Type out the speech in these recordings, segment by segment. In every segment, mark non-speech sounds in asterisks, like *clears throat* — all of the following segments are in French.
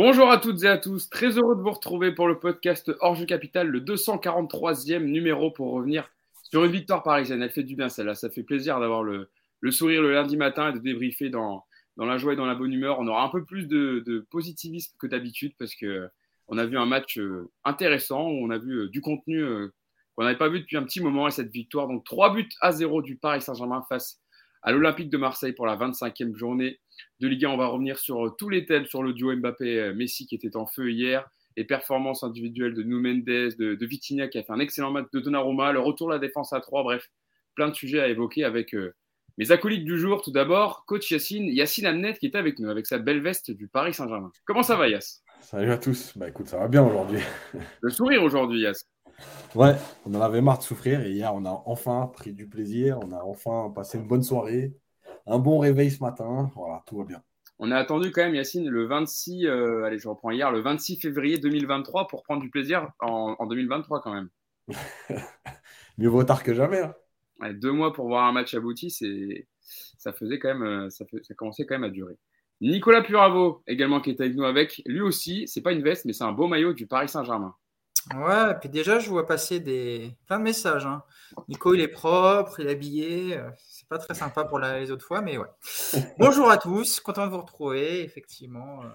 Bonjour à toutes et à tous, très heureux de vous retrouver pour le podcast Orge Capital, le 243e numéro pour revenir sur une victoire parisienne. Elle fait du bien celle-là, ça fait plaisir d'avoir le, sourire le lundi matin et de débriefer dans, la joie et dans la bonne humeur. On aura un peu plus de, positivisme que d'habitude parce qu'on a vu un match euh, intéressant, on a vu euh, du contenu euh, qu'on n'avait pas vu depuis un petit moment et cette victoire. Donc 3 buts à 0 du Paris Saint-Germain face à l'Olympique de Marseille pour la 25e journée de Ligue 1. On va revenir sur euh, tous les thèmes, sur le duo Mbappé-Messi qui était en feu hier, les performances individuelles de Nou Mendes, de, de Vitinha qui a fait un excellent match, de Donnarumma, le retour de la défense à 3, bref, plein de sujets à évoquer avec euh, mes acolytes du jour. Tout d'abord, coach Yacine, Yacine Amnet qui est avec nous, avec sa belle veste du Paris Saint-Germain. Comment ça va, Yass Salut à tous. Bah écoute, ça va bien aujourd'hui. Le sourire aujourd'hui, Yass. Ouais, on en avait marre de souffrir et hier on a enfin pris du plaisir, on a enfin passé une bonne soirée, un bon réveil ce matin, voilà, tout va bien. On a attendu quand même, Yacine, le 26, euh, allez, je reprends hier, le 26 février 2023 pour prendre du plaisir en, 2023 quand même. *laughs* Mieux vaut tard que jamais. Hein. deux mois pour voir un match abouti, c'est, ça faisait quand même, euh, ça, ça commençait quand même à durer. Nicolas Puravo, également qui est avec nous avec, lui aussi, c'est pas une veste, mais c'est un beau maillot du Paris Saint-Germain. Ouais, puis déjà, je vois passer des... plein de messages. Hein. Nico, il est propre, il est habillé. Euh, c'est pas très sympa pour les autres fois, mais ouais. *laughs* Bonjour à tous, content de vous retrouver. Effectivement, euh,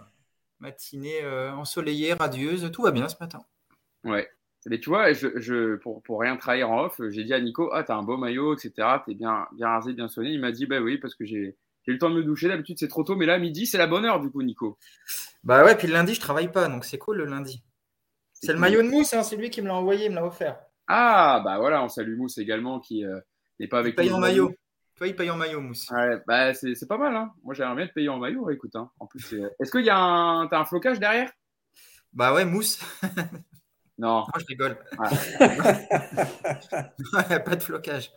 matinée euh, ensoleillée, radieuse, tout va bien ce matin. Ouais. Mais tu vois, je, je, pour, pour rien trahir en off, j'ai dit à Nico Ah, t'as un beau maillot, etc. T'es bien, bien rasé, bien sonné. Il m'a dit Bah oui, parce que j'ai eu le temps de me doucher. D'habitude, c'est trop tôt, mais là, midi, c'est la bonne heure, du coup, Nico. Bah ouais, puis le lundi, je travaille pas, donc c'est cool le lundi. C'est le maillot de Mousse, hein, c'est lui qui me l'a envoyé, il me l'a offert. Ah, bah voilà, on salue Mousse également qui euh, n'est pas avec nous. Il paye en maillot. Toi, il paye en maillot, Mousse. Ouais, bah, c'est pas mal. Hein. Moi, j'aimerais bien te payer en maillot. Écoute, hein. en plus, est-ce qu'il y a un, as un flocage derrière? Bah ouais, Mousse. *laughs* non. Moi, je rigole. *laughs* pas de flocage.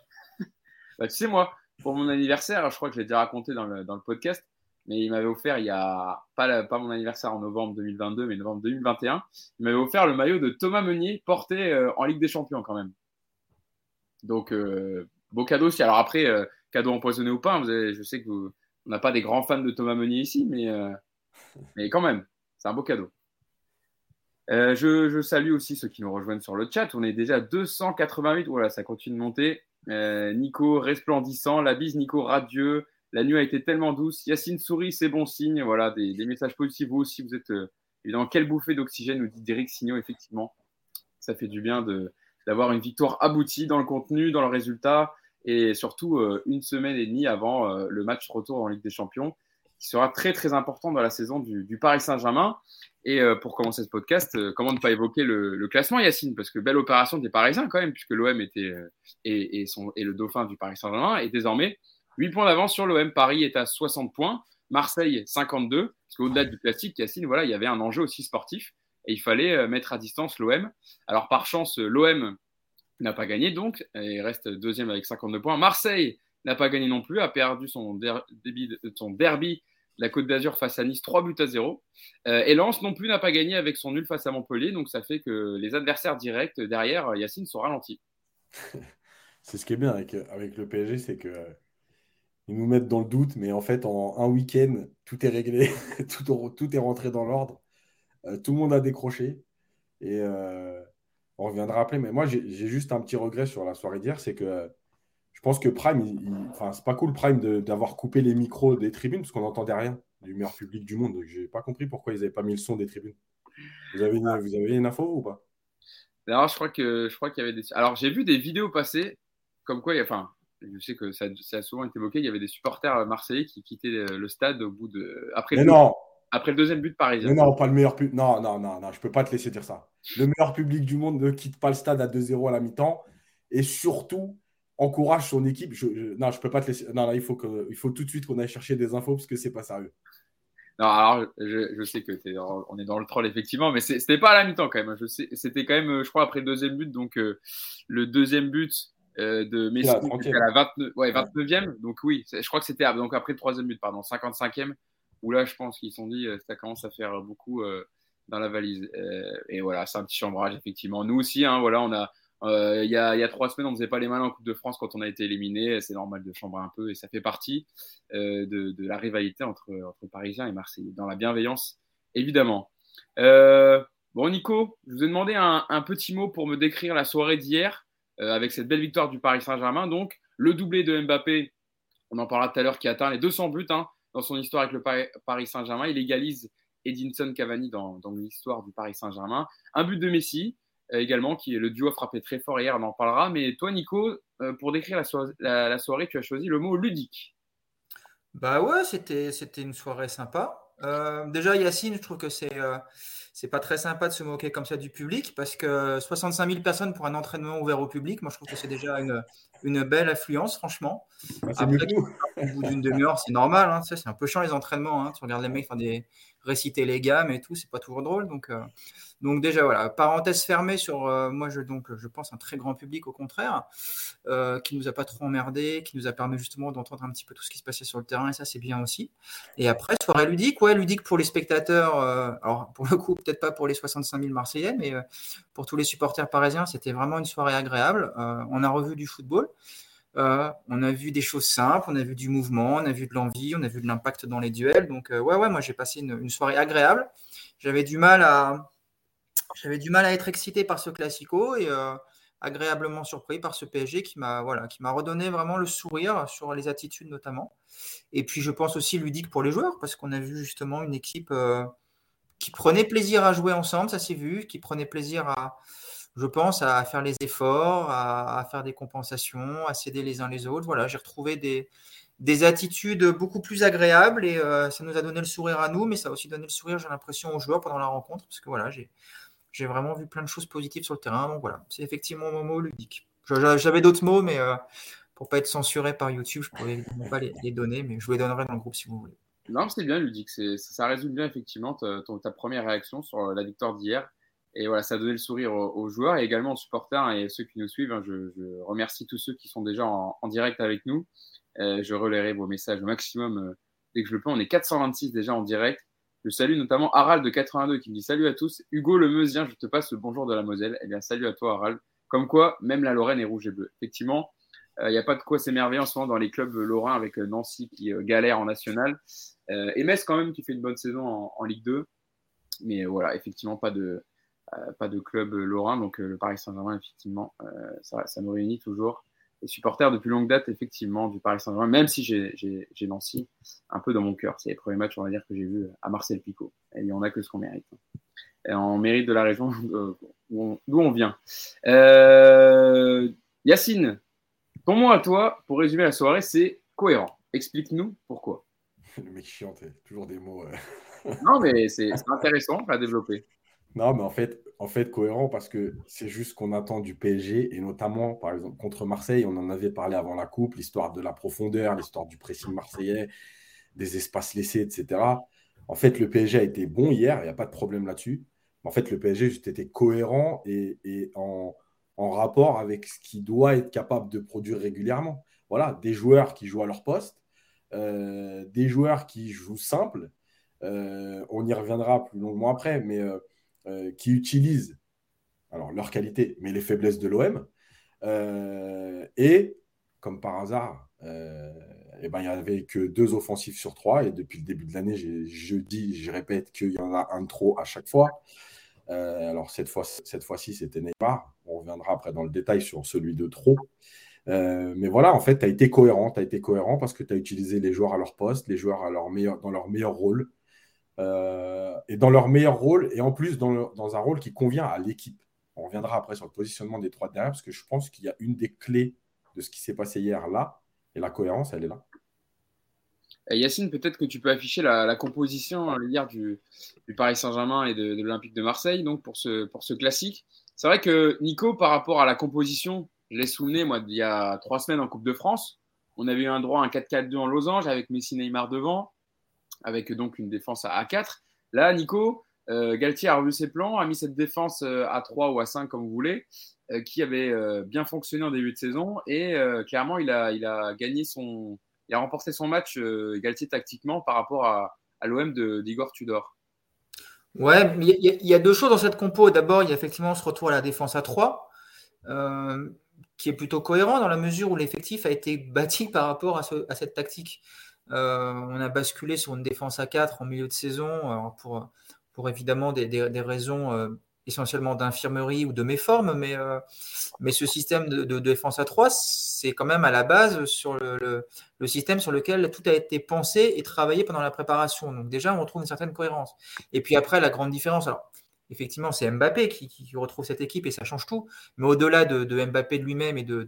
Bah, tu sais, moi, pour mon anniversaire, je crois que je l'ai déjà raconté dans le, dans le podcast, mais il m'avait offert, il y a pas, pas mon anniversaire en novembre 2022, mais novembre 2021, il m'avait offert le maillot de Thomas Meunier porté euh, en Ligue des Champions quand même. Donc, euh, beau cadeau aussi. Alors après, euh, cadeau empoisonné ou pas, vous je sais que vous, on n'a pas des grands fans de Thomas Meunier ici, mais, *laughs* mais quand même, c'est un beau cadeau. Je, je, salue aussi ceux qui nous rejoignent sur le chat. On est déjà 288. Voilà, ça continue de monter. Nico resplendissant, la bise Nico radieux, la nuit a été tellement douce. Yacine sourit, c'est bon signe. Voilà, des, messages positifs. Vous aussi, vous êtes euh, dans quelle bouffée d'oxygène, nous dit Derek Signot, effectivement. Ça fait du bien d'avoir une victoire aboutie dans le contenu, dans le résultat, et surtout euh, une semaine et demie avant euh, le match retour en Ligue des Champions, qui sera très très important dans la saison du, Paris Saint-Germain. Et pour commencer ce podcast, comment ne pas évoquer le, classement, Yacine? Parce que belle opération des Parisiens quand même, puisque l'OM était et, et, et, le dauphin du Paris Saint-Germain, et désormais 8 points d'avance sur l'OM. Paris est à 60 points. Marseille, 52. Parce qu'au-delà du classique, Yacine, voilà, il y avait un enjeu aussi sportif. Et il fallait euh, mettre à distance l'OM. Alors, par chance, l'OM n'a pas gagné, donc, et reste deuxième avec 52 points. Marseille n'a pas gagné non plus, a perdu son, son derby la Côte d'Azur face à Nice, 3 buts à 0. Euh, et Lens non plus n'a pas gagné avec son nul face à Montpellier, donc ça fait que les adversaires directs derrière, Yacine, sont ralentis. *laughs* c'est ce qui est bien avec le PSG, c'est que ils nous mettent dans le doute, mais en fait, en un week-end, tout est réglé, *laughs* tout, tout, est rentré dans l'ordre, euh, tout le monde a décroché. Et euh, on reviendra après, mais moi, j'ai juste un petit regret sur la soirée d'hier, c'est que je pense que Prime, enfin, c'est pas cool Prime d'avoir coupé les micros des tribunes, parce qu'on n'entendait rien du meilleur public du monde. Donc, j'ai pas compris pourquoi ils n'avaient pas mis le son des tribunes. Vous avez une, vous avez une info ou pas? Alors, je crois que je crois qu'il y avait des. Alors, j'ai vu des vidéos passer, comme quoi, enfin, je sais que ça, a souvent été évoqué, il y avait des supporters marseillais qui quittaient le stade au bout de. Après, le, après le deuxième but parisien. non, pas le meilleur public. Non, non, non, non, je peux pas te laisser dire ça. Le meilleur public du monde ne quitte pas le stade à 2-0 à la mi-temps et surtout encourage son équipe. Je, non, je peux pas te laisser. Non, il, faut que, il faut tout de suite qu'on aille chercher des infos parce que c'est pas sérieux. Non, alors je, sais que es on est dans le troll effectivement, mais c'était pas à la mi-temps quand même. Je sais, c'était quand même, je crois, après le deuxième but. Donc euh, le deuxième but, euh, de Messi à la 29, ouais, 29e. Donc oui, je crois que c'était donc après le troisième but, pardon, 55e, où là, je pense qu'ils se sont dit, euh, ça commence à faire beaucoup euh, dans la valise. et voilà, c'est un petit chambrage, effectivement. Nous aussi, hein, voilà, on a, il y, a, y, a, trois semaines, on ne faisait pas les malins en Coupe de France quand on a été éliminé. C'est normal de chambrer un peu et ça fait partie de, de, la rivalité entre, entre Parisiens et Marseillais, dans la bienveillance, évidemment. bon, Nico, je vous ai demandé un, petit mot pour me décrire la soirée d'hier avec cette belle victoire du Paris Saint-Germain. Donc, le doublé de Mbappé, on en parlera tout à l'heure, qui atteint les 200 buts hein, dans son histoire avec le Paris Saint-Germain. Il égalise Edinson Cavani dans, l'histoire du Paris Saint-Germain. Un but de Messi euh, également, qui est le duo frappé très fort hier, on en parlera. Mais toi, Nico, euh, pour décrire la, soirée, tu as choisi le mot ludique. Bah ouais, c'était une soirée sympa. Euh, déjà, Yacine, je trouve que c'est c'est pas très sympa de se moquer comme ça du public parce que 65 000 personnes pour un entraînement ouvert au public, moi je trouve que c'est déjà une, une belle affluence, franchement. Ah, Après, au bout d'une demi-heure, c'est normal. Hein, c'est un peu chiant les entraînements. Hein. Tu regardes les mecs faire des réciter les gammes et tout, c'est pas toujours drôle. Donc, euh, donc déjà voilà, parenthèse fermée sur euh, moi je donc je pense un très grand public au contraire, euh, qui nous a pas trop emmerdé, qui nous a permis justement d'entendre un petit peu tout ce qui se passait sur le terrain et ça c'est bien aussi. Et après soirée ludique, ouais ludique pour les spectateurs. alors pour le coup peut-être pas pour les 65 000 Marseillais, mais pour tous les supporters parisiens, c'était vraiment une soirée agréable. on a revu du football. Euh, on a vu des choses simples, on a vu du mouvement, on a vu de l'envie, on a vu de l'impact dans les duels. Donc, euh, ouais, ouais, moi j'ai passé une, soirée agréable. J'avais du mal à, j'avais du mal à être excité par ce classico et euh, agréablement surpris par ce PSG qui m'a, voilà, qui m'a redonné vraiment le sourire sur les attitudes notamment. Et puis je pense aussi ludique pour les joueurs parce qu'on a vu justement une équipe qui prenait plaisir à jouer ensemble, ça s'est vu, qui prenait plaisir à je pense, à faire les efforts, à, faire des compensations, à s'aider les uns les autres. Voilà, j'ai retrouvé des, des, attitudes beaucoup plus agréables et euh, ça nous a donné le sourire à nous, mais ça a aussi donné le sourire, j'ai l'impression, aux joueurs pendant la rencontre, parce que voilà, j'ai, vraiment vu plein de choses positives sur le terrain. Donc voilà, c'est effectivement mon mot ludique. J'avais d'autres mots, mais euh, pour pas être censuré par YouTube, je ne pourrais pas les, donner, mais je vous les donnerai dans le groupe si vous voulez. Non, c'est bien ludique. Ça résume bien effectivement ta, ta première réaction sur la victoire d'hier. Et voilà, ça a donné le sourire aux, joueurs et également aux supporters et ceux qui nous suivent. Hein. je, remercie tous ceux qui sont déjà en, direct avec nous. Euh, je relayerai vos messages au maximum euh, dès que je le peux. On est 426 déjà en direct. Je salue notamment Harald de 82 qui me dit salut à tous. Hugo le Meusien, je te passe le bonjour de la Moselle. Eh bien, salut à toi Harald. Comme quoi, même la Lorraine est rouge et bleue. Effectivement, il euh, n'y a pas de quoi s'émerveiller en ce moment dans les clubs lorrains avec Nancy qui galère en national. et Metz quand même qui fait une bonne saison en, Ligue 2. Mais voilà, effectivement, pas de, pas de club lorrain, donc euh, le Paris Saint-Germain, effectivement, euh, ça, ça, nous réunit toujours. Les supporters depuis longue date, effectivement, du Paris Saint-Germain, même si j'ai Nancy un peu dans mon cœur. C'est les premiers matchs, on va dire, que j'ai vus à Marcel Picot. Et il n'y en a que ce qu'on mérite. Et on mérite de la région *laughs* d'où on, vient. Yacine, ton mot à toi, pour résumer la soirée, c'est cohérent. Explique-nous pourquoi. *laughs* Le mec chiant, toujours des mots. non, mais *laughs* c'est intéressant à développer. Non, mais en fait, en fait, cohérent parce que c'est juste ce qu'on attend du PSG et notamment, par exemple, contre Marseille, on en avait parlé avant la Coupe, l'histoire de la profondeur, l'histoire du pressing marseillais, des espaces laissés, etc. En fait, le PSG a été bon hier, il n'y a pas de problème là-dessus. En fait, le PSG juste été cohérent et, en, rapport avec ce qu'il doit être capable de produire régulièrement. Voilà, des joueurs qui jouent à leur poste, euh, des joueurs qui jouent simple. Euh, on y reviendra plus longuement après, mais euh, euh, qui utilisent alors leur qualité, mais les faiblesses de l'OM. Euh, et comme par hasard, euh, eh ben, il n'y avait que deux offensifs sur trois. Et depuis le début de l'année, je dis, je répète qu'il y en a un trop à chaque fois. alors cette fois, cette fois-ci, c'était Neymar. On reviendra après dans le détail sur celui de trop. mais voilà, en fait, tu as été cohérent. Été cohérent parce que tu as utilisé les joueurs à leur poste, les joueurs à leur meilleur, dans leur meilleur rôle. Euh, et dans leur meilleur rôle, et en plus dans, un rôle qui convient à l'équipe. On reviendra après sur le positionnement des trois derrière, parce que je pense qu'il y a une des clés de ce qui s'est passé hier là, et la cohérence, elle est là. Et Yacine, peut-être que tu peux afficher la, composition hein, hier du, du Paris Saint-Germain et de, l'Olympique de Marseille, donc pour ce, pour ce classique. C'est vrai que Nico, par rapport à la composition, je l'ai souvenir, moi, il y a trois semaines en Coupe de France, on avait eu un droit à un 4-4-2 en losange avec Messi Neymar devant avec donc une défense à 4. Là, Nico, euh, Galtier a revu ses plans, a mis cette défense euh, à 3 ou à 5 comme vous voulez, euh, qui avait bien fonctionné en début de saison et clairement il a, gagné son, il a remporté son match Galtier tactiquement par rapport à, l'OM d'Igor Tudor. Ouais, il y, a deux choses dans cette compo. D'abord, il y a effectivement ce retour à la défense à 3, qui est plutôt cohérent dans la mesure où l'effectif a été bâti par rapport à cette tactique. Euh, on a basculé sur une défense à 4 en milieu de saison pour, pour évidemment des, des, raisons essentiellement d'infirmerie ou de méforme, mais, mais ce système de, défense à 3, c'est quand même à la base sur le, le, système sur lequel tout a été pensé et travaillé pendant la préparation. Donc déjà, on retrouve une certaine cohérence. Et puis après, la grande différence, alors effectivement, c'est Mbappé qui, retrouve cette équipe et ça change tout. Mais au-delà de, Mbappé de lui-même et de,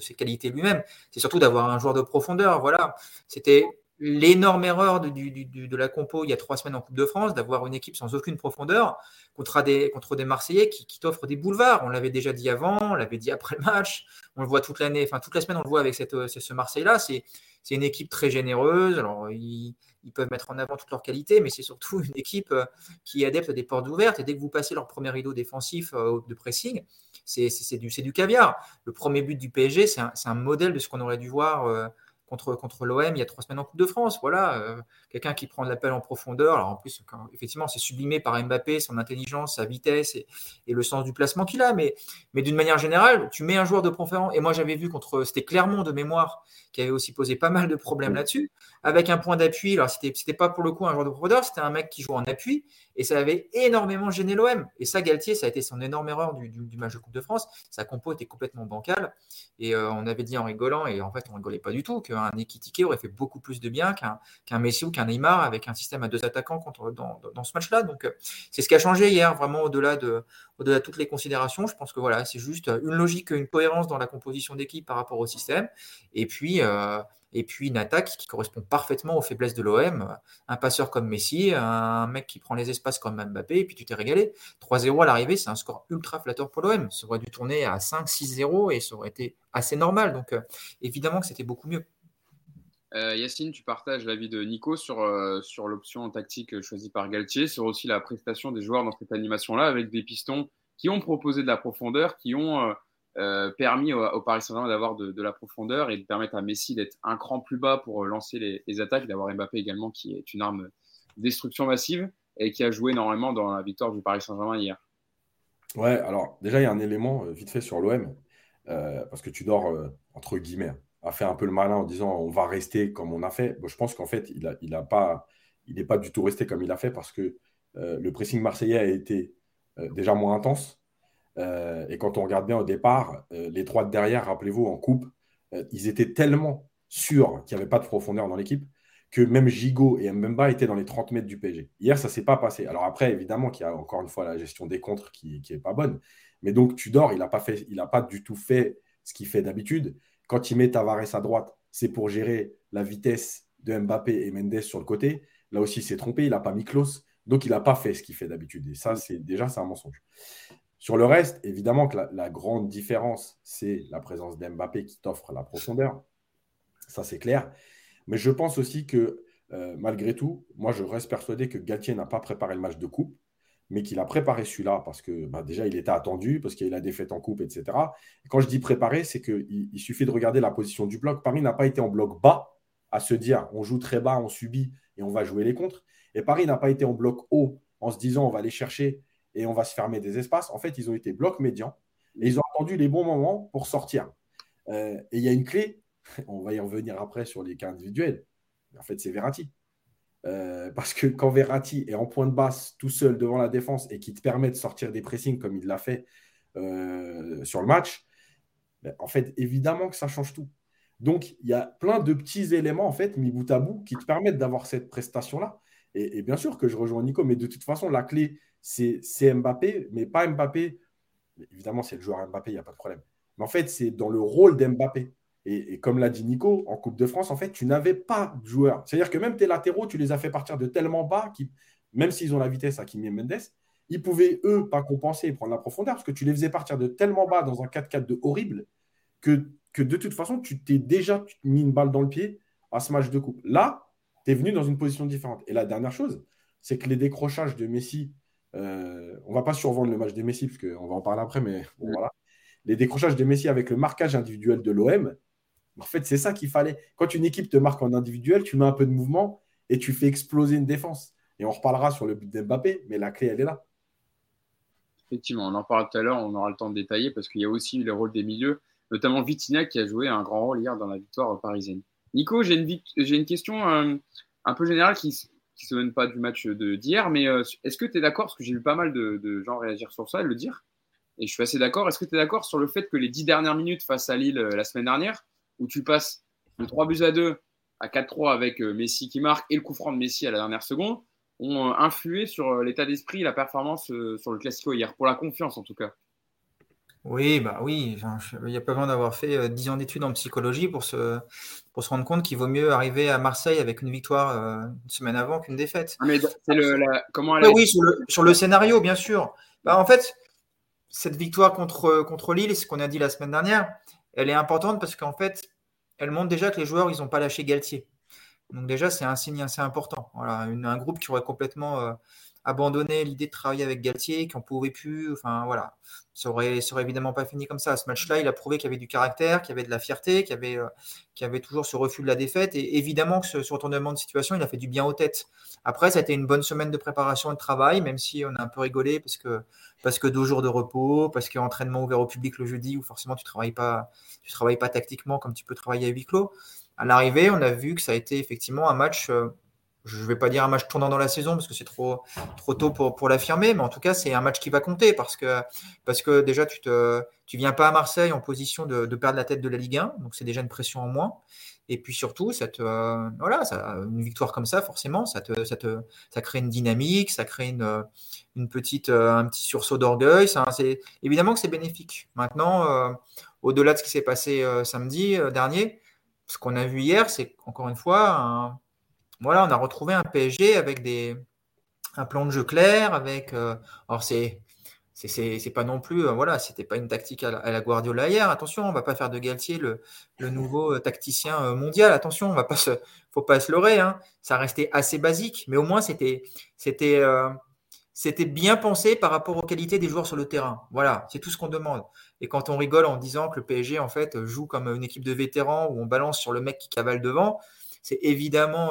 ses qualités lui-même, c'est surtout d'avoir un joueur de profondeur. Voilà, c'était l'énorme erreur de, la compo il y a trois semaines en Coupe de France, d'avoir une équipe sans aucune profondeur contre des, contre des Marseillais qui, t'offrent des boulevards. On l'avait déjà dit avant, on l'avait dit après le match, on le voit toute l'année, enfin toute la semaine on le voit avec cette, ce Marseille-là. C'est, une équipe très généreuse. Alors, ils, peuvent mettre en avant toutes leurs qualités, mais c'est surtout une équipe euh, qui est adepte des portes ouvertes. Et dès que vous passez leur premier rideau défensif euh, de pressing, c'est, du, du caviar. Le premier but du PSG, c'est un, modèle de ce qu'on aurait dû voir euh, contre, contre l'OM il y a trois semaines en Coupe de France. Voilà, euh, quelqu'un qui prend l'appel en profondeur. Alors en plus, effectivement, c'est sublimé par Mbappé, son intelligence, sa vitesse et, le sens du placement qu'il a. Mais, mais d'une manière générale, tu mets un joueur de profondeur. Et moi, j'avais vu contre, c'était Clermont de mémoire, qui avait aussi posé pas mal de problèmes là-dessus, avec un point d'appui. Alors, c'était, c'était pas pour le coup un joueur de profondeur, c'était un mec qui joue en appui et ça avait énormément gêné l'OM. Et ça, Galtier, ça a été son énorme erreur du, match de Coupe de France. Sa compo était complètement bancale. Et euh, on avait dit en rigolant, et en fait, on rigolait pas du tout, qu'un Ekitike aurait fait beaucoup plus de bien qu'un Messi ou qu'un Neymar avec un système à deux attaquants contre, dans, ce match-là. Donc, euh, c'est ce qui a changé hier, vraiment au-delà de, au-delà de toutes les considérations. Je pense que voilà, c'est juste une logique, une cohérence dans la composition d'équipe par rapport au système. Et puis, euh, et puis une attaque qui correspond parfaitement aux faiblesses de l'OM. Un passeur comme Messi, un mec qui prend les espaces comme Mbappé, et puis tu t'es régalé. 3-0 à l'arrivée, c'est un score ultra flatteur pour l'OM. Ça aurait dû tourner à 5-6-0 et ça aurait été assez normal. Donc euh, évidemment que c'était beaucoup mieux. Euh, Yacine, tu partages l'avis de Nico sur, euh, sur l'option tactique choisie par Galtier, sur aussi la prestation des joueurs dans cette animation-là, avec des pistons qui ont proposé de la profondeur, qui ont euh, permis au, Paris Saint-Germain d'avoir de, la profondeur et de permettre à Messi d'être un cran plus bas pour lancer les, attaques, d'avoir Mbappé également qui est une arme destruction massive et qui a joué normalement dans la victoire du Paris Saint-Germain hier. Ouais, alors déjà, il y a un élément euh, vite fait sur l'OM, euh, parce que tu dors, entre guillemets, à faire un peu le malin en disant on va rester comme on a fait. je pense qu'en fait, il n'est il a pas, il pas du tout resté comme il a fait parce que le pressing marseillais a été déjà moins intense. Euh, et quand on regarde bien au départ, euh, les trois de derrière, rappelez-vous, en coupe, euh, ils étaient tellement sûrs qu'il n'y avait pas de profondeur dans l'équipe que même Gigot et Mbemba étaient dans les 30 mètres du PSG. Hier, ça ne s'est pas passé. Alors après, évidemment qu'il y a encore une fois la gestion des contres qui n'est pas bonne. Mais donc, Tudor, il n'a pas, fait, il pas du tout fait ce qu'il fait d'habitude. Quand il met Tavares à droite, c'est pour gérer la vitesse de Mbappé et Mendes sur le côté. Là aussi, il s'est trompé, il n'a pas mis Klaus. Donc, il n'a pas fait ce qu'il fait d'habitude. Et ça, c'est déjà, c'est un mensonge. Sur le reste, évidemment que la, grande différence, c'est la présence d'Mbappé qui t'offre la profondeur. Ça, c'est clair. Mais je pense aussi que, euh, malgré tout, moi, je reste persuadé que Galtier n'a pas préparé le match de coupe, mais qu'il a préparé celui-là parce que bah, déjà, il était attendu, parce qu'il a eu la défaite en coupe, etc. Et quand je dis préparé, c'est qu'il il suffit de regarder la position du bloc. Paris n'a pas été en bloc bas à se dire on joue très bas, on subit et on va jouer les contres. Et Paris n'a pas été en bloc haut en se disant on va aller chercher et on va se fermer des espaces. En fait, ils ont été bloc médian et ils ont attendu les bons moments pour sortir. Euh, et il y a une clé, *laughs* on va y revenir après sur les cas individuels. En fait, c'est Verratti. Euh, parce que quand Verratti est en point de basse tout seul devant la défense et qui te permet de sortir des pressings comme il l'a fait euh, sur le match, ben, en fait, évidemment que ça change tout. Donc, il y a plein de petits éléments, en fait, mis bout à bout, qui te permettent d'avoir cette prestation-là. Et, bien sûr que je rejoins Nico, mais de toute façon, la clé, c'est Mbappé, mais pas Mbappé. Évidemment, c'est le joueur Mbappé, il n'y a pas de problème. Mais en fait, c'est dans le rôle d'Mbappé. Et, comme l'a dit Nico, en Coupe de France, en fait, tu n'avais pas de joueur. C'est-à-dire que même tes latéraux, tu les as fait partir de tellement bas, qui, même s'ils ont la vitesse à Kimi Mendes, ils pouvaient, eux, pas compenser et prendre la profondeur, parce que tu les faisais partir de tellement bas dans un 4-4 de horrible, que, que de toute façon, tu t'es déjà mis une balle dans le pied à ce match de coupe. Là, tu es venu dans une position différente. Et la dernière chose, c'est que les décrochages de Messi euh, on va pas survendre le match des Messi, parce qu'on va en parler après, mais voilà. Les décrochages des Messi avec le marquage individuel de l'OM, en fait, c'est ça qu'il fallait. Quand une équipe te marque en individuel, tu mets un peu de mouvement et tu fais exploser une défense. Et on reparlera sur le but d'Mbappé, mais la clé, elle est là. Effectivement, on en parlera tout à l'heure, on aura le temps de détailler parce qu'il y a aussi le rôle des milieux, notamment Vitinha qui a joué un grand rôle hier dans la victoire parisienne. Nico, j'ai une, une, question euh, un peu générale qui, qui se souviennent pas du match d'hier. Mais est-ce que tu es d'accord Parce que j'ai vu pas mal de, gens réagir sur ça et le dire. Et je suis assez d'accord. Est-ce que tu es d'accord sur le fait que les dix dernières minutes face à Lille la semaine dernière, où tu passes de 3 buts à 2 à 4-3 avec Messi qui marque et le coup franc de Messi à la dernière seconde, ont influé sur l'état d'esprit la performance sur le Classico hier, pour la confiance en tout cas? Oui, bah oui, il n'y a pas besoin d'avoir fait 10 ans d'études en psychologie pour se, pour se rendre compte qu'il vaut mieux arriver à Marseille avec une victoire une semaine avant qu'une défaite. Ah, mais c'est le, comment Oui, sur le, scénario, bien sûr. Bah, en fait, cette victoire contre, contre Lille, ce qu'on a dit la semaine dernière, elle est importante parce qu'en fait, elle montre déjà que les joueurs, ils n'ont pas lâché Galtier. Donc déjà, c'est un signe assez important. Voilà, un groupe qui aurait complètement abandonné l'idée de travailler avec Galtier, qui n'en pouvait plus. Enfin voilà, ça aurait, ça aurait évidemment pas fini comme ça. Ce match-là, il a prouvé qu'il y avait du caractère, qu'il y avait de la fierté, qu'il y avait, euh, qu'il avait toujours ce refus de la défaite. Et évidemment que ce, ce, retournement de situation, il a fait du bien aux têtes. Après, ça a été une bonne semaine de préparation et de travail, même si on a un peu rigolé parce que parce que deux jours de repos, parce qu'entraînement ouvert au public le jeudi, où forcément tu travailles pas, tu travailles pas tactiquement comme tu peux travailler à huis clos. À l'arrivée, on a vu que ça a été effectivement un match euh, je ne vais pas dire un match tournant dans la saison parce que c'est trop, trop tôt pour, pour l'affirmer, mais en tout cas, c'est un match qui va compter parce que, parce que déjà, tu ne tu viens pas à Marseille en position de, de, perdre la tête de la Ligue 1, donc c'est déjà une pression en moins. Et puis surtout, ça voilà, ça, une victoire comme ça, forcément, ça, te, ça, te, ça crée une dynamique, ça crée une, une petite, un petit sursaut d'orgueil. Évidemment que c'est bénéfique. Maintenant, euh, au-delà de ce qui s'est passé euh, samedi euh, dernier, ce qu'on a vu hier, c'est encore une fois voilà, on a retrouvé un PSG avec un plan de jeu clair, avec. Euh, alors, c'est. C'est pas non plus, euh, voilà, c'était pas une tactique à la, Guardiola hier. Attention, on va pas faire de Galtier le, nouveau euh, tacticien mondial. Attention, on va pas se, faut pas se leurrer. Hein. Ça restait assez basique, mais au moins c'était bien pensé par rapport aux qualités des joueurs sur le terrain. Voilà, c'est tout ce qu'on demande. Et quand on rigole en disant que le PSG en fait joue comme une équipe de vétérans où on balance sur le mec qui cavale devant, c'est évidemment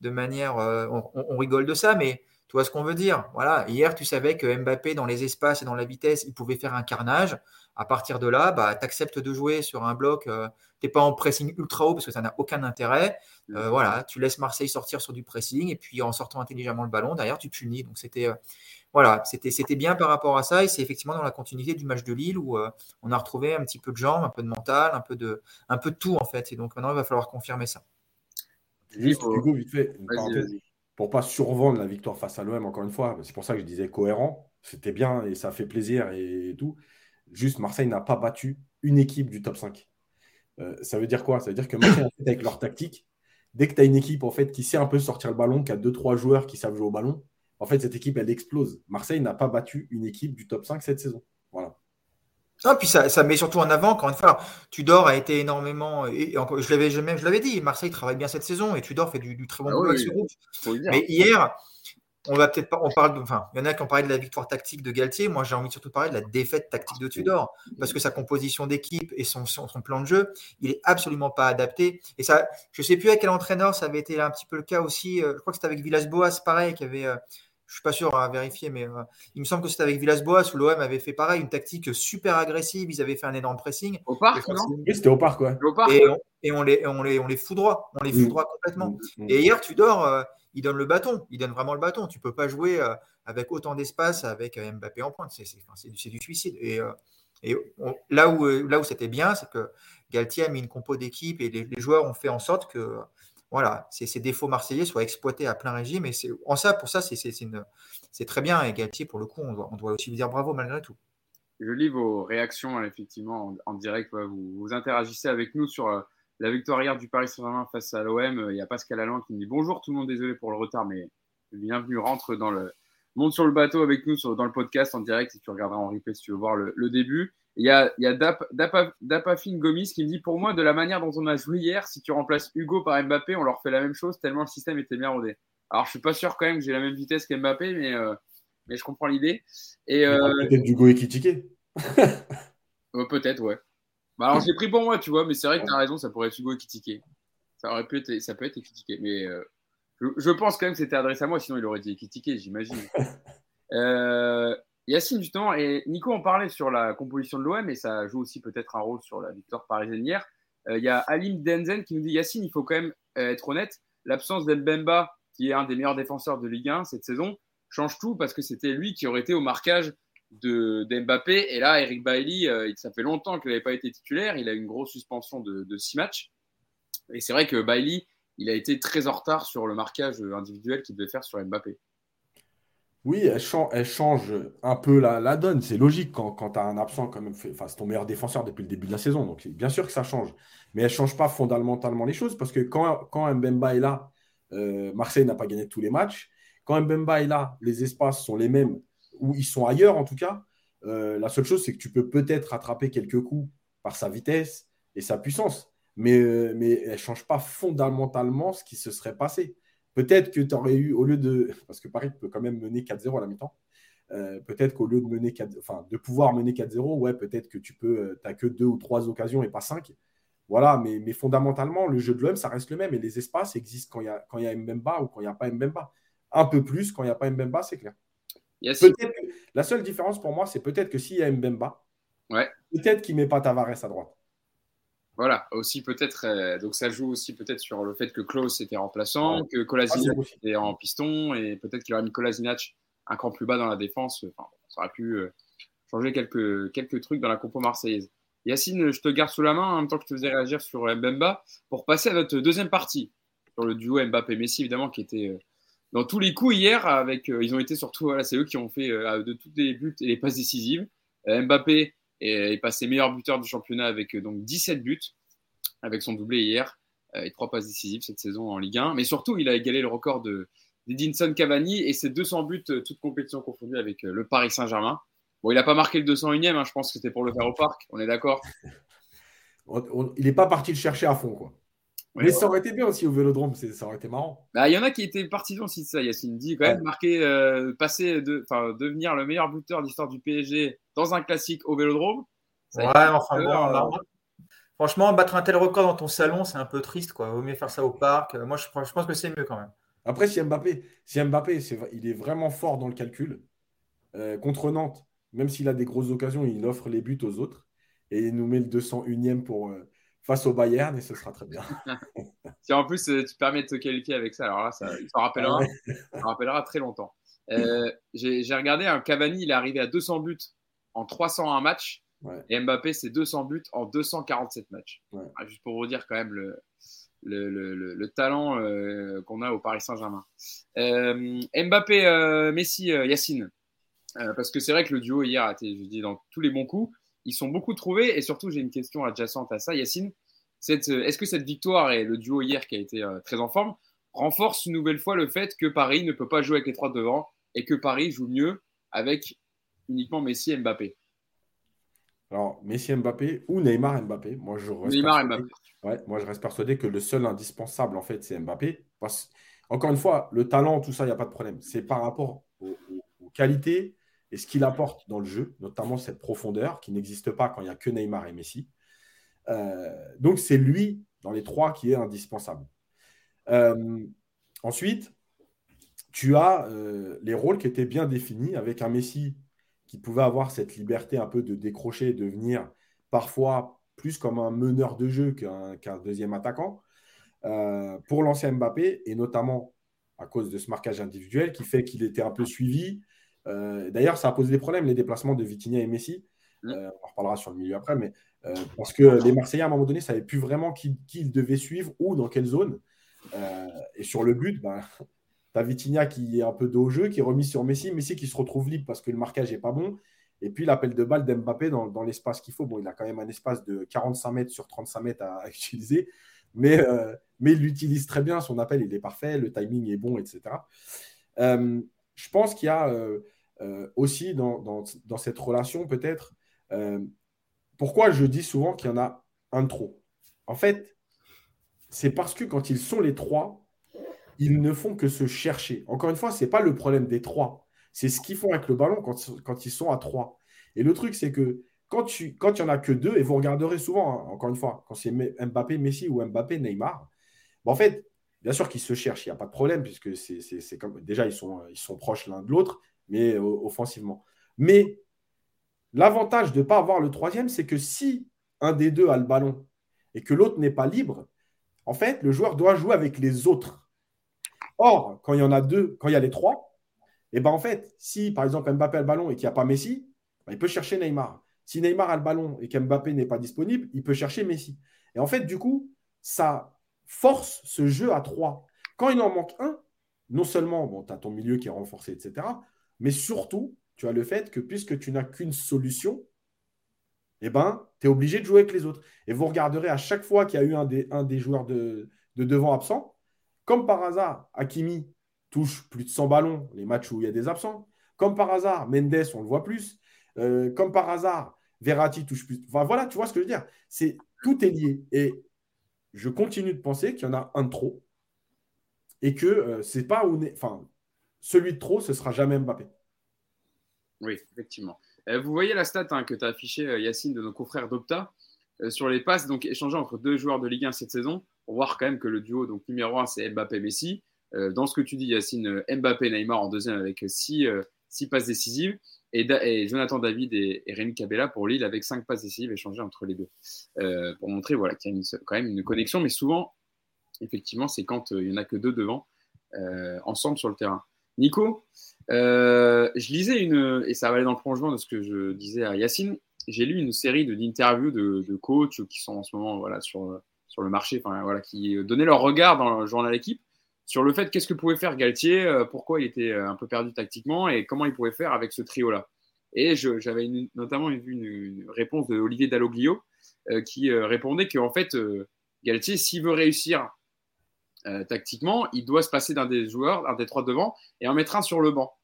de manière, euh, on, rigole de ça, mais tu vois ce qu'on veut dire. Voilà, hier, tu savais que Mbappé, dans les espaces et dans la vitesse, il pouvait faire un carnage. À partir de là, bah, tu acceptes de jouer sur un bloc. Euh, tu n'es pas en pressing ultra haut parce que ça n'a aucun intérêt. Euh, voilà, tu laisses Marseille sortir sur du pressing et puis en sortant intelligemment le ballon, derrière, tu punis. Donc c'était voilà, c'était, c'était bien par rapport à ça et c'est effectivement dans la continuité du match de Lille où on a retrouvé un petit peu de jambes, un peu de mental, un peu de, un peu de tout en fait. Et donc maintenant, il va falloir confirmer ça. Juste, Hugo, vite fait, une parenthèse. Pour pas survendre la victoire face à l'OM, encore une fois, c'est pour ça que je disais cohérent. C'était bien et ça fait plaisir et, tout. Juste, Marseille n'a pas battu une équipe du top 5. Euh, ça veut dire quoi? Ça veut dire que Marseille, avec leur tactique, dès que tu as une équipe en fait, qui sait un peu sortir le ballon, qui a 2-3 joueurs qui savent jouer au ballon, en fait, cette équipe, elle explose. Marseille n'a pas battu une équipe du top 5 cette saison. Ah, puis ça, ça, met surtout en avant, encore une fois, Tudor a été énormément, et encore, je l'avais je l'avais dit, Marseille travaille bien cette saison et Tudor fait du, très bon ah boulot avec ce groupe. Mais hier, on va peut-être pas, on parle de, enfin, il y en a qui ont parlé de la victoire tactique de Galtier. Moi, j'ai envie de surtout parler de la défaite tactique de Tudor parce que sa composition d'équipe et son, son, plan de jeu, il est absolument pas adapté. Et ça, je sais plus à quel entraîneur ça avait été un petit peu le cas aussi. Euh, je crois que c'était avec Villas-Boas, pareil, qui avait euh, je suis pas sûr à vérifier, mais euh, il me semble que c'était avec Villas-Boas où l'OM avait fait pareil, une tactique super agressive. Ils avaient fait un énorme pressing. Au parc, non Oui, c'était au parc, ouais. Et, on, les, on, les, on les foudroie, on les mm. foudroie complètement. Mm, mm. Et hier, tu dors, euh, il donne le bâton, il donne vraiment le bâton. Tu peux pas jouer euh, avec autant d'espace avec Mbappé en pointe. C'est du, suicide. Et, et là où, là où c'était bien, c'est que Galtier a mis une compo d'équipe et les, les, joueurs ont fait en sorte que voilà, ces défauts marseillais soient exploités à plein régime. Et en ça, pour ça, c'est très bien. Et Galtier, pour le coup, on doit, aussi lui dire bravo malgré tout. Je lis vos réactions, effectivement, en, direct. Vous, vous, interagissez avec nous sur euh, la victoire hier du Paris Saint-Germain face à l'OM. Il y a Pascal Allan qui me dit bonjour tout le monde, désolé pour le retard, mais bienvenue, rentre dans le monte sur le bateau avec nous dans le podcast en direct si tu regarderas en replay si tu veux voir le début. Il y a, il y a Dapafine Gomis qui me dit Pour moi, de la manière dont on a joué hier, si tu remplaces Hugo par Mbappé, on leur fait la même chose tellement le système était bien rodé. Alors, je suis pas sûr quand même que j'ai la même vitesse qu'Mbappé, mais, euh, mais je comprends l'idée. Et euh, Peut-être Hugo et Kitike *laughs* Peut-être, ouais. Bah, alors, j'ai pris pour moi, tu vois, mais c'est vrai que tu as raison, ça pourrait être Hugo Kitike. Ça, aurait pu être, ça peut être Kitike, mais euh, je, je, pense quand même que c'était adressé à moi, sinon il aurait dit Kitike, j'imagine. *laughs* euh, Yacine, justement, et Nico en parlait sur la composition de l'OM et ça joue aussi peut-être un rôle sur la victoire parisienne hier. Euh, il y a Alim Denzen qui nous dit Yacine, il faut quand même euh, être honnête, l'absence d'Elbemba qui est un des meilleurs défenseurs de Ligue 1 cette saison, change tout parce que c'était lui qui aurait été au marquage de. Et là, Eric Bailly, euh, ça fait longtemps qu'il n'avait pas été titulaire. Il a eu une grosse suspension de, de six matchs. Et c'est vrai que Bailly, il a été très en retard sur le marquage individuel qu'il devait faire sur Mbappé. Oui, elle, change, un peu la, donne. C'est logique quand, tu as un absent comme enfin, c'est ton meilleur défenseur depuis le début de la saison. Donc bien sûr que ça change. Mais elle ne change pas fondamentalement les choses parce que quand, quand Mbemba est là, euh, Marseille n'a pas gagné tous les matchs. Quand Mbemba est là, les espaces sont les mêmes ou ils sont ailleurs en tout cas. Euh, la seule chose, c'est que tu peux peut-être rattraper quelques coups par sa vitesse et sa puissance. Mais, euh, mais elle ne change pas fondamentalement ce qui se serait passé. Peut-être que tu aurais eu, au lieu de. Parce que Paris peut quand même mener 4-0 à la mi-temps. Euh, peut-être qu'au lieu de mener 4, enfin, de pouvoir mener 4-0, ouais, peut-être que tu peux, euh, as que deux ou trois occasions et pas cinq. Voilà, mais, mais fondamentalement, le jeu de l'OM, ça reste le même et les espaces existent quand il y a, quand il y a Mbemba ou quand il n'y a pas Mbemba. Un peu plus quand il n'y a pas Mbemba, c'est clair. la seule différence pour moi, c'est peut-être que s'il y a Mbemba, ouais. peut-être qu'il ne met pas Tavares à droite. Voilà, aussi peut-être, euh, donc ça joue aussi peut-être sur le fait que Klaus était remplaçant, que Kolasinac ah, était en piston, et peut-être qu'il aurait mis Kolasinac un cran plus bas dans la défense. Enfin, ça aurait pu euh, changer quelques, quelques trucs dans la compo marseillaise. Yacine, je te garde sous la main en même temps que je te faisais réagir sur Mbemba pour passer à notre deuxième partie, sur le duo Mbappé-Messi, évidemment, qui était euh, dans tous les coups hier. Avec, ils ont été surtout, voilà, c'est eux qui ont fait de tous les buts et les passes décisives. Mbappé et est passé meilleur buteur du championnat avec euh, donc 17 buts, avec son doublé hier euh, et trois passes décisives cette saison en Ligue 1. Mais surtout, il a égalé le record de d'Edinson Cavani et ses 200 buts, euh, toutes compétitions confondues avec le Paris Saint-Germain. Bon, il n'a pas marqué le 201e, hein, je pense que c'était pour le faire au parc, on est d'accord *laughs* Il n'est pas parti le chercher à fond, quoi mais ça aurait été bien aussi au Vélodrome, ça aurait été marrant. Bah, il y en a qui étaient partisans aussi de ça, Yacine dit quand même marquer, euh, passer, de, devenir le meilleur buteur d'histoire du PSG dans un classique au Vélodrome. Ouais, enfin bon, euh, franchement, battre un tel record dans ton salon, c'est un peu triste, quoi. Vaut mieux faire ça au parc. Moi, je, je pense que c'est mieux quand même. Après, si Mbappé, si Mbappé il est vraiment fort dans le calcul, euh, contre Nantes, même s'il a des grosses occasions, il offre les buts aux autres et il nous met le 201e pour face au Bayern et ce sera très bien. *laughs* *laughs* si en plus euh, tu permets de te qualifier avec ça, alors là, ça, ça rappellera, ah rappellera très longtemps. Euh, j'ai regardé un Cavani, il est arrivé à 200 buts en 301 matchs. Et Mbappé, c'est 200 buts en 247 matchs. Ah, juste pour vous dire quand même le, le, le, le talent euh, qu'on a au Paris Saint-Germain. Mbappé, Messi, Yacine. parce que c'est vrai que le duo hier a été, je dis, dans tous les bons coups ils sont beaucoup trouvés. Et surtout, j'ai une question adjacente à ça, Yacine. Euh, est-ce que cette victoire et le duo hier qui a été euh, très en forme renforce une nouvelle fois le fait que Paris ne peut pas jouer avec les trois devant et que Paris joue mieux avec uniquement Messi et Mbappé Alors, Messi Mbappé ou Neymar Mbappé Moi, je reste Neymar Mbappé. Ouais, moi, je reste persuadé que le seul indispensable, en fait, c'est Mbappé. Encore une fois, le talent, tout ça, il n'y a pas de problème. C'est par rapport aux qualités et ce qu'il apporte dans le jeu, notamment cette profondeur qui n'existe pas quand il n'y a que Neymar et Messi. Euh, donc c'est lui, dans les trois, qui est indispensable. Euh, ensuite, tu as euh, les rôles qui étaient bien définis avec un Messi qui pouvait avoir cette liberté un peu de décrocher, de venir parfois plus comme un meneur de jeu qu'un deuxième attaquant, pour lancer Mbappé, et notamment à cause de ce marquage individuel qui fait qu'il était un peu suivi, euh, d'ailleurs, ça a posé des problèmes, les déplacements de Vitinha et Messi. Mm. Euh, on en reparlera sur le milieu après, mais euh, parce que les Marseillais, à un moment donné, ne savaient plus vraiment qui, ils devaient suivre ou dans quelle zone. et sur le but, ben, tu as Vitinha qui est un peu dos au jeu, qui est remis sur Messi, Messi qui se retrouve libre parce que le marquage n'est pas bon. Et puis l'appel de balle d'Mbappé dans, dans l'espace qu'il faut. Bon, il a quand même un espace de 45 mètres sur 35 mètres à, utiliser, mais, mais il l'utilise très bien. Son appel, il est parfait, le timing est bon, etc. je pense qu'il y a euh, aussi dans, cette relation, peut-être. Euh, pourquoi je dis souvent qu'il y en a un de trop? En fait, c'est parce que quand ils sont les trois, ils ne font que se chercher. Encore une fois, ce n'est pas le problème des trois. C'est ce qu'ils font avec le ballon quand, ils sont à trois. Et le truc, c'est que quand, il n'y en a que deux, et vous regarderez souvent, hein, encore une fois, quand c'est Mbappé, Messi ou Mbappé, Neymar, en fait, bien sûr qu'ils se cherchent, il n'y a pas de problème, puisque c'est comme déjà, ils sont, ils sont proches l'un de l'autre, mais euh, offensivement. Mais l'avantage de ne pas avoir le troisième, c'est que si un des deux a le ballon et que l'autre n'est pas libre, en fait, le joueur doit jouer avec les autres. Or, quand il y en a deux, quand il y a les trois, et eh ben en fait, si par exemple Mbappé a le ballon et qu'il n'y a pas Messi, ben, il peut chercher Neymar. Si Neymar a le ballon et qu'Mbappé n'est pas disponible, il peut chercher Messi. Et en fait, du coup, ça force ce jeu à trois. Quand il en manque un, non seulement bon, tu as ton milieu qui est renforcé, etc., mais surtout, tu as le fait que puisque tu n'as qu'une solution, eh ben, tu es obligé de jouer avec les autres. Et vous regarderez à chaque fois qu'il y a eu un des, un des joueurs de, devant absent, comme par hasard, Hakimi touche plus de 100 ballons les matchs où il y a des absents. Comme par hasard, Mendes, on le voit plus. Euh, comme par hasard, Verratti touche plus. Voilà, tu vois ce que je veux dire. C'est tout est lié. Et je continue de penser qu'il y en a un de trop et que euh, c'est pas où enfin celui de trop, ce sera jamais Mbappé. Oui, effectivement. Euh, vous voyez la stat hein, que tu as affichée, Yacine, de nos confrères d'Opta, sur les passes donc échangées entre deux joueurs de Ligue 1 cette saison. On voit quand même que le duo donc numéro 1, c'est Mbappé-Messi. dans ce que tu dis, Yacine, Mbappé-Neymar en deuxième avec six, six passes décisives. Et, Jonathan David et, Rémi Cabella pour Lille avec cinq passes décisives échangées entre les deux. pour montrer voilà, qu'il y a quand même une connexion, mais souvent, effectivement, c'est quand il n'y en a que deux devant, ensemble sur le terrain. Nico, euh, je lisais une, et ça va aller dans le prolongement de ce que je disais à Yacine, j'ai lu une série d'interviews de, de, coachs qui sont en ce moment voilà, sur, sur le marché, voilà, qui donnaient leur regard dans le journal équipe sur le fait qu'est-ce que pouvait faire Galtier, euh, pourquoi il était euh, un peu perdu tactiquement et comment il pouvait faire avec ce trio-là. Et j'avais notamment vu une, réponse de Olivier Dalloglio qui répondait qu'en fait, Galtier, s'il veut réussir tactiquement, il doit se passer d'un des joueurs, un des trois devant, et en mettre un sur le banc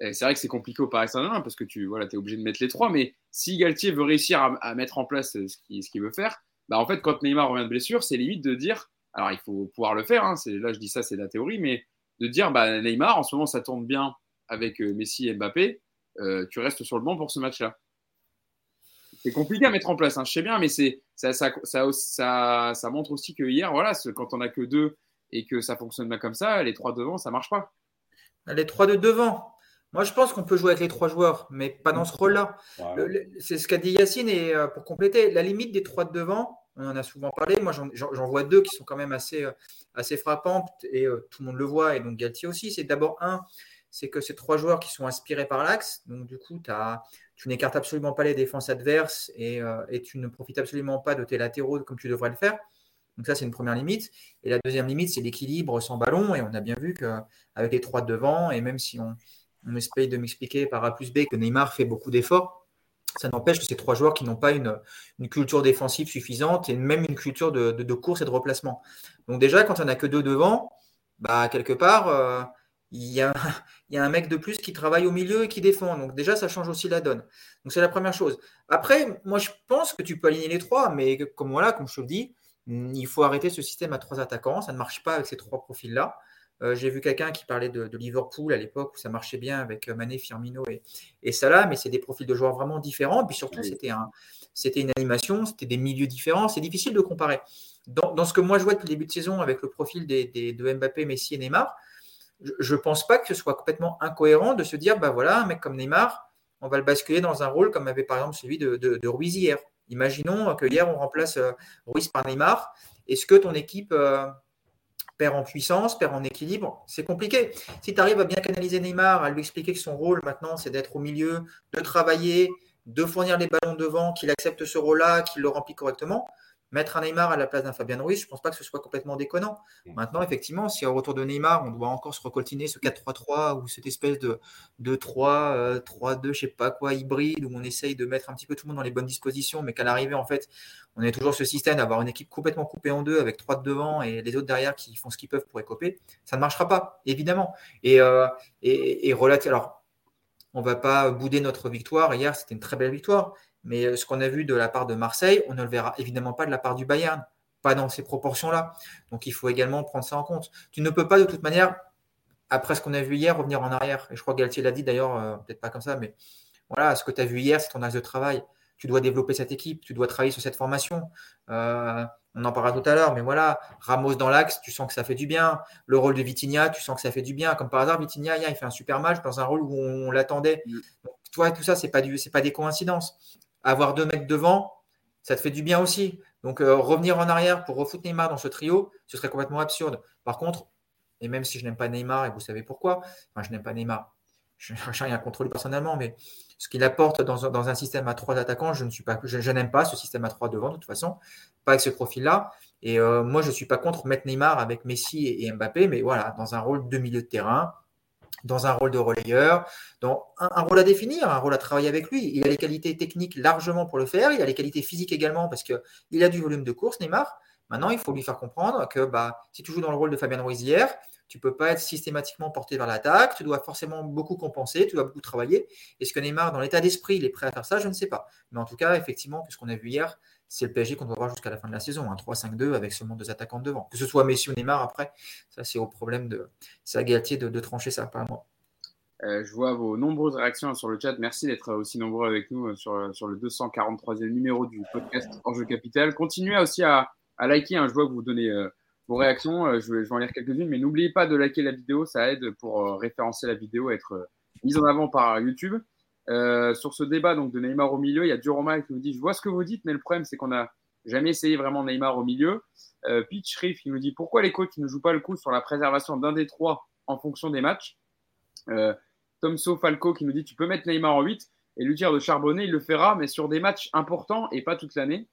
c'est vrai que c'est compliqué au Paris Saint-Germain parce que tu voilà, es obligé de mettre les trois. Mais si Galtier veut réussir à, mettre en place euh, ce qu'il veut faire, bah en fait, quand Neymar revient de blessure, c'est limite de dire alors il faut pouvoir le faire. Hein, là, je dis ça, c'est la théorie, mais de dire bah, Neymar, en ce moment, ça tourne bien avec euh, Messi et Mbappé. Euh, tu restes sur le banc pour ce match-là. C'est compliqué à mettre en place, hein, je sais bien, mais ça, montre aussi que hier, voilà, quand on a que deux et que ça fonctionne bien comme ça, les trois devant, ça marche pas. Les trois de devant, moi, je pense qu'on peut jouer avec les trois joueurs, mais pas dans ce rôle-là. C'est ce qu'a dit Yacine, et euh, pour compléter, la limite des trois de devant, on en a souvent parlé. Moi, j'en vois deux qui sont quand même assez, euh, assez frappantes, et euh, tout le monde le voit, et donc Galtier aussi. C'est d'abord un, c'est que ces trois joueurs qui sont inspirés par l'axe, donc du coup, as, tu n'écartes absolument pas les défenses adverses et, et, tu ne profites absolument pas de tes latéraux comme tu devrais le faire. Donc ça, c'est une première limite. Et la deuxième limite, c'est l'équilibre sans ballon. Et on a bien vu qu'avec les trois de devant, et même si on, on essaye de m'expliquer par A plus B que Neymar fait beaucoup d'efforts. Ça n'empêche que ces trois joueurs qui n'ont pas une, culture défensive suffisante et même une culture de, course et de replacement. Donc déjà, quand on n'a que deux devant, bah, quelque part, euh, *laughs* il, y a, un mec de plus qui travaille au milieu et qui défend. Donc déjà, ça change aussi la donne. Donc c'est la première chose. Après, moi, je pense que tu peux aligner les trois, mais comme voilà, comme je te le dis, il faut arrêter ce système à trois attaquants. Ça ne marche pas avec ces trois profils-là. Euh, j'ai vu quelqu'un qui parlait de, Liverpool à l'époque où ça marchait bien avec euh, Mané, Firmino et, et Salah, mais c'est des profils de joueurs vraiment différents. Et puis surtout, c'était un, c'était une animation, c'était des milieux différents. C'est difficile de comparer. Dans, ce que moi je vois depuis le début de saison avec le profil des, de Mbappé, Messi et Neymar, je ne pense pas que ce soit complètement incohérent de se dire, bah voilà, un mec comme Neymar, on va le basculer dans un rôle comme avait par exemple celui de, de, Ruiz hier. Imaginons que hier on remplace euh, Ruiz par Neymar. Est-ce que ton équipe perd en puissance, perd en équilibre, c'est compliqué. Si tu arrives à bien canaliser Neymar, à lui expliquer que son rôle maintenant, c'est d'être au milieu, de travailler, de fournir les ballons devant, qu'il accepte ce rôle-là, qu'il le remplit correctement, Mettre un Neymar à la place d'un Fabien Ruiz, je ne pense pas que ce soit complètement déconnant. Mm. Maintenant, effectivement, si au retour de Neymar, on doit encore se recoltiner ce 4-3-3 ou cette espèce de 2-3, 3-2, je ne sais pas quoi, hybride, où on essaye de mettre un petit peu tout le monde dans les bonnes dispositions, mais qu'à l'arrivée, en fait, on est toujours ce système d'avoir une équipe complètement coupée en deux avec trois de devant et les autres derrière qui font ce qu'ils peuvent pour écoper, ça ne marchera pas, évidemment. Et, euh, et, et alors, on ne va pas bouder notre victoire. Hier, c'était une très belle victoire. Mais euh, ce qu'on a vu de la part de Marseille, on ne le verra évidemment pas de la part du Bayern, pas dans ces proportions-là. Donc il faut également prendre ça en compte. Tu ne peux pas de toute manière, après ce qu'on a vu hier, revenir en arrière. Et je crois que Galtier l'a dit d'ailleurs, euh, peut-être pas comme ça, mais voilà, ce que tu as vu hier, c'est ton axe de travail. Tu dois développer cette équipe, tu dois travailler sur cette formation. Euh, on en parlera tout à l'heure, mais voilà, Ramos dans l'axe, tu sens que ça fait du bien. Le rôle de Vitinha, tu sens que ça fait du bien. Comme par hasard, Vitinha, il fait un super match dans un rôle où on, l'attendait. Mm. Toi, tout ça, c'est pas pas des coïncidences avoir deux mecs devant, ça te fait du bien aussi. Donc euh, revenir en arrière pour refoutre Neymar dans ce trio, ce serait complètement absurde. Par contre, et même si je n'aime pas Neymar, et vous savez pourquoi, enfin, je n'aime pas Neymar, je n'ai rien contre lui personnellement, mais ce qu'il apporte dans, un système à trois attaquants, je ne pas, je, n'aime pas ce système à trois devant de toute façon, pas avec ce profil-là. Et euh, moi, je ne suis pas contre mettre Neymar avec Messi et, Mbappé, mais voilà, dans un rôle de milieu de terrain, dans un rôle de relayeur, dans un, rôle à définir, un rôle à travailler avec lui. Il a les qualités techniques largement pour le faire, il a les qualités physiques également parce qu'il a du volume de course, Neymar. Maintenant, il faut lui faire comprendre que bah, si tu joues dans le rôle de Fabien Ruiz hier, tu ne peux pas être systématiquement porté vers l'attaque, tu dois forcément beaucoup compenser, tu dois beaucoup travailler. Est-ce que Neymar, dans l'état d'esprit, il est prêt à faire ça? Je ne sais pas. Mais en tout cas, effectivement, puisqu'on a vu hier, c'est le PSG qu'on doit voir jusqu'à la fin de la saison, un 3-5-2 avec seulement deux attaquants devant. Que ce soit Messi ou Neymar après, ça c'est au problème de c'est de, de, trancher ça, pas moi. Euh, je vois vos nombreuses réactions sur le chat. Merci d'être aussi nombreux avec nous euh, sur, sur le 243e numéro du podcast Enjeu Capital. Continuez aussi à, à liker. Hein. Je vois que vous donnez euh, vos réactions. Euh, je vais, en lire quelques-unes, mais n'oubliez pas de liker la vidéo. Ça aide pour euh, référencer la vidéo, être mise en avant par YouTube. Sur ce débat donc de Neymar au milieu, il y a Duroma qui nous dit Je vois ce que vous dites, mais le problème, c'est qu'on n'a jamais essayé vraiment Neymar au milieu. Euh, Pitch Riff qui nous dit Pourquoi les coachs ne jouent pas le coup sur la préservation d'un des trois en fonction des matchs? Euh, Tomso Falco qui nous dit Tu peux mettre Neymar en 8 et lui dire de charbonner, il le fera, mais sur des matchs importants et pas toute l'année.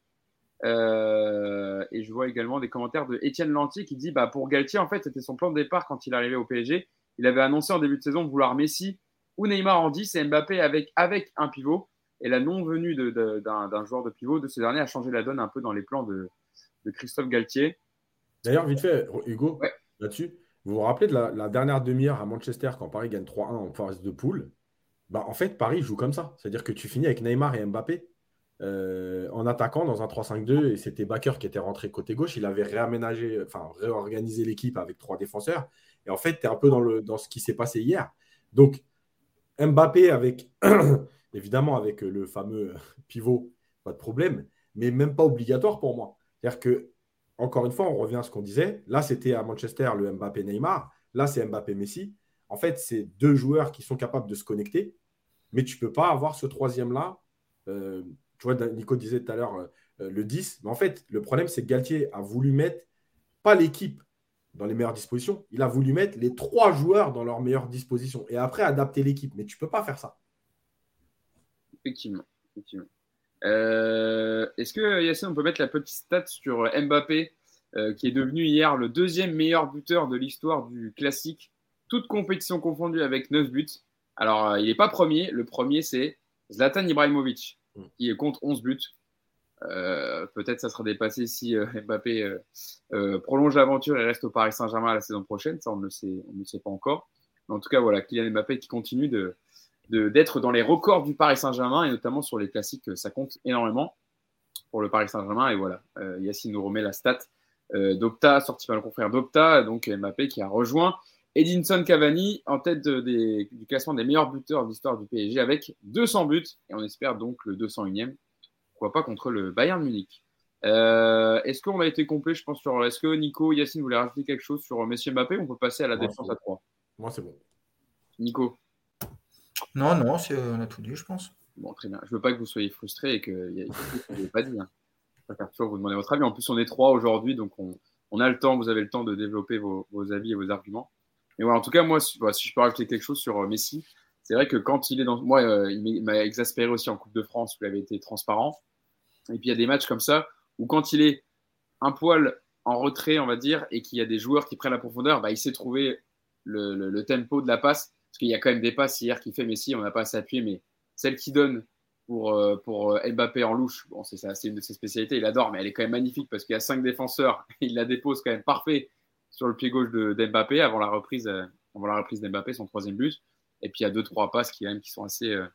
Euh, et je vois également des commentaires de Étienne Lantier qui dit bah, pour Galtier, en fait, c'était son plan de départ quand il arrivait au PSG. Il avait annoncé en début de saison vouloir Messi ou Neymar en 10 et Mbappé avec, avec un pivot. Et la non-venue d'un joueur de pivot de ces derniers a changé la donne un peu dans les plans de, de Christophe Galtier. D'ailleurs, vite fait, Hugo, là-dessus, vous vous rappelez de la, dernière demi-heure à Manchester quand Paris gagne 3-1 en phase de poule? Bah, En fait, Paris joue comme ça. C'est-à-dire que tu finis avec Neymar et Mbappé. Euh, en attaquant dans un 3-5-2 et c'était Baker qui était rentré côté gauche. Il avait réaménagé, enfin réorganisé l'équipe avec trois défenseurs. Et en fait, tu es un peu dans, le, dans ce qui s'est passé hier. Donc, Mbappé avec, *clears throat* évidemment, avec le fameux *laughs* pivot, pas de problème, mais même pas obligatoire pour moi. C'est-à-dire que, encore une fois, on revient à ce qu'on disait. Là, c'était à Manchester le Mbappé Neymar. Là, c'est Mbappé Messi. En fait, c'est deux joueurs qui sont capables de se connecter, mais tu ne peux pas avoir ce troisième-là. Euh, tu vois, Nico disait tout à l'heure euh, le 10. Mais en fait, le problème, c'est que Galtier a voulu mettre pas l'équipe dans les meilleures dispositions. Il a voulu mettre les trois joueurs dans leurs meilleures dispositions et après adapter l'équipe. Mais tu ne peux pas faire ça. Effectivement. Euh, est-ce que Yacine, on peut mettre la petite stat sur Mbappé, euh, qui est devenu hier le deuxième meilleur buteur de l'histoire du classique, toute compétition confondue avec 9 buts? Alors, il n'est pas premier. Le premier, c'est Zlatan Ibrahimovic qui est contre 11 buts. Euh, peut-être ça sera dépassé si euh, *laughs* Mbappé euh, prolonge l'aventure et reste au Paris Saint-Germain la saison prochaine. Ça, on ne le sait, pas encore. En tout cas, voilà, Kylian Mbappé qui continue d'être dans les records du Paris Saint-Germain et notamment sur les classiques, ça compte énormément pour le Paris Saint-Germain. Et voilà, Yacine nous remet la stat d'Opta, sorti par le confrère d'Opta, donc Mbappé qui a rejoint Edinson Cavani en tête du classement des meilleurs buteurs de l'histoire du PSG avec 200 buts et on espère donc le 201e, pourquoi pas contre le Bayern Munich. Euh, est-ce qu'on a été complet, je pense, sur. Est-ce que Nico, Yacine voulait rajouter quelque chose sur Messi Mbappé On peut passer à la défense à 3. Moi, c'est bon. Nico? Non, non, on a tout dit, je pense. Bon, très bien. Je veux pas que vous soyez frustrés et que y vous n'avez pas dit. Hein. Je préfère toujours vous demander votre avis. En plus, on est trois aujourd'hui, donc on, a le temps, vous avez le temps de développer vos avis et vos arguments. Mais voilà, en tout cas, moi, si, je peux rajouter quelque chose sur euh, Messi, c'est vrai que quand il est dans. Moi, euh, il m'a exaspéré aussi en Coupe de France où il avait été transparent. Et puis il y a des matchs comme ça où quand il est un poil en retrait, on va dire, et qu'il y a des joueurs qui prennent la profondeur, bah, il sait trouver le, tempo de la passe. Parce qu'il y a quand même des passes hier qui fait Messi, on n'a pas à s'appuyer, mais celle qui donne pour, euh, pour Mbappé en louche, bon, c'est une de ses spécialités, il adore, mais elle est quand même magnifique parce qu'il y a cinq défenseurs, *laughs* il la dépose quand même parfait sur le pied gauche d'Mbappé avant la reprise, euh, avant la reprise d'Mbappé, son troisième but. Et puis il y a deux, trois passes qui, qui sont assez, euh,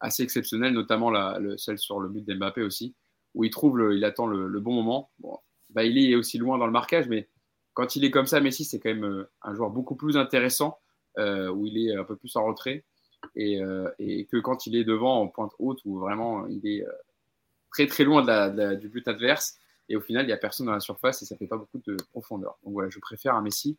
assez exceptionnelles, notamment la, le, celle sur le but d'Mbappé aussi, où il trouve, il attend le, bon moment. Bon, il est aussi loin dans le marquage, mais quand il est comme ça, Messi, c'est quand même euh, un joueur beaucoup plus intéressant, où il est un peu plus en retrait, et, que quand il est devant en pointe haute, où vraiment il est très très loin du but adverse. Et au final, il n'y a personne dans la surface et ça fait pas beaucoup de profondeur. Donc voilà, je préfère un Messi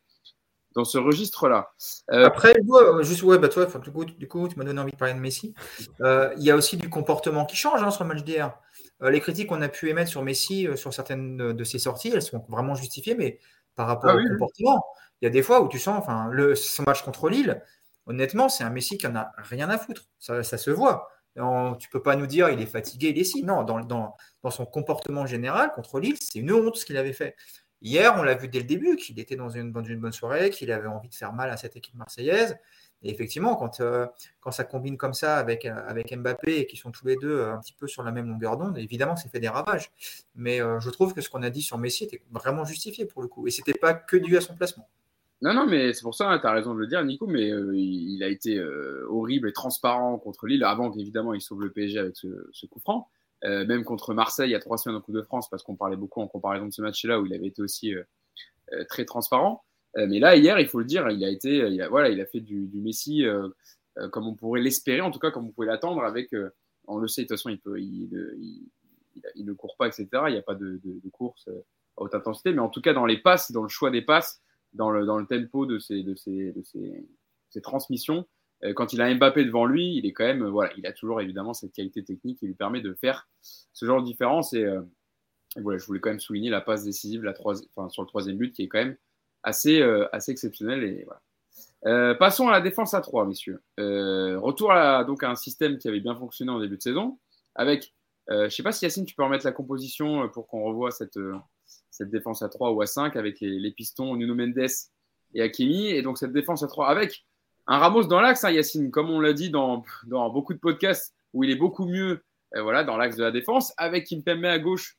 dans ce registre-là. Euh, Après, euh, juste, ouais, bah toi, du coup, du coup tu m'as donné envie de parler de Messi. Euh, il y a aussi du comportement qui change hein, sur le match d'hier. les critiques qu'on a pu émettre sur Messi, sur certaines de ses sorties, elles sont vraiment justifiées, mais par rapport ah au comportement. il y a des fois où tu sens, enfin, le, son match contre Lille, honnêtement, c'est un Messi qui en a rien à foutre. Ça, se voit. Tu tu peux pas nous dire il est fatigué, il est si. Non, dans, dans, dans son comportement général contre Lille, c'est une honte ce qu'il avait fait. Hier, on l'a vu dès le début qu'il était dans une, bonne soirée, qu'il avait envie de faire mal à cette équipe marseillaise. Et effectivement, quand, euh, quand ça combine comme ça avec, euh, avec Mbappé et qu'ils sont tous les deux euh, un petit peu sur la même longueur d'onde, évidemment, c'est fait des ravages. Mais je trouve que ce qu'on a dit sur Messi était vraiment justifié pour le coup. Et c'était pas que dû à son placement. Non, non, mais c'est pour ça, hein, tu as raison de le dire, Nico, mais il, a été horrible et transparent contre Lille avant qu'évidemment il sauve le PSG avec ce coup franc. Euh, même contre Marseille il y a trois semaines en Coupe de France, parce qu'on parlait beaucoup en comparaison de ce match-là où il avait été aussi euh, euh, très transparent. mais là, hier, il faut le dire, il a été, il a, voilà, il a fait du, du Messi comme on pourrait l'espérer, en tout cas comme on pouvait l'attendre. Avec, on le sait, de toute façon, il, peut, il, il, il, ne court pas, etc. Il n'y a pas de, de, de, course à haute intensité, mais en tout cas dans les passes, dans le choix des passes, dans le, dans le tempo de ses, de ses, de ses, ses transmissions, euh, quand il a Mbappé devant lui, il est quand même, euh, voilà, il a toujours évidemment cette qualité technique qui lui permet de faire ce genre de différence. Et, euh, voilà, je voulais quand même souligner la passe décisive la enfin, sur le troisième but qui est quand même assez, assez exceptionnel. Et, voilà. passons à la défense à 3, messieurs. retour à, donc, à un système qui avait bien fonctionné en début de saison. Avec, je ne sais pas si Yacine, tu peux remettre la composition pour qu'on revoie cette, cette défense à 3 ou à 5 avec les, les pistons Nuno Mendes et Hakimi. Et donc cette défense à 3 avec un Ramos dans l'axe, hein, Yacine, comme on l'a dit dans, beaucoup de podcasts, où il est beaucoup mieux euh, voilà, dans l'axe de la défense, avec Kimpembe à gauche,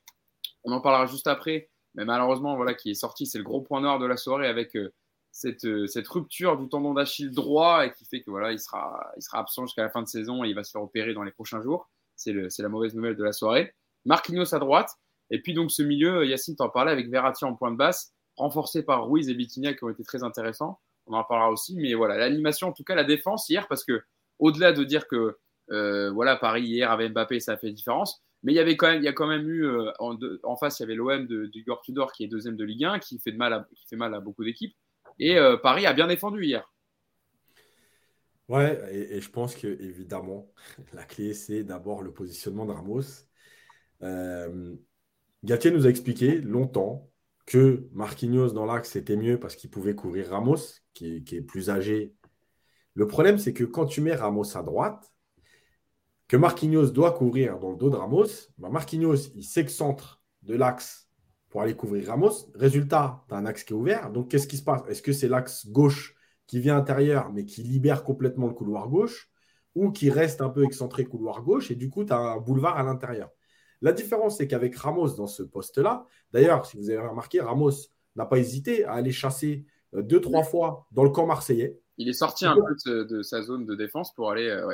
on en parlera juste après, mais malheureusement, voilà, qui est sorti, c'est le gros point noir de la soirée avec euh, cette, euh, cette, rupture du tendon d'Achille droit et qui fait que voilà, il sera, il sera absent jusqu'à la fin de saison et il va se faire opérer dans les prochains jours. C'est la mauvaise nouvelle de la soirée. Marquinhos à droite, et puis donc ce milieu, Yacine t'en parlait avec Verratti en point de basse, renforcé par Ruiz et Vitinha qui ont été très intéressants on en parlera aussi. Mais voilà, l'animation, en tout cas, la défense hier, parce que au-delà de dire que euh, voilà, Paris hier avait Mbappé, ça a fait différence. Mais il y avait quand même, a quand même eu euh, en, face, il y avait l'OM de, du Tudor qui est deuxième de Ligue 1, qui fait de mal à, mal à beaucoup d'équipes. Et euh, Paris a bien défendu hier. Ouais, et, je pense que évidemment, *laughs* la clé c'est d'abord le positionnement de Ramos. Gatier nous a expliqué longtemps que Marquinhos dans l'axe c'était mieux parce qu'il pouvait couvrir Ramos, qui est, plus âgé. Le problème, c'est que quand tu mets Ramos à droite, que Marquinhos doit couvrir dans le dos de Ramos, bah Marquinhos, il s'excentre de l'axe pour aller couvrir Ramos. Résultat, tu as un axe qui est ouvert. Donc, qu'est-ce qui se passe? Est-ce que c'est l'axe gauche qui vient intérieur, mais qui libère complètement le couloir gauche, ou qui reste un peu excentré couloir gauche, et du coup, tu as un boulevard à l'intérieur? La différence, c'est qu'avec Ramos dans ce poste-là, d'ailleurs, si vous avez remarqué, Ramos n'a pas hésité à aller chasser deux, trois fois dans le camp marseillais. Il est sorti un peu de, sa zone de défense pour aller. Euh,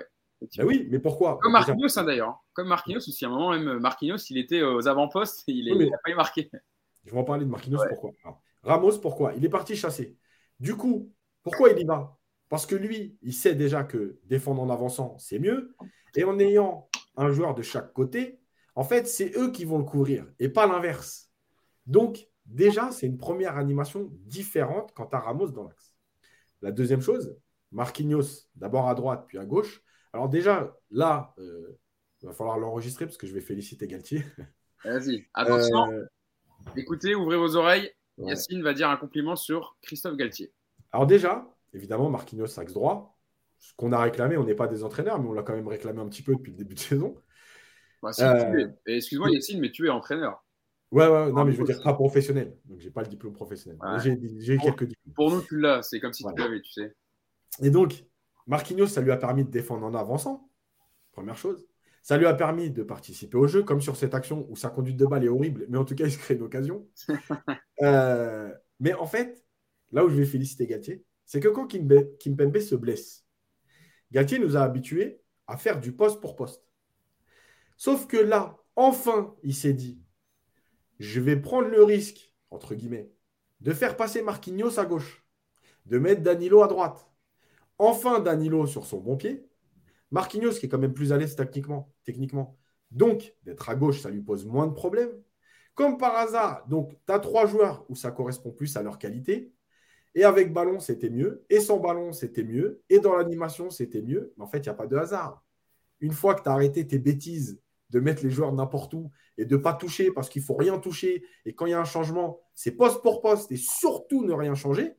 ben oui, mais pourquoi? Comme Marquinhos, hein, d'ailleurs. Comme Marquinhos aussi. À un moment, même Marquinhos, il était aux avant-postes il n'a pas eu marqué. Je vais en parler de Marquinhos. Pourquoi? Ramos, pourquoi? Il est parti chasser. Du coup, pourquoi il y va? Parce que lui, il sait déjà que défendre en avançant, c'est mieux. Et en ayant un joueur de chaque côté, en fait, c'est eux qui vont le couvrir et pas l'inverse. Donc, déjà, c'est une première animation différente quand tu as Ramos dans l'axe. La deuxième chose, Marquinhos, d'abord à droite, puis à gauche. Alors, déjà, là, euh, il va falloir l'enregistrer parce que je vais féliciter Galtier. Vas-y, attention. Euh, Écoutez, ouvrez vos oreilles. Yacine va dire un compliment sur Christophe Galtier. Alors, déjà, évidemment, Marquinhos axe droit. Ce qu'on a réclamé, on n'est pas des entraîneurs, mais on l'a quand même réclamé un petit peu depuis le début de saison. Bah, euh, excuse-moi, Yacine, mais tu es entraîneur. Ouais, ouais, non, mais je veux dire pas professionnel. Donc, j'ai pas le diplôme professionnel. J'ai quelques diplômes. Pour nous, tu l'as. C'est comme si tu l'avais, tu sais. Et donc, Marquinhos, ça lui a permis de défendre en avançant. Première chose. Ça lui a permis de participer au jeu, comme sur cette action où sa conduite de balle est horrible, mais en tout cas, il se crée une occasion. *laughs* Euh, mais en fait, là où je vais féliciter Galtier, c'est que quand Kimpembe se blesse, Galtier nous a habitués à faire du poste pour poste. Sauf que là, enfin, il s'est dit, je vais prendre le risque, entre guillemets, de faire passer Marquinhos à gauche, de mettre Danilo à droite. Enfin, Danilo sur son bon pied. Marquinhos qui est quand même plus à l'aise techniquement, techniquement. Donc, d'être à gauche, ça lui pose moins de problèmes. Comme par hasard, donc, tu as trois joueurs où ça correspond plus à leur qualité. Et avec ballon, c'était mieux. Et sans ballon, c'était mieux. Et dans l'animation, c'était mieux. Mais en fait, il n'y a pas de hasard. Une fois que tu as arrêté tes bêtises de mettre les joueurs n'importe où et de ne pas toucher parce qu'il faut rien toucher. Et quand il y a un changement, c'est poste pour poste et surtout ne rien changer.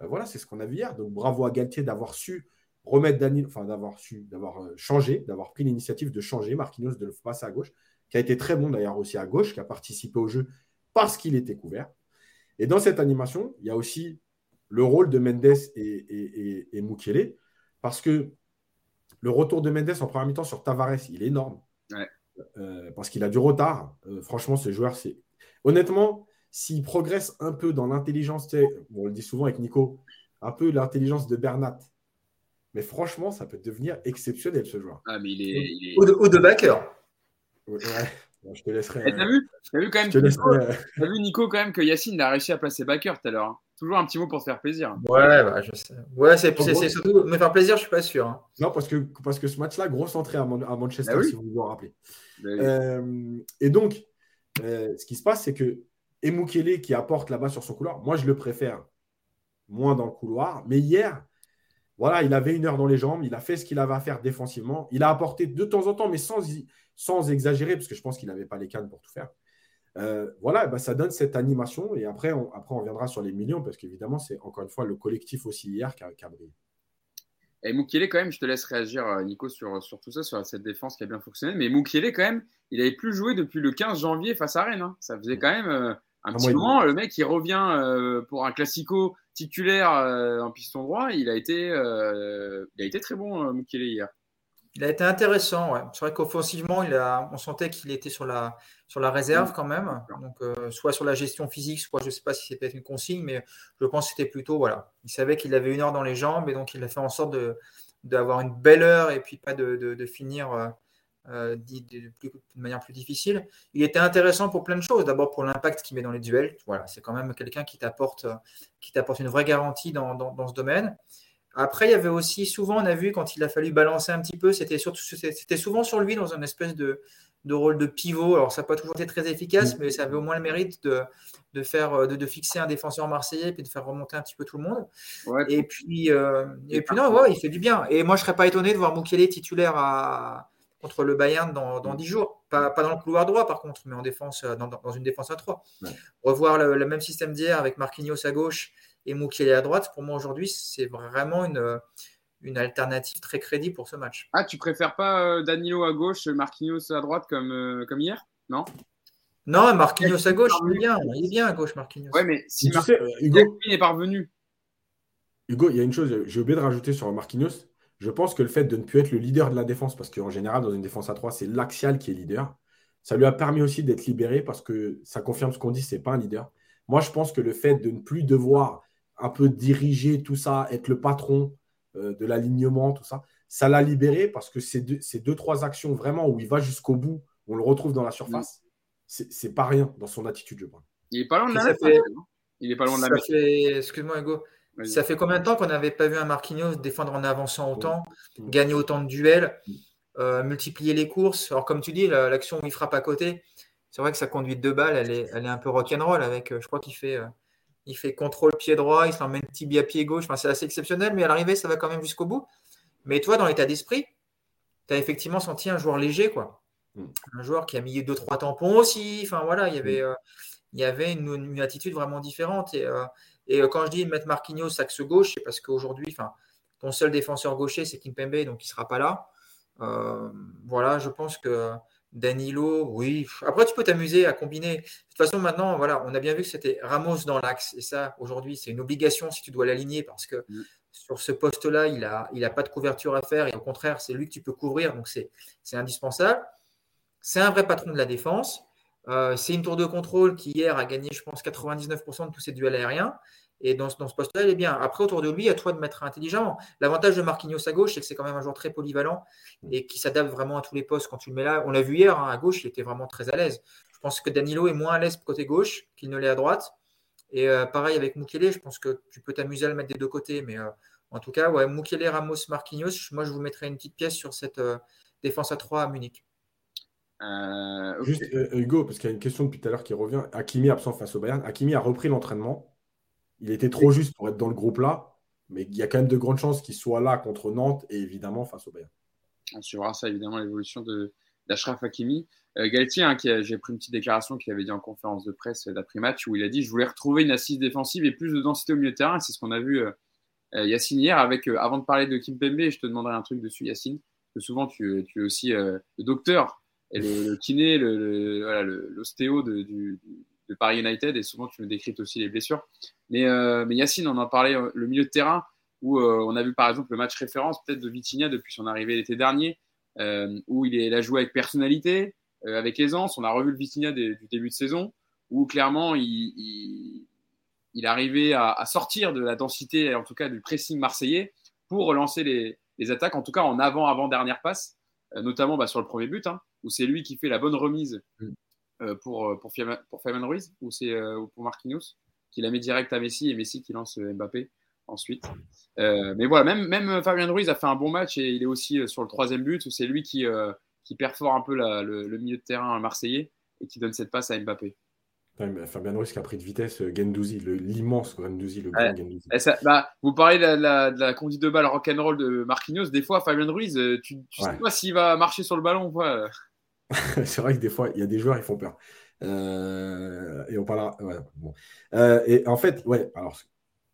voilà, c'est ce qu'on a vu hier. Donc bravo à Galtier d'avoir su remettre Daniel, enfin d'avoir su, d'avoir changé, d'avoir pris l'initiative de changer Marquinhos, de le passer à gauche, qui a été très bon d'ailleurs aussi à gauche, qui a participé au jeu parce qu'il était couvert. Et dans cette animation, il y a aussi le rôle de Mendes et, et, Mukele, parce que le retour de Mendes en première mi-temps sur Tavares, il est énorme. Euh, parce qu'il a du retard. Euh, franchement, ce joueur, c'est. Honnêtement, s'il progresse un peu dans l'intelligence, on le dit souvent avec Nico, un peu l'intelligence de Bernat. Mais franchement, ça peut devenir exceptionnel ce joueur. Ah, mais il est. Il Ou, de, backer. Ouais, je te laisserai. T'as vu, as vu quand même Nico, as vu Nico quand même que Yacine a réussi à placer backer tout à l'heure. Toujours un petit mot pour se faire plaisir. Ouais, bah, je sais. Ouais, c'est surtout me faire plaisir, je suis pas sûr. Hein. Non, parce que, parce que ce match-là, grosse entrée à, Manchester, bah si vous vous en rappelez. Bah euh, et donc, euh, ce qui se passe, c'est que Emukele qui apporte là-bas sur son couloir, moi je le préfère moins dans le couloir. Mais hier, voilà, il avait une heure dans les jambes, il a fait ce qu'il avait à faire défensivement. Il a apporté de temps en temps, mais sans, sans exagérer, parce que je pense qu'il n'avait pas les cannes pour tout faire. Euh, voilà, bah, ça donne cette animation. Et après on, après, on reviendra sur les millions, parce qu'évidemment, c'est encore une fois le collectif aussi hier qui a, qui a brillé. Et Moukielé, quand même, je te laisse réagir, euh, Nico, sur, sur tout ça, sur cette défense qui a bien fonctionné. Mais Moukielé, quand même, il n'avait plus joué depuis le 15 janvier face à Rennes. Hein. Ça faisait quand même euh, un, petit moment. Le mec, il revient pour un classico titulaire en piston droit. Il a été, il a été très bon, Moukielé, hier. Il a été intéressant. C'est vrai qu'offensivement, on sentait qu'il était sur la, réserve quand même. Donc, euh, soit sur la gestion physique, soit je ne sais pas si c'est peut-être une consigne, mais je pense que c'était plutôt, voilà. Il savait qu'il avait une heure dans les jambes et donc il a fait en sorte d'avoir une belle heure et puis pas de, finir euh, euh de, manière plus difficile. Il était intéressant pour plein de choses. D'abord pour l'impact qu'il met dans les duels. Voilà, c'est quand même quelqu'un qui t'apporte, une vraie garantie dans ce domaine. Après, il y avait aussi souvent, on a vu quand il a fallu balancer un petit peu, c'était surtout, c'était souvent sur lui dans un espèce de, de rôle de pivot. Alors, ça n'a pas toujours été très efficace, mais ça avait au moins le mérite de, de faire, de, de, fixer un défenseur marseillais et de faire remonter un petit peu tout le monde. et puis, euh, et puis non, ouais, il fait du bien. Et moi, je ne serais pas étonné de voir Mukele titulaire à, contre le Bayern dans, dans 10 jours. Pas, pas, dans le couloir droit, par contre, mais en défense, dans, dans une défense à 3. Revoir le, le, même système d'hier avec Marquinhos à gauche et Moukielé à droite, pour moi aujourd'hui, c'est vraiment une, une alternative très crédible pour ce match. Ah, tu préfères pas euh, Danilo à gauche, Marquinhos à droite comme, euh, comme hier? Non? Non, Marquinhos à gauche, il est bien, il est bien à gauche, Marquinhos. Ouais, mais si Marquinhos Hugo est parvenu. Hugo, il y a une chose, j'ai oublié de rajouter sur Marquinhos. Je pense que le fait de ne plus être le leader de la défense, parce qu'en général, dans une défense à 3, c'est l'axial qui est leader, ça lui a permis aussi d'être libéré parce que ça confirme ce qu'on dit, c'est pas un leader. Moi, je pense que le fait de ne plus devoir un peu diriger tout ça, être le patron euh, de l'alignement, tout ça, ça l'a libéré parce que ces deux, ces deux, trois actions vraiment où il va jusqu'au bout, on le retrouve dans la surface, mm. c'est pas rien dans son attitude, je pense. Il est pas loin de la mettre. Hein. Il est pas loin de la mettre. Excuse-moi, Hugo. Ça fait combien de temps qu'on n'avait pas vu un Marquinhos défendre en avançant autant, mm. gagner autant de duels, mm. euh, multiplier les courses? Alors, comme tu dis, l'action où il frappe à côté, c'est vrai que sa conduite de balle, elle est, elle est un peu rock'n'roll avec, euh, je crois qu'il fait il fait contrôle pied droit, il s'emmène tibia pied gauche. Enfin, c'est assez exceptionnel, mais à l'arrivée, ça va quand même jusqu'au bout. Mais toi, dans l'état d'esprit, tu as effectivement senti un joueur léger, quoi. Mm. Un joueur qui a mis deux, trois tampons aussi. Enfin, voilà, il y avait, mm. euh, il y avait une, attitude vraiment différente. Et, euh, et euh, quand je dis mettre Marquinhos axe gauche, c'est parce qu'aujourd'hui, enfin, ton seul défenseur gaucher, c'est Kimpembe, donc il ne sera pas là. voilà, je pense que Danilo, oui. Après, tu peux t'amuser à combiner. De toute façon, maintenant, voilà, on a bien vu que c'était Ramos dans l'axe. Et ça, aujourd'hui, c'est une obligation si tu dois l'aligner parce que mm. sur ce poste-là, il n'a il a pas de couverture à faire. Et au contraire, c'est lui que tu peux couvrir. Donc, c'est indispensable. C'est un vrai patron de la défense. Euh, c'est une tour de contrôle qui, hier, a gagné, je pense, 99% de tous ses duels aériens. Et dans, dans ce poste-là, il est bien. Après, autour de lui, à toi de mettre intelligemment. L'avantage de Marquinhos à gauche, c'est que c'est quand même un joueur très polyvalent et qui s'adapte vraiment à tous les postes. Quand tu le mets là, on l'a vu hier, hein, à gauche, il était vraiment très à l'aise. Je pense que Danilo est moins à l'aise côté gauche qu'il ne l'est à droite. Et euh, pareil avec Mukele, je pense que tu peux t'amuser à le mettre des deux côtés. Mais euh, en tout cas, ouais, Mukele, Ramos, Marquinhos, moi, je vous mettrai une petite pièce sur cette euh, défense à 3 à Munich. Juste, Hugo, parce qu'il y a une question depuis tout à l'heure qui revient. Hakimi absent face au Bayern. Hakimi a repris l'entraînement. Il était trop juste pour être dans le groupe là, mais il y a quand même de grandes chances qu'il soit là contre Nantes et évidemment face au Bayern. On suivra ça évidemment l'évolution de, d'Ashraf Hakimi. Galtier, hein, j'ai pris une petite déclaration qu'il avait dit en conférence de presse d'après-match où il a dit Je voulais retrouver une assise défensive et plus de densité au milieu de terrain. C'est ce qu'on a vu Yacine hier. Avec, avant de parler de Kim Pembe, je te demanderai un truc dessus, Yacine, que souvent tu, es aussi le docteur et le, kiné, l'ostéo le, du, de Paris United, et souvent tu me décryptes aussi les blessures. Mais, euh, mais Yacine, on en parlait, euh, le milieu de terrain, où euh, on a vu par exemple le match référence peut-être de Vitinha depuis son arrivée l'été dernier, où il, a joué avec personnalité, avec aisance. On a revu le Vitinha du début de saison, où clairement il, il, arrivait à, sortir de la densité, en tout cas du pressing marseillais, pour relancer les, attaques, en tout cas en avant-avant-dernière passe, notamment bah, sur le premier but, hein, où c'est lui qui fait la bonne remise Euh, pour, euh, pour, Ruiz ou c'est euh, pour Marquinhos qui la met direct à Messi et Messi qui lance Mbappé ensuite. mais voilà, même, même Fabien Ruiz a fait un bon match et il est aussi sur le troisième but où c'est lui qui, qui perfore un peu le, milieu de terrain marseillais et qui donne cette passe à Mbappé. Fabien Ruiz qui a pris de vitesse Gendouzi, l'immense Gendouzi, le grand Gendouzi. bah, vous parlez de la, de la, conduite de balle rock'n'roll de Marquinhos. Des fois, Fabien Ruiz, tu ne sais pas s'il va marcher sur le ballon ou pas. *laughs* c'est vrai que des fois, il y a des joueurs, ils font peur. Euh, et on parlera. Euh, et en fait, ouais, alors,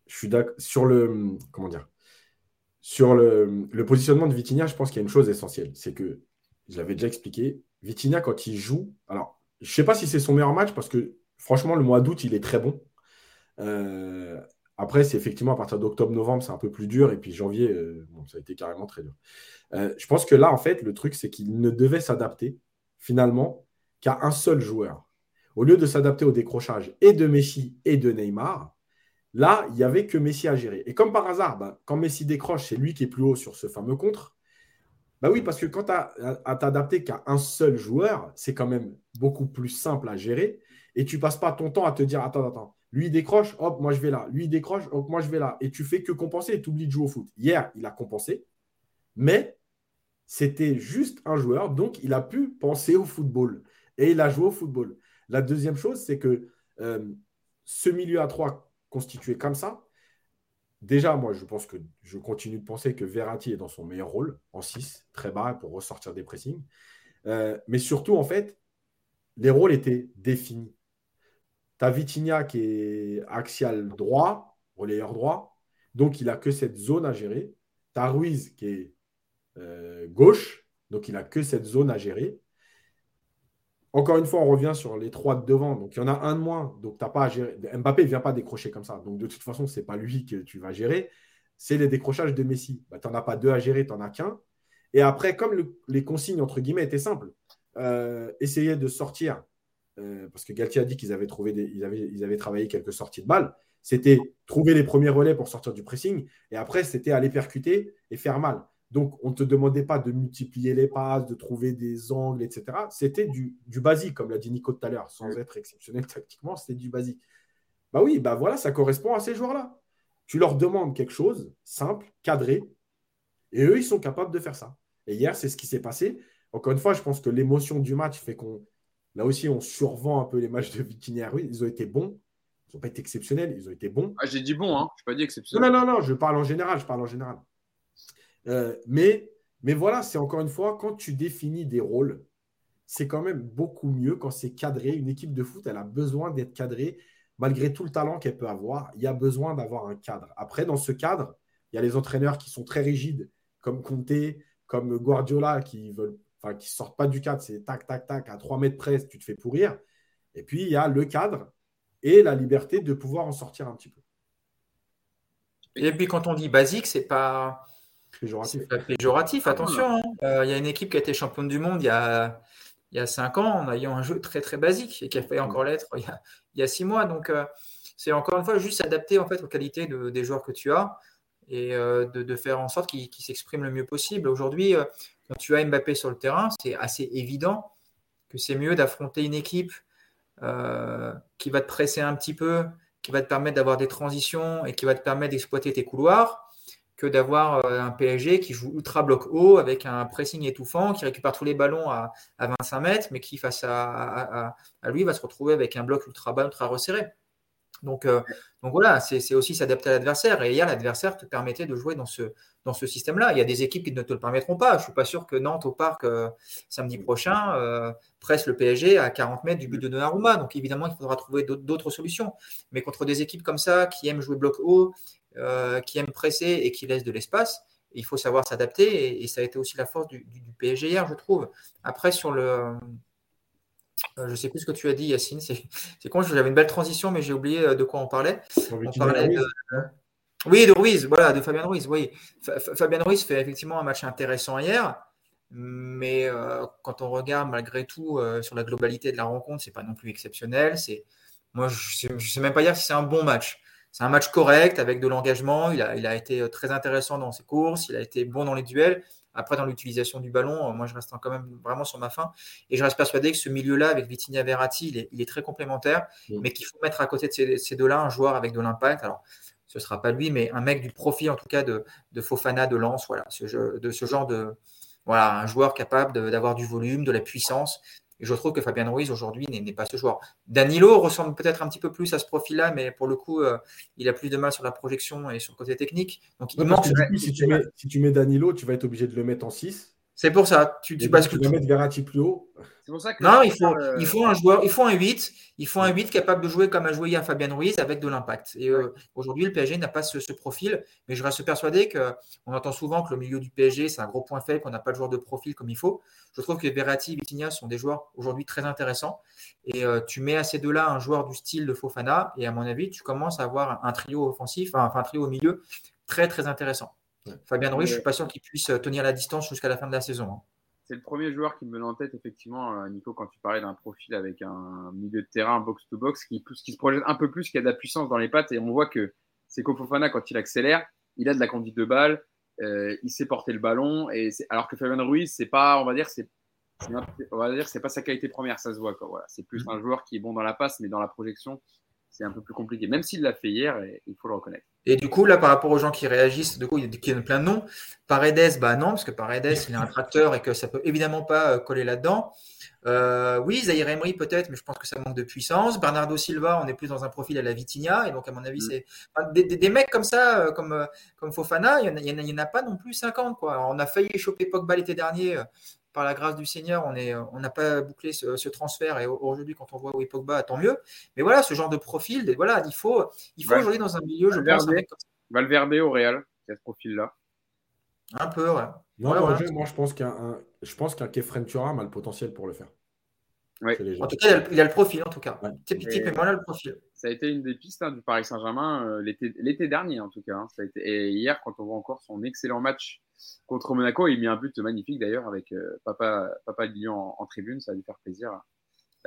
je suis d'accord. Sur le. Comment dire Sur le, positionnement de Vitinha, je pense qu'il y a une chose essentielle. C'est que, je l'avais déjà expliqué, Vitinha, quand il joue. Alors, je ne sais pas si c'est son meilleur match parce que, franchement, le mois d'août, il est très bon. Euh, après, c'est effectivement à partir d'octobre-novembre, c'est un peu plus dur. Et puis janvier, ça a été carrément très dur. je pense que là, en fait, le truc, c'est qu'il ne devait s'adapter finalement qu'à un seul joueur. Au lieu de s'adapter au décrochage et de Messi et de Neymar, là, il n'y avait que Messi à gérer. Et comme par hasard, bah, quand Messi décroche, c'est lui qui est plus haut sur ce fameux contre. Bah oui, parce que quand tu as à t'adapter qu'à un seul joueur, c'est quand même beaucoup plus simple à gérer. Et tu passes pas ton temps à te dire attends, attends, lui décroche, hop, moi je vais là. Lui décroche, hop, moi je vais là. Et tu fais que compenser et tu oublies de jouer au foot. Hier, il a compensé, mais c'était juste un joueur, donc il a pu penser au football et il a joué au football. La deuxième chose, c'est que euh, ce milieu à trois constitué comme ça, déjà, moi, je pense que je continue de penser que Verratti est dans son meilleur rôle, en 6, très bas pour ressortir des pressings. Euh, mais surtout, en fait, les rôles étaient définis. Tu as Vitinha qui est axial droit, relayeur droit, donc il n'a que cette zone à gérer. Tu Ruiz qui est euh, gauche. Donc, il n'a que cette zone à gérer. Encore une fois, on revient sur les trois de devant. Donc, il y en a un de moins. Donc, tu pas à gérer. Mbappé ne vient pas décrocher comme ça. Donc, de toute façon, ce n'est pas lui que tu vas gérer. C'est les décrochages de Messi. Bah, tu n'en as pas deux à gérer, tu n'en as qu'un. Et après, comme les consignes, entre guillemets, étaient simples, euh, essayer de sortir, euh, parce que Galtier a dit qu'ils avaient, avaient travaillé quelques sorties de balles, c'était trouver les premiers relais pour sortir du pressing. Et après, c'était aller percuter et faire mal. Donc, on ne te demandait pas de multiplier les passes, de trouver des angles, etc. C'était du, basique, comme l'a dit Nico tout à l'heure, sans être exceptionnel *laughs* tactiquement, c'était du basique. Bah oui, bah voilà, ça correspond à ces joueurs-là. Tu leur demandes quelque chose, simple, cadré, et eux, ils sont capables de faire ça. Et hier, c'est ce qui s'est passé. Encore une fois, je pense que l'émotion du match fait qu'on. Là aussi, on survend un peu les matchs de Vitinha Oui, ils ont été bons. Ils n'ont pas été exceptionnels, ils ont été bons. Ah, j'ai dit bon, hein. je n'ai pas dit exceptionnel. Non, non, non, je parle en général, je parle en général. Euh, mais, mais voilà, c'est encore une fois, quand tu définis des rôles, c'est quand même beaucoup mieux quand c'est cadré. Une équipe de foot, elle a besoin d'être cadrée. Malgré tout le talent qu'elle peut avoir, il y a besoin d'avoir un cadre. Après, dans ce cadre, il y a les entraîneurs qui sont très rigides, comme Conte, comme Guardiola, qui veulent, enfin, sortent pas du cadre. C'est tac, tac, tac, à 3 mètres près, tu te fais pourrir. Et puis, il y a le cadre et la liberté de pouvoir en sortir un petit peu. Et puis, quand on dit basique, c'est pas Péjoratif. péjoratif, attention. Hein. Euh, il y a une équipe qui a été championne du monde il y a, il y a cinq ans en ayant un jeu très très basique et qui a encore mm. l'être il, y a six mois. Donc, euh, c'est encore une fois juste s'adapter en fait aux qualités des joueurs que tu as et euh, de, faire en sorte qu'ils s'expriment le mieux possible. Aujourd'hui, quand tu as Mbappé sur le terrain, c'est assez évident que c'est mieux d'affronter une équipe qui va te presser un petit peu, qui va te permettre d'avoir des transitions et qui va te permettre d'exploiter tes couloirs que d'avoir euh, un PSG qui joue ultra bloc haut avec un pressing étouffant, qui récupère tous les ballons à, 25 mètres, mais qui, face à, lui, va se retrouver avec un bloc ultra bas, ultra resserré. Donc, euh, donc voilà, c'est aussi s'adapter à l'adversaire. Et hier, l'adversaire te permettait de jouer dans ce, système-là. Il y a des équipes qui ne te le permettront pas. Je ne suis pas sûr que Nantes au parc euh, samedi prochain presse le PSG à 40 mètres du but de Donnarumma. Donc évidemment, il faudra trouver d'autres solutions. Mais contre des équipes comme ça, qui aiment jouer bloc haut, qui aiment presser et qui laissent de l'espace, il faut savoir s'adapter. Et, ça a été aussi la force du, du, PSG hier, je trouve. Après, sur le euh, je ne sais plus ce que tu as dit, Yacine. *laughs* C'est con, j'avais une belle transition, mais j'ai oublié euh, de quoi on parlait. On parlait de... Oui, de Ruiz, voilà, de Fabien Ruiz. Oui. Fabien Ruiz fait effectivement un match intéressant hier, mais euh, quand on regarde malgré tout sur la globalité de la rencontre, c'est pas non plus exceptionnel. C'est moi, je ne sais, même pas dire si c'est un bon match. C'est un match correct avec de l'engagement. Il a, il a été très intéressant dans ses courses. Il a été bon dans les duels. Après, dans l'utilisation du ballon, euh, moi, je reste quand même vraiment sur ma fin. Et je reste persuadé que ce milieu-là, avec Vitinha Verratti, il est, très complémentaire, mais qu'il faut mettre à côté de ces, deux-là un joueur avec de l'impact. Alors, ce ne sera pas lui, mais un mec du profil, en tout cas, de, Fofana, de Lens, voilà, ce, de ce genre de. Voilà, un joueur capable d'avoir du volume, de la puissance, et je trouve que Fabien Ruiz aujourd'hui n'est pas ce joueur. Danilo ressemble peut-être un petit peu plus à ce profil-là, mais pour le coup, euh, il a plus de mal sur la projection et sur le côté technique. Donc il manque. si, tu mets, si tu mets Danilo, tu vas être obligé de le mettre en 6. C'est pour ça. Tu, tu, tu vas mettre Verratti plus haut. non, il faut, euh, il faut un joueur, il faut un 8, il faut un 8 capable de jouer comme a joué hier Fabien Ruiz avec de l'impact. Et euh, aujourd'hui, le PSG n'a pas ce, profil, mais je reste persuadé qu'on entend souvent que le milieu du PSG, c'est un gros point faible, qu'on n'a pas de joueur de profil comme il faut. Je trouve que Verratti et Vitinha sont des joueurs aujourd'hui très intéressants. Et euh, tu mets à ces deux-là un joueur du style de Fofana, et à mon avis, tu commences à avoir un trio offensif, enfin un trio au milieu très très intéressant. Fabien Ruiz, je ne suis pas sûr qu'il puisse euh, tenir la distance jusqu'à la fin de la saison. Hein. C'est le premier joueur qui me venait en tête, effectivement, euh, Nico, quand tu parlais d'un profil avec un milieu de terrain box-to-box qui, qui, se projette un peu plus, qui a de la puissance dans les pattes. Et on voit que c'est Fofana, quand il accélère, il a de la conduite de balle, euh, il sait porter le ballon. Et alors que Fabien Ruiz, c'est pas, on va dire, c'est on va dire c'est pas sa qualité première, ça se voit. Quoi. Voilà. C'est plus mm. un joueur qui est bon dans la passe, mais dans la projection, c'est un peu plus compliqué. Même s'il l'a fait hier, et il faut le reconnaître. Et du coup, là, par rapport aux gens qui réagissent, du coup, il y a plein de noms. Paredes, bah non, parce que Paredes, il est un tracteur et que ça peut évidemment pas euh, coller là-dedans. Euh, oui, Zahir Emery peut-être, mais je pense que ça manque de puissance. Bernardo Silva, on est plus dans un profil à la Vitinha, et donc à mon avis, mm. c'est des, mecs comme ça, euh, comme, comme Fofana, il n'y en, en, a pas non plus 50. Quoi. On a failli choper Pogba l'été dernier par la grâce du Seigneur, on n'a on pas bouclé ce, transfert et aujourd'hui, quand on voit oui Pogba, tant mieux. Mais voilà, ce genre de profil, voilà, il faut, il faut jouer dans un milieu, je pense. Valverde au Real, qui a ce profil-là. Un peu, ouais. moi, je pense qu'un je pense qu'un Kefren Thuram a le potentiel pour le faire. En tout cas, il a, le, profil, en tout cas. le profil. Ça a été une des pistes hein, du Paris Saint-Germain euh, l'été dernier, en tout cas. Hein. Ça a été, et hier, quand on voit encore son excellent match contre Monaco, il met un but magnifique d'ailleurs avec euh, Papa, Papa Lyon en, tribune, ça va lui faire plaisir.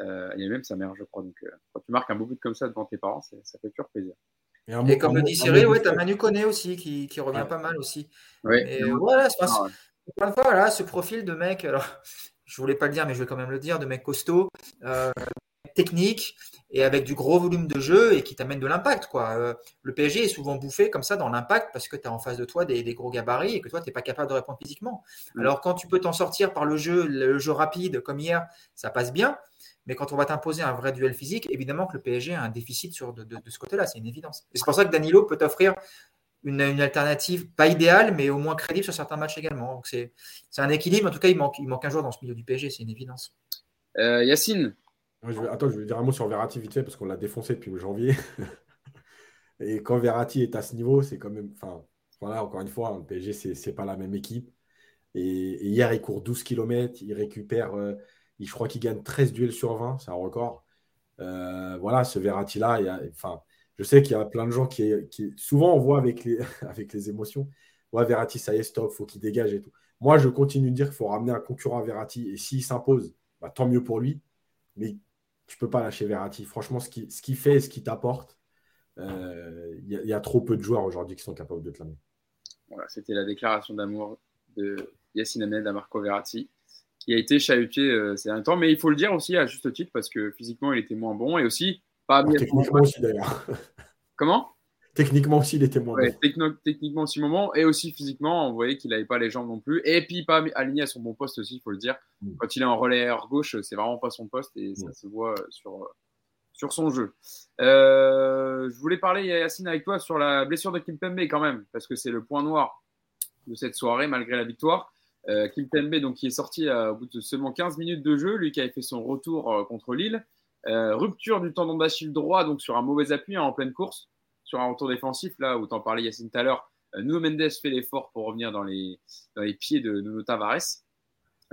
Euh, il y a même sa mère, je crois. Donc, quand tu marques un beau but comme ça devant tes parents, ça fait toujours plaisir. Et, comme le dit Cyril, ouais, tu as Manu Koné aussi qui, qui revient pas mal aussi. Ouais. voilà, c'est fois, voilà, ce profil de mec, alors je voulais pas le dire, mais je vais quand même le dire, de mec costaud, euh, technique et avec du gros volume de jeu et qui t'amène de l'impact. quoi. Euh, le PSG est souvent bouffé comme ça dans l'impact parce que tu as en face de toi des, gros gabarits et que toi, tu n'es pas capable de répondre physiquement. Mm. Alors quand tu peux t'en sortir par le jeu, le jeu rapide comme hier, ça passe bien. Mais quand on va t'imposer un vrai duel physique, évidemment que le PSG a un déficit sur de, ce côté-là, c'est une évidence. c'est pour ça que Danilo peut t'offrir une, alternative, pas idéale, mais au moins crédible sur certains matchs également. Donc c'est un équilibre. En tout cas, il manque, il manque un joueur dans ce milieu du PSG, c'est une évidence. Euh, Yacine Attends, je vais dire un mot sur Verratti vite fait parce qu'on l'a défoncé depuis janvier. *laughs* Et quand Verratti est à ce niveau, c'est quand même. Enfin, voilà, encore une fois, le PSG, c'est pas la même équipe. Et, hier, il court 12 km, il récupère. Euh, je crois qu'il gagne 13 duels sur 20, c'est un record. Euh, voilà, ce Verratti-là, enfin, je sais qu'il y a plein de gens qui, Souvent, on voit *laughs* avec les, émotions, ouais, Verratti, ça y est, stop, faut qu'il dégage et tout. Moi, je continue de dire qu'il faut ramener un concurrent à Verratti. Et s'il s'impose, bah, tant mieux pour lui. Mais tu ne peux pas lâcher Verratti. Franchement, ce qu'il fait et ce qu'il t'apporte, euh, il y, a trop peu de joueurs aujourd'hui qui sont capables de te l'amener. Voilà, c'était la déclaration d'amour de Yacine Ahmed à Marco Verratti il a été chahuté euh, ces derniers temps. Mais il faut le dire aussi à juste titre parce que physiquement, il était moins bon et aussi pas. Techniquement aussi, d'ailleurs. *laughs* Comment? Techniquement aussi, il était moins bon. techniquement aussi, moment. Et aussi physiquement, on voyait qu'il n'avait pas les jambes non plus. Et puis, pas aligné à son bon poste aussi, il faut le dire. Mm. Quand il est en relayeur gauche, c'est vraiment pas son poste et ça mm. se voit sur, sur son jeu. Euh, je voulais parler, Yacine, avec toi sur la blessure de Kim Pembe quand même, parce que c'est le point noir de cette soirée, malgré la victoire. Euh, Kim Pembe, donc, qui est sorti au bout de seulement 15 minutes de jeu, lui qui avait fait son retour contre Lille. Rupture du tendon d'Achille droit, donc sur un mauvais appui hein, en pleine course, sur un retour défensif, là où tu en parlais, Yacine, tout à l'heure. Nuno Mendes fait l'effort pour revenir dans les, dans les pieds de Nuno Tavares.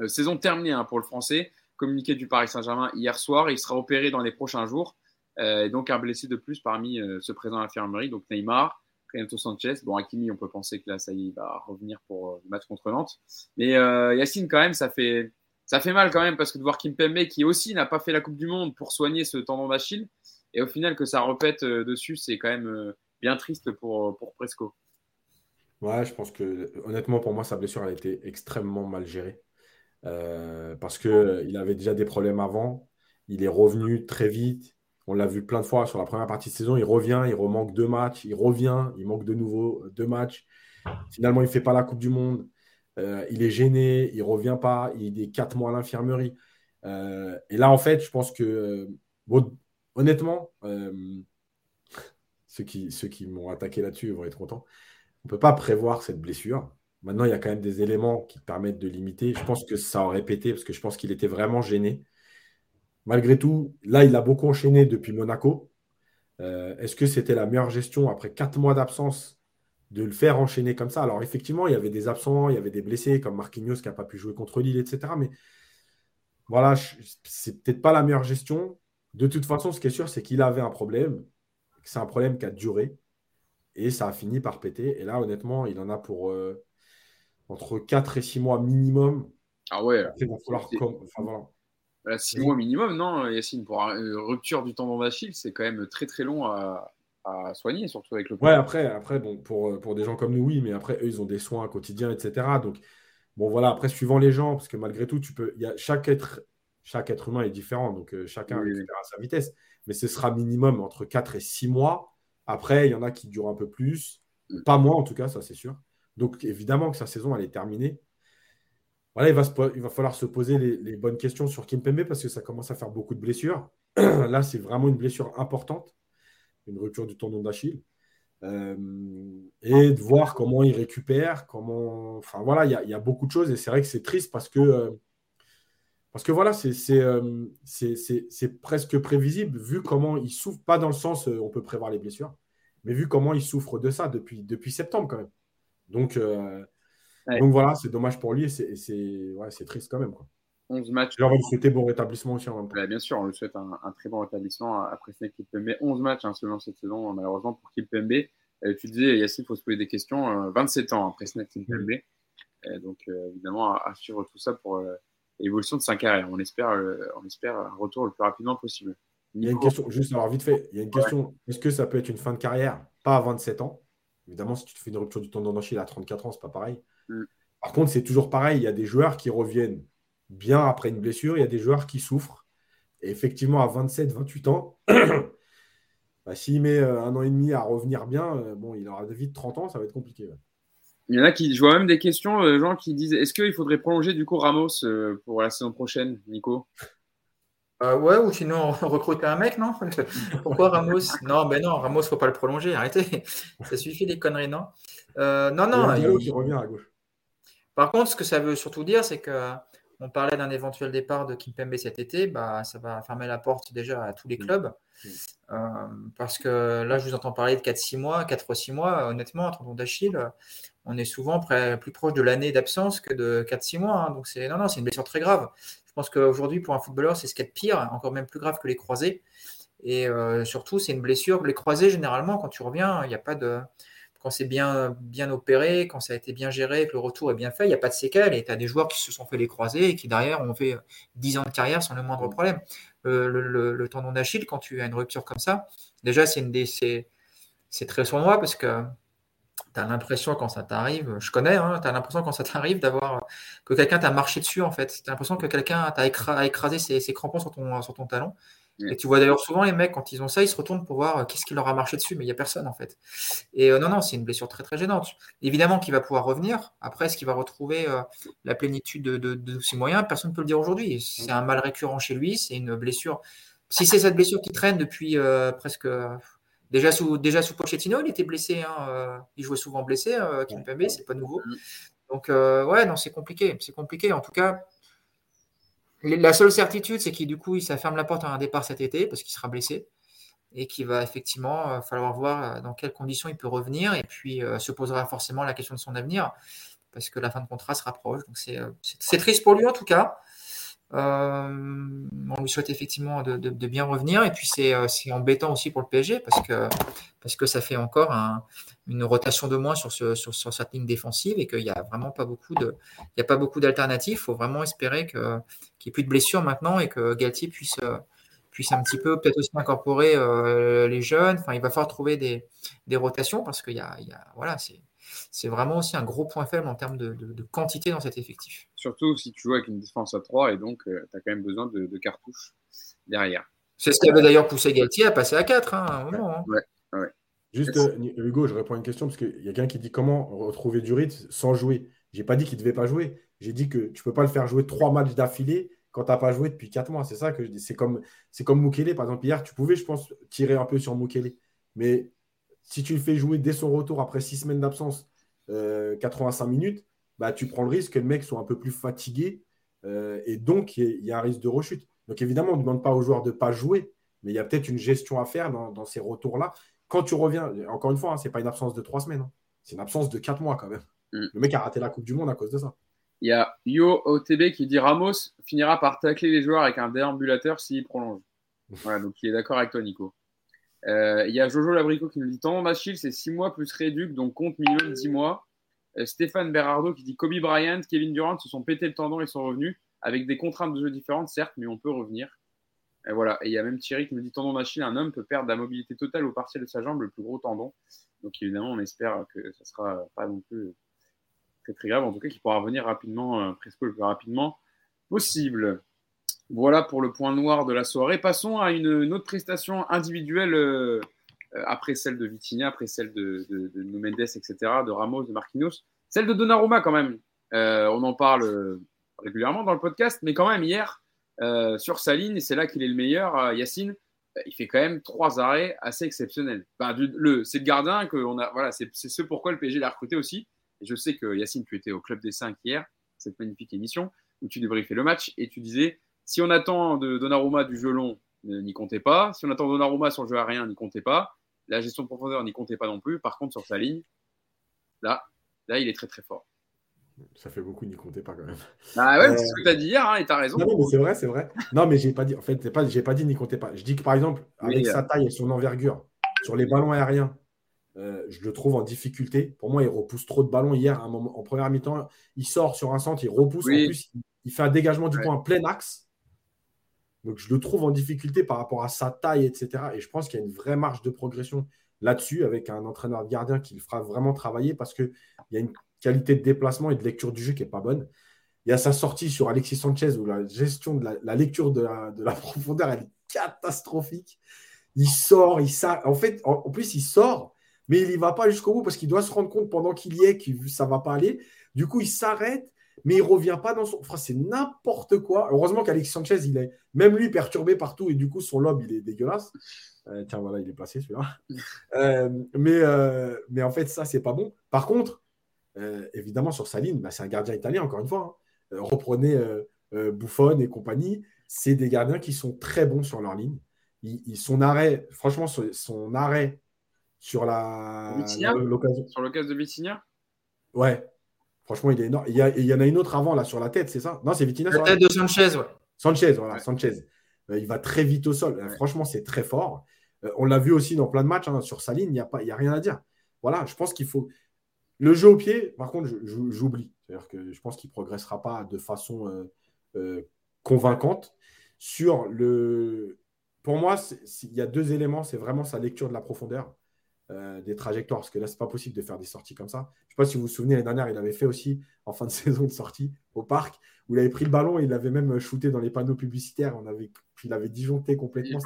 saison terminée hein, pour le Français communiqué du Paris Saint-Germain hier soir. Il sera opéré dans les prochains jours. Euh, donc un blessé de plus parmi euh, ceux présents à l'infirmerie, donc Neymar, Renato Sanchez. Bon, Hakimi, on peut penser que là, ça y est, il va revenir pour euh, le match contre Nantes. Mais Yacine, quand même, ça fait, ça fait mal quand même parce que de voir Kim Pembe, qui aussi n'a pas fait la Coupe du Monde pour soigner ce tendon d'Achille, et au final que ça repète dessus, c'est quand même bien triste pour, pour Presco. Ouais, je pense que honnêtement, pour moi, sa blessure a été extrêmement mal gérée. Euh, parce qu'il avait déjà des problèmes avant. Il est revenu très vite. On l'a vu plein de fois sur la première partie de saison. Il revient, il remanque deux matchs. Il revient, il manque de nouveau deux matchs. Finalement, il ne fait pas la Coupe du Monde. Euh, il est gêné, il revient pas. Il est quatre mois à l'infirmerie. Euh, et là, en fait, je pense que, honnêtement, ceux qui, m'ont attaqué là-dessus vont être contents. On ne peut pas prévoir cette blessure. Maintenant, il y a quand même des éléments qui permettent de limiter. Je pense que ça aurait pété parce que je pense qu'il était vraiment gêné. Malgré tout, là, il a beaucoup enchaîné depuis Monaco. Euh, est-ce que c'était la meilleure gestion après quatre mois d'absence de le faire enchaîner comme ça Alors, effectivement, il y avait des absents, il y avait des blessés comme Marquinhos qui n'a pas pu jouer contre Lille, etc. Mais voilà, c'est peut-être pas la meilleure gestion. De toute façon, ce qui est sûr, c'est qu'il avait un problème. C'est un problème qui a duré. Et ça a fini par péter. Et là, honnêtement, il en a pour. Euh, entre 4 et 6 mois minimum. Ah ouais. il va falloir. Enfin, voilà. 6 mois minimum, non, Yacine Pour une rupture du tendon d'Achille, c'est quand même très très long à, à, soigner, surtout avec le. Ouais, après, après bon, pour, pour des gens comme nous, oui, mais après, eux, ils ont des soins quotidiens, etc. Donc, bon, voilà, après, suivant les gens, parce que malgré tout, tu peux. Y a, chaque, être, chaque être humain est différent, donc euh, chacun oui. à sa vitesse. Mais ce sera minimum entre 4 et 6 mois. Après, il y en a qui durent un peu plus. Mm. Pas moi, en tout cas, ça, c'est sûr. Donc évidemment que sa saison, elle est terminée. Voilà, il va, il va falloir se poser les, bonnes questions sur Kim Pembe parce que ça commence à faire beaucoup de blessures. *clears throat* Là, c'est vraiment une blessure importante, une rupture du tendon d'Achille. Euh, et de voir comment il récupère, comment. Enfin voilà, il y, a beaucoup de choses et c'est vrai que c'est triste parce que. Euh, parce que voilà, euh, c'est presque prévisible vu comment il souffre, pas dans le sens on peut prévoir les blessures, mais vu comment il souffre de ça depuis, depuis septembre quand même. Donc, euh, donc voilà, c'est dommage pour lui et c'est ouais, triste quand même. Quoi. 11 matchs. on va lui souhaiter bon rétablissement aussi en même temps. bien sûr, on lui souhaite un, très bon rétablissement après Snake Kipembe. 11 matchs hein, selon cette saison, malheureusement pour Kipembe. Euh, tu disais, Yacine, il faut se poser des questions. 27 euh, ans après Snake Kipembe. Mm. donc évidemment, à, suivre tout ça pour l'évolution de sa carrière. On espère, on espère un retour le plus rapidement possible. Il y a une question, juste alors vite fait, il y a une question, est-ce que ça peut être une fin de carrière? Pas à 27 ans, Évidemment, si tu te fais une rupture du tendon d'Achille à 34 ans, c'est pas pareil. Mm. Par contre, c'est toujours pareil. Il y a des joueurs qui reviennent bien après une blessure. Il y a des joueurs qui souffrent. Et effectivement, à 27, 28 ans, *clears throat* bah, s'il met euh, un an et demi à revenir bien, euh, bon, il aura vite 30 ans, ça va être compliqué. Il y en a qui, je vois même des questions, de gens qui disent est-ce qu'il faudrait prolonger du coup Ramos euh, pour la saison prochaine, Nico? Euh, ouais, ou sinon *laughs* on recrute un mec, non? *laughs* Pourquoi Ramos? Non, ben non, Ramos, faut pas le prolonger, arrêtez. *laughs* Ça suffit des conneries, non? Euh, Non, non. Il... revient à gauche. Par contre, ce que ça veut surtout dire, c'est que on parlait d'un éventuel départ de Kimpembe cet été, bah, ça va fermer la porte déjà à tous les clubs. Euh, parce que là, je vous entends parler de 4-6 mois, 4-6 mois, honnêtement, tendon d'Achille, on est souvent plus proche de l'année d'absence que de 4-6 mois. Hein. donc c'est non, non, c'est une blessure très grave. Je pense qu'aujourd'hui, pour un footballeur, c'est ce qu'il y a de pire, encore même plus grave que les croisés. Et euh, surtout, c'est une blessure. Les croisés, généralement, quand tu reviens, il n'y a pas de. Quand c'est bien, bien opéré, quand ça a été bien géré, que le retour est bien fait, il n'y a pas de séquelles. Et tu as des joueurs qui se sont fait les croisés et qui, derrière, ont fait 10 ans de carrière sans le moindre problème. le, tendon d'Achille, quand tu as une rupture comme ça, déjà, c'est, une c'est très sournois parce que tu as l'impression quand ça t'arrive, je connais, hein, tu as l'impression quand ça t'arrive d'avoir que quelqu'un t'a marché dessus en fait. Tu as l'impression que quelqu'un t'a écrasé ses, crampons sur ton, sur ton talon. Et tu vois d'ailleurs souvent les mecs, quand ils ont ça, ils se retournent pour voir euh, qu'est-ce qui leur a marché dessus, mais il n'y a personne en fait. Et euh, non, non, c'est une blessure très très gênante. Évidemment qu'il va pouvoir revenir. Après, est-ce qu'il va retrouver euh, la plénitude de, de, ses moyens? Personne ne peut le dire aujourd'hui. C'est un mal récurrent chez lui, c'est une blessure si c'est cette blessure qui traîne depuis presque. Déjà sous, déjà sous Pochettino, il était blessé. Hein, il jouait souvent blessé, Kimpembe, c'est pas nouveau. Mm. Donc, ouais, non, c'est compliqué. C'est compliqué. En tout cas, la seule certitude, c'est qu'il du coup, ça ferme la porte à un départ cet été parce qu'il sera blessé et qu'il va effectivement euh, falloir voir euh, dans quelles conditions il peut revenir et puis euh, se posera forcément la question de son avenir parce que la fin de contrat se rapproche. Donc c'est triste pour lui en tout cas. On lui souhaite effectivement de, bien revenir et puis c'est embêtant aussi pour le PSG parce que, parce que ça fait encore une rotation de moins sur, ce, sur, cette ligne défensive et qu'il n'y a vraiment pas beaucoup il d'alternatives. Il faut vraiment espérer qu'il n'y ait plus de blessures maintenant et que Galtier puisse puisse un petit peu peut-être aussi incorporer euh, les jeunes. Enfin, il va falloir trouver des, des rotations parce qu'il y a, y a voilà, c'est c'est vraiment aussi un gros point faible en termes de, de, quantité dans cet effectif. Surtout si tu joues avec une défense à 3 et donc euh, tu as quand même besoin de, cartouches derrière. C'est ce qui avait d'ailleurs poussé Galtier à passer à 4 hein, à un moment. Hein. Ouais, ouais. Juste, euh, Hugo, je réponds à une question parce qu'il y a quelqu'un qui dit comment retrouver du rythme sans jouer. J'ai pas dit qu'il ne devait pas jouer. J'ai dit que tu ne peux pas le faire jouer trois matchs d'affilée quand tu n'as pas joué depuis 4 mois. C'est ça que je dis. C'est comme, c'est comme Mukele, par exemple. Hier, tu pouvais, je pense, tirer un peu sur Mukele. Mais si tu le fais jouer dès son retour après 6 semaines d'absence, 85 euh, minutes, bah, tu prends le risque que le mec soit un peu plus fatigué. Euh, et donc, il y, a un risque de rechute. Donc, évidemment, on ne demande pas aux joueurs de ne pas jouer, mais il y a peut-être une gestion à faire dans, ces retours-là. Quand tu reviens, encore une fois, hein, ce n'est pas une absence de 3 semaines. Hein. C'est une absence de 4 mois quand même. Mm. Le mec a raté la Coupe du Monde à cause de ça. Il y a Yo OTB qui dit Ramos finira par tacler les joueurs avec un déambulateur s'il prolonge. *laughs* Voilà, donc il est d'accord avec toi, Nico. Euh, il y a Jojo Labrico qui nous dit Tendon d'Achille, c'est 6 mois plus réduc, donc compte minimum 10 mois. Euh, Stéphane Berardo qui dit Kobe Bryant, Kevin Durant se sont pété le tendon et sont revenus avec des contraintes de jeu différentes, certes, mais on peut revenir. Et voilà. Et il y a même Thierry qui nous dit tendon d'Achille, un homme peut perdre la mobilité totale ou partielle de sa jambe, le plus gros tendon. Donc évidemment, on espère que ça sera pas non plus très très grave, en tout cas qui pourra revenir rapidement, euh, presque le plus rapidement possible. Voilà pour le point noir de la soirée. Passons à une, autre prestation individuelle euh, euh, après celle de Vitinha, après celle de, de, etc., de Ramos, de Marquinhos. Celle de Donnarumma quand même. on en parle régulièrement dans le podcast, mais quand même hier, sur sa ligne, c'est là qu'il est le meilleur, Yacine, il fait quand même trois arrêts assez exceptionnels. le, c'est le gardien que on a, voilà, c'est, ce pourquoi le PSG l'a recruté aussi. Je sais que Yacine, tu étais au Club des 5 hier, cette magnifique émission, où tu débriefais le match et tu disais si on attend de Donnarumma du jeu long, n'y comptez pas. Si on attend Donnarumma sur le jeu aérien, n'y comptez pas. La gestion de profondeur, n'y comptez pas non plus. Par contre, sur sa ligne, là, là, il est très très fort. Ça fait beaucoup, n'y comptez pas quand même. Ah ouais, c'est ce que tu as dit hier, hein, et tu as raison. Non, mais c'est vrai, c'est vrai. Non, mais j'ai pas dit, en fait, pas, j'ai pas dit n'y comptez pas. Je dis que par exemple, avec sa taille et son envergure, sur les ballons aériens, euh, je le trouve en difficulté. Pour moi, il repousse trop de ballons. Hier, en première mi-temps, il sort sur un centre, il repousse. En plus, il, fait un dégagement du point plein axe. Donc, je le trouve en difficulté par rapport à sa taille, etc. Et je pense qu'il y a une vraie marge de progression là-dessus avec un entraîneur de gardien qui le fera vraiment travailler parce qu'il y a une qualité de déplacement et de lecture du jeu qui n'est pas bonne. Il y a sa sortie sur Alexis Sanchez où la gestion de la, lecture de la, *laughs* profondeur elle est catastrophique. Il sort, il En fait, en plus, il sort mais il n'y va pas jusqu'au bout parce qu'il doit se rendre compte pendant qu'il y est que ça ne va pas aller. Du coup, il s'arrête, mais il ne revient pas dans son. Enfin, c'est n'importe quoi. Heureusement qu'Alexis Sanchez, il est même lui perturbé partout et du coup, son lobe, il est dégueulasse. Euh, tiens, voilà, il est passé celui-là. *laughs* Euh, mais, euh, mais en fait, ça, c'est pas bon. Par contre, évidemment, sur sa ligne, bah, c'est un gardien italien, encore une fois. Hein. reprenez Buffon et compagnie. C'est des gardiens qui sont très bons sur leur ligne. son arrêt, franchement, son arrêt sur la l'occasion. Sur l'occasion de Vitinha? Ouais. Franchement, il est énorme. Il y, il y, en a une autre avant, là, sur la tête, c'est ça? Non, c'est Vitinha. La tête de Sanchez, ouais. Sanchez, voilà, Sanchez. Euh, il va très vite au sol. Franchement, c'est très fort. Euh, on l'a vu aussi dans plein de matchs. Hein, sur sa ligne, il n'y a, pas, a rien à dire. Voilà, je pense qu'il faut. Le jeu au pied, par contre, j'oublie. C'est-à-dire que je pense qu'il ne progressera pas de façon euh, convaincante. Sur le. Pour moi, il y a deux éléments. C'est vraiment sa lecture de la profondeur. Euh, des trajectoires, parce que là, c'est pas possible de faire des sorties comme ça. Je sais pas si vous vous souvenez, l'année dernière, il avait fait aussi en fin de *laughs* saison une sortie au parc où il avait pris le ballon et il avait même shooté dans les panneaux publicitaires. On avait, il avait disjoncté complètement.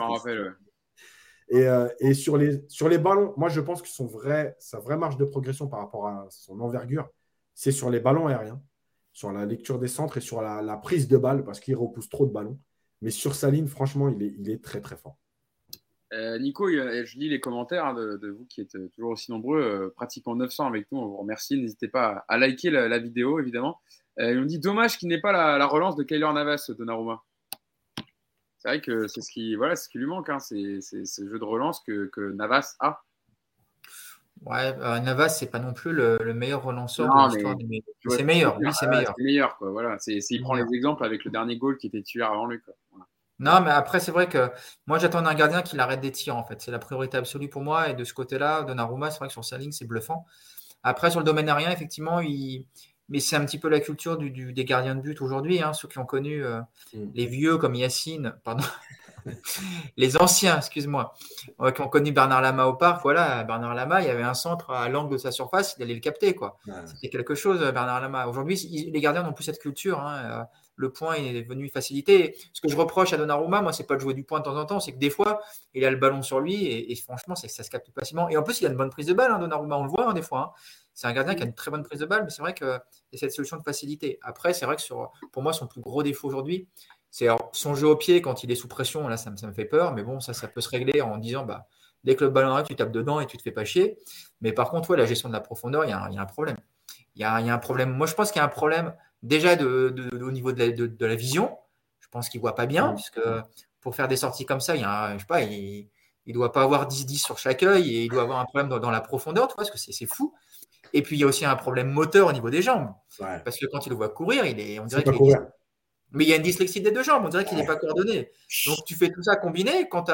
Et, euh, et, sur, les, sur les ballons, moi, je pense que son vrai, sa vraie marge de progression par rapport à son envergure, c'est sur les ballons aériens, sur la lecture des centres et sur la, prise de balle, parce qu'il repousse trop de ballons. Mais sur sa ligne, franchement, il est, il est très très fort. Euh, Nico, je lis les commentaires hein, de, vous qui êtes toujours aussi nombreux, euh, pratiquement 900 avec nous. On vous remercie. N'hésitez pas à, liker la, vidéo, évidemment. Euh, ils dit dommage qu'il n'ait pas la, relance de Kyler Navas, Donnarumma. C'est vrai que c'est ce qui, voilà, ce qui lui manque. Hein. c'est ce jeu de relance que, Navas a. Ouais, Navas, c'est pas non plus le, meilleur relanceur de l'histoire C'est meilleur, oui, c'est meilleur. C'est meilleur, quoi. Voilà. il prend les exemples avec le dernier goal qui était tué avant lui. Quoi. Non, mais après, c'est vrai que moi, j'attends un gardien qui arrête des tirs, en fait. C'est la priorité absolue pour moi. Et de ce côté-là, Donnarumma, c'est vrai que sur sa ligne, c'est bluffant. Après, sur le domaine aérien, effectivement, il... mais c'est un petit peu la culture du, des gardiens de but aujourd'hui. Hein, ceux qui ont connu euh, mm. les vieux comme Yacine, pardon, *laughs* les anciens, excuse-moi, qui ont connu Bernard Lama au parc. Voilà, Bernard Lama, il y avait un centre à l'angle de sa surface, il allait le capter. quoi. C'était quelque chose, Bernard Lama. Aujourd'hui, les gardiens n'ont plus cette culture. Hein, euh, le point est venu faciliter. Ce que je reproche à Donnarumma, moi, c'est pas de jouer du point de temps en temps, c'est que des fois, il a le ballon sur lui et, franchement, ça se capte facilement. Et en plus, il a une bonne prise de balle, hein, Donnarumma, on le voit hein, des fois. Hein. C'est un gardien qui a une très bonne prise de balle, mais c'est vrai qu'il y a cette solution de facilité. Après, c'est vrai que pour moi, son plus gros défaut aujourd'hui, c'est son jeu au pied quand il est sous pression. Là, ça, me fait peur, mais bon, ça, ça peut se régler en disant, bah, dès que le ballon arrive, tu tapes dedans et tu te fais pas chier. Mais par contre, ouais, la gestion de la profondeur, il y a, un problème. Il y a un problème. Moi, je pense qu'il y a un problème déjà de, au niveau de la, vision. Je pense qu'il ne voit pas bien, puisque pour faire des sorties comme ça, il y sais pas, il ne doit pas avoir 10-10 sur chaque œil et il doit avoir un problème dans, la profondeur, tu vois, parce que c'est fou. Et puis il y a aussi un problème moteur au niveau des jambes. Parce que quand il le voit courir, il est, on dirait qu'il est, mais il y a une dyslexie des deux jambes, on dirait qu'il n'est pas coordonné. Donc tu fais tout ça combiné, quand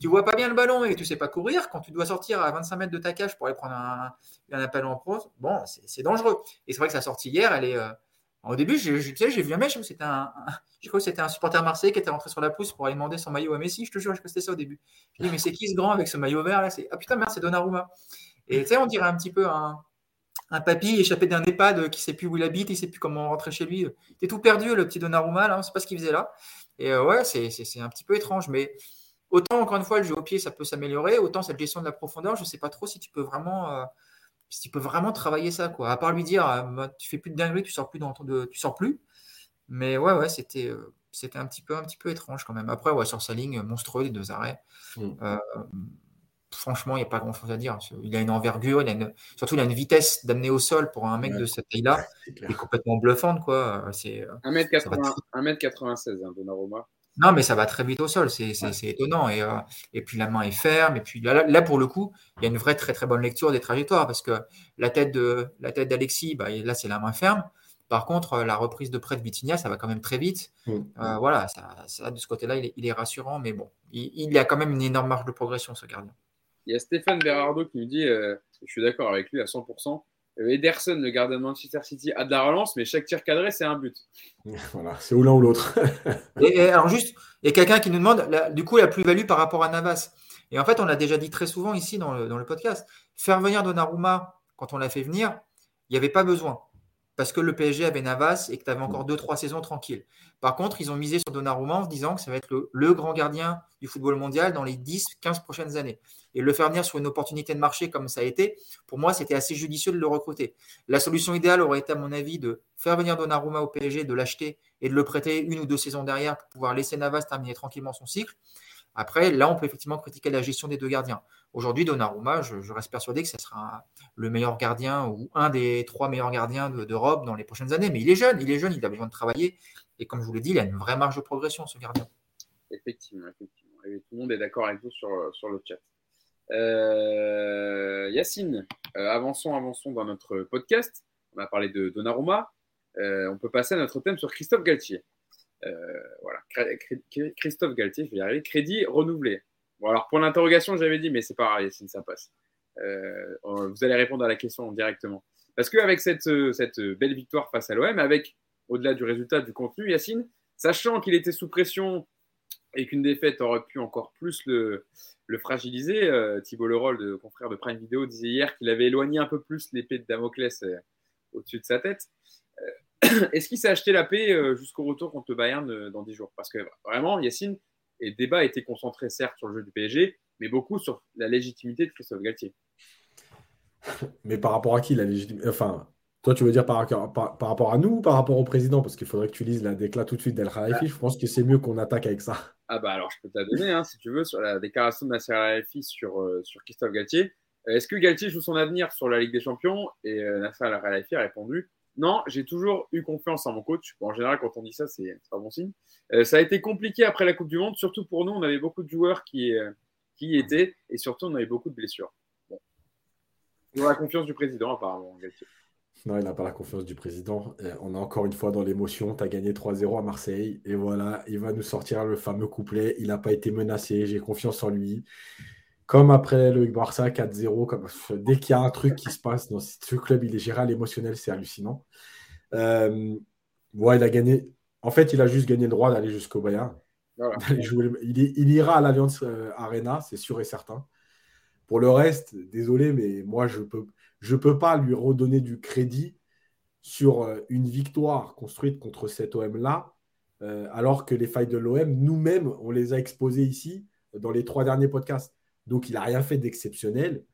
tu vois pas bien le ballon et tu sais pas courir, quand tu dois sortir à 25 mètres de ta cage pour aller prendre un, appel en pro, bon, c'est dangereux. Et c'est vrai que sa sortie hier, elle est, euh, au début, j'ai vu un mec, c'était un, je crois que c'était un supporter marseillais qui était rentré sur la pousse pour aller demander son maillot à Messi. Je te jure, je c'était ça au début. Je dis, mais c'est qui ce grand avec ce maillot vert là? Ah putain, merde, c'est Donnarumma. Et tu sais, on dirait un petit peu un, papy échappé d'un EHPAD qui sait plus où il habite, il sait plus comment rentrer chez lui. Est tout perdu, le petit Donnarumma, là, on ne sait pas ce qu'il faisait là. Et euh, ouais, c'est un petit peu étrange, mais autant, encore une fois, le jeu au pied, ça peut s'améliorer, autant cette gestion de la profondeur, je ne sais pas trop si tu peux vraiment. Euh, il peut vraiment travailler ça, quoi. À part lui dire, euh, bah, tu fais plus de dinguerie, tu sors plus dans de, tu sors plus. Mais ouais, ouais, c'était, euh, c'était un petit peu, un petit peu étrange quand même. Après, ouais, sur sa ligne monstrueux, les deux arrêts. Mm. Euh, franchement, il n'y a pas grand chose à dire. Il a une envergure, il a une... surtout il a une vitesse d'amener au sol pour un mec de cette taille-là, qui est complètement bluffante, quoi. C'est 1m96, hein, Donnarumma. Non, mais ça va très vite au sol, c'est étonnant. Et, euh, et, puis la main est ferme. Et puis là, pour le coup, il y a une vraie très très bonne lecture des trajectoires parce que la tête de la tête d'Alexis, bah, là c'est la main ferme. Par contre, la reprise de près de Vitinha, ça va quand même très vite. Mmh. Euh, voilà, ça, de ce côté-là, il, est rassurant, mais bon, il, il, y a quand même une énorme marge de progression, ce gardien. Il y a Stéphane Berardo qui nous dit, euh, je suis d'accord avec lui à 100%, Ederson, le gardien de Manchester City, a de la relance, mais chaque tir cadré, c'est un but. *laughs* Voilà, c'est ou l'un ou l'autre. *laughs* et, alors juste, il y a quelqu'un qui nous demande, du coup, la plus-value par rapport à Navas. Et en fait, on l'a déjà dit très souvent ici dans le, dans le podcast, faire venir Donnarumma, quand on l'a fait venir, il n'y avait pas besoin parce que le PSG avait Navas et que tu avais encore 2-3 saisons tranquilles. Par contre, ils ont misé sur Donnarumma en se disant que ça va être le, grand gardien du football mondial dans les 10-15 prochaines années. Et le faire venir sur une opportunité de marché comme ça a été, pour moi, c'était assez judicieux de le recruter. La solution idéale aurait été, à mon avis, de faire venir Donnarumma au PSG, de l'acheter et de le prêter une ou deux saisons derrière pour pouvoir laisser Navas terminer tranquillement son cycle. Après, là, on peut effectivement critiquer la gestion des deux gardiens. Aujourd'hui, Donnarumma, je, reste persuadé que ce sera le meilleur gardien ou un des trois meilleurs gardiens d'Europe dans les prochaines années. Mais il est jeune, il est jeune, il a besoin de travailler. Et comme je vous l'ai dit, il a une vraie marge de progression, ce gardien. Effectivement, effectivement. Et tout le monde est d'accord avec vous sur, sur le chat. Euh, Yacine, euh, avançons, avançons dans notre podcast. On a parlé de Donnarumma. Euh, on peut passer à notre thème sur Christophe Galtier. Voilà, Christophe Galtier, je vais y arriver, crédit renouvelé. Alors pour l'interrogation, j'avais dit, mais c'est pas grave, ça passe. Euh, vous allez répondre à la question directement. Parce qu'avec cette, euh, cette belle victoire face à l'OM, avec au-delà du résultat du contenu, Yacine, sachant qu'il était sous pression et qu'une défaite aurait pu encore plus le, le fragiliser, Thibault Leroll, confrère de Prime Video, disait hier qu'il avait éloigné un peu plus l'épée de Damoclès au-dessus de sa tête. *clears throat* Est-ce qu'il s'est acheté la paix euh, jusqu'au retour contre le Bayern euh, dans 10 jours? Parce que vraiment, Yacine, et le débat était concentré certes sur le jeu du PSG, mais beaucoup sur la légitimité de Christophe Galtier. *laughs* Mais par rapport à qui la légitimité Enfin, Toi, tu veux dire par, par, rapport à nous ou par rapport au président? Parce qu'il faudrait que tu lises la déclaration tout de suite d'El Khalifi. Je pense que c'est mieux qu'on attaque avec ça. Ah bah alors, je peux te la donner, hein, si tu veux, sur la déclaration de Nasser Khalifi sur, euh, sur Christophe Galtier. Euh, est-ce que Galtier joue son avenir sur la Ligue des Champions? Et euh, Nasser Khalifi a répondu non, j'ai toujours eu confiance en mon coach. en général, quand on dit ça, c'est pas bon signe. ça a été compliqué après la Coupe du Monde, surtout pour nous. On avait beaucoup de joueurs qui, qui y étaient et surtout, on avait beaucoup de blessures. La confiance du président, apparemment. Non, il n'a pas la confiance du président. on est encore une fois dans l'émotion. Tu as gagné 3-0 à Marseille. Et voilà, il va nous sortir le fameux couplet. Il n'a pas été menacé. J'ai confiance en lui. Comme après le Barça 4-0. Comme... Dès qu'il y a un truc qui se passe dans ce club, il est géré à l'émotionnel. C'est hallucinant. Euh... il a gagné. En fait, il a juste gagné le droit d'aller jusqu'au Bayern. *laughs* Il, ira à l'Alliance euh, Arena, c'est sûr et certain. Pour le reste, désolé, mais moi, je peux je ne peux pas lui redonner du crédit sur euh, une victoire construite contre cet OM-là, euh, alors que les failles de l'OM, nous-mêmes, on les a exposées ici dans les trois derniers podcasts. Donc, il n'a rien fait d'exceptionnel.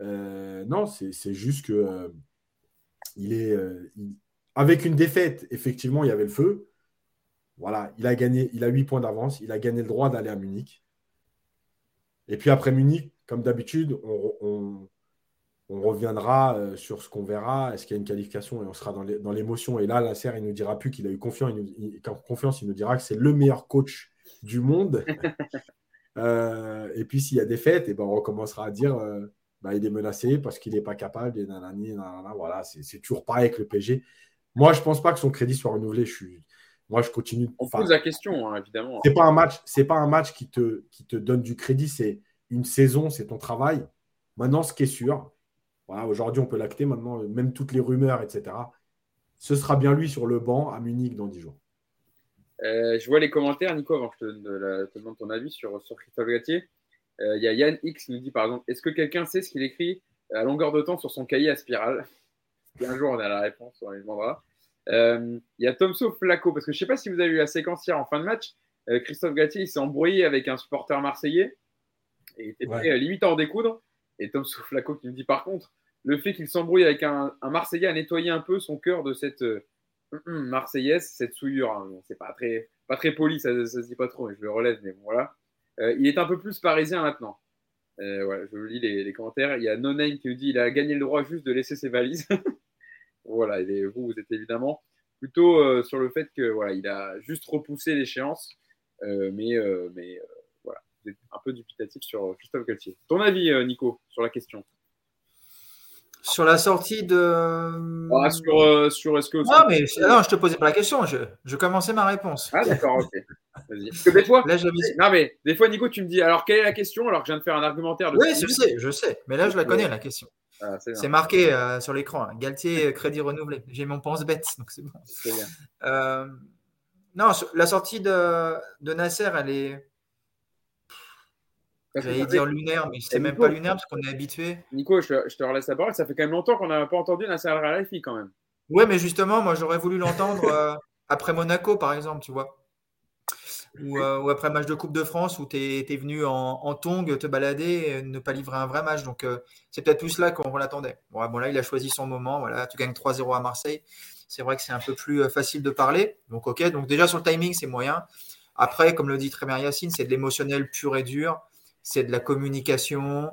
Euh, non, c'est juste que il est avec une défaite, effectivement, il y avait le feu. Voilà, il a gagné, il a 8 points d'avance, il a gagné le droit d'aller à Munich. Et puis après Munich, comme d'habitude, on, reviendra euh, sur ce qu'on verra. Est-ce qu'il y a une qualification? Et on sera dans l'émotion. Et là, la serre, il nous dira plus qu'il a eu confiance. Il confiance, il nous dira que c'est le meilleur coach du monde. *laughs* Euh, et puis, s'il y a des fêtes, et ben, on recommencera à dire euh, bah, il est menacé parce qu'il n'est pas capable. Et nanani, voilà, c'est toujours pareil avec le PG. Moi, je ne pense pas que son crédit soit renouvelé. Je suis, moi, je continue. On pose la question, hein, évidemment. C'est pas un match, c'est pas un match qui te, qui te donne du crédit. C'est une saison, c'est ton travail. Maintenant, ce qui est sûr, aujourd'hui, on peut l'acter maintenant, même toutes les rumeurs, etc. Ce sera bien lui sur le banc à Munich dans 10 jours. Euh, je vois les commentaires, Nico, avant que je te, demande ton avis sur, sur Christophe Gatier. Euh, il y a Yann X qui nous dit par exemple Est-ce que quelqu'un sait ce qu'il écrit à longueur de temps sur son cahier à spirale? Un jour on a la réponse, on lui demandera. Euh, il y a Tomso Flaco, parce que je ne sais pas si vous avez vu la séquence hier en fin de match. Christophe Gatier il s'est embrouillé avec un supporter marseillais et il était limite à en découdre. Et Tom Flaco qui me dit par contre, le fait qu'il s'embrouille avec un, Marseillais a nettoyé un peu son cœur de cette Marseillaise, cette souillure. Hein. c'est pas très, pas très poli, ça, ne se dit pas trop, mais je le relève, mais voilà. Euh, il est un peu plus parisien maintenant. Euh, voilà, je lis les, commentaires. Il y a No Name qui nous dit il a gagné le droit juste de laisser ses valises. *laughs* voilà, vous, vous êtes évidemment plutôt sur le fait que voilà, il a juste repoussé l'échéance, mais, mais un peu dubitatif sur Christophe Galtier. Ton avis, euh, Nico, sur la question? Sur la sortie de. Ah, sur, euh, sur est-ce que. Non, mais non, je te posais pas la question, je, je commençais ma réponse. Ah, d'accord, ok. Parce que des fois. Là, non, mais des fois, Nico, tu me dis alors quelle est la question alors que je viens de faire un argumentaire de. Oui, je sais, je sais. Mais là, je la connais, la question. Ah, c'est marqué euh, sur l'écran. Hein. Galtier, crédit renouvelé. J'ai mon pense-bête, *laughs* donc c'est bon. Bien. non, la sortie de, de Nasser, elle est J'allais dire lunaire, mais c'est même pas lunaire parce qu'on est habitué. Nico, je, te relaisse la parole. Ça fait quand même longtemps qu'on n'a pas entendu Nasser Al-Khelaifi quand même. Ouais, mais justement, moi j'aurais voulu l'entendre euh, *laughs* après Monaco, par exemple, tu vois. Ou, euh, après un match de Coupe de France où tu es, venu en, en, tong te balader et ne pas livrer un vrai match. Donc euh, c'est peut-être plus là qu'on l'attendait. Bon, bon, là, il a choisi son moment. Voilà, tu gagnes 3-0 à Marseille. C'est vrai que c'est un peu plus facile de parler. Donc, ok. Donc, déjà sur le timing, c'est moyen. Après, comme le dit très bien Yacine, c'est de l'émotionnel pur et dur c'est de la communication,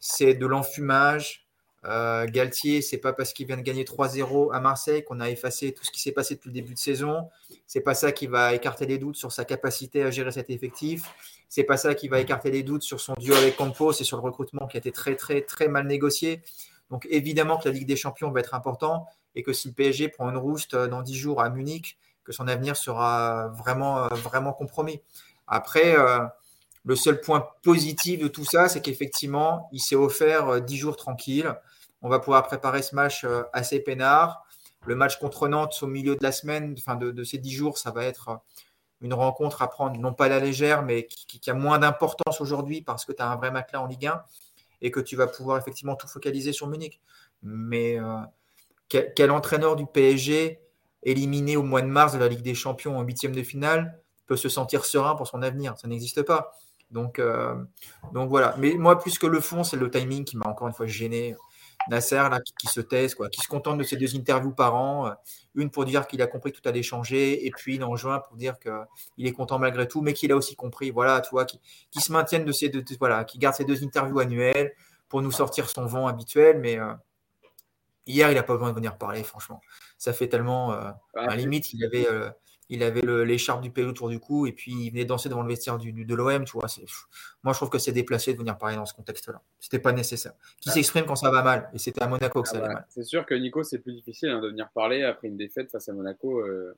c'est de l'enfumage. Euh, Galtier, c'est pas parce qu'il vient de gagner 3-0 à Marseille qu'on a effacé tout ce qui s'est passé depuis le début de saison. C'est pas ça qui va écarter les doutes sur sa capacité à gérer cet effectif. C'est pas ça qui va écarter les doutes sur son duo avec Campos et sur le recrutement qui a été très très très mal négocié. Donc évidemment que la Ligue des Champions va être important et que si le PSG prend une rouste dans 10 jours à Munich, que son avenir sera vraiment vraiment compromis. Après, euh, le seul point positif de tout ça, c'est qu'effectivement, il s'est offert 10 euh, jours tranquilles. On va pouvoir préparer ce match euh, assez peinard. Le match contre Nantes au milieu de la semaine, enfin de, ces 10 jours, ça va être euh, une rencontre à prendre, non pas à la légère, mais qui, a moins d'importance aujourd'hui parce que tu as un vrai matelas en Ligue 1 et que tu vas pouvoir effectivement tout focaliser sur Munich. Mais quel, entraîneur du PSG éliminé au mois de mars de la Ligue des Champions en huitième de finale peut se sentir serein pour son avenir? Ça n'existe pas. Donc, euh, donc voilà. Mais moi, plus que le fond, c'est le timing qui m'a encore une fois gêné Nasser, là, qui, se taise, quoi, qui se contente de ses deux interviews par an. Une pour dire qu'il a compris que tout allait changer, et puis une en juin pour dire qu'il est content malgré tout, mais qu'il a aussi compris. Voilà, tu vois, qui, se maintiennent de ces deux, voilà, qui garde ses deux interviews annuelles pour nous sortir son vent habituel. Mais hier, il n'a pas besoin de venir parler, franchement. Ça fait tellement. à la limite, il avait il avait l'écharpe du pays autour du cou et puis il venait danser devant le vestiaire du, de l'OM. Tu vois, moi je trouve que c'est déplacé de venir parler dans ce contexte-là. C'était pas nécessaire. Qui s'exprime quand ça va mal et c'était à Monaco que ça ah allait mal. C'est sûr que Nico, c'est plus difficile hein, de venir parler après une défaite face à Monaco. Euh,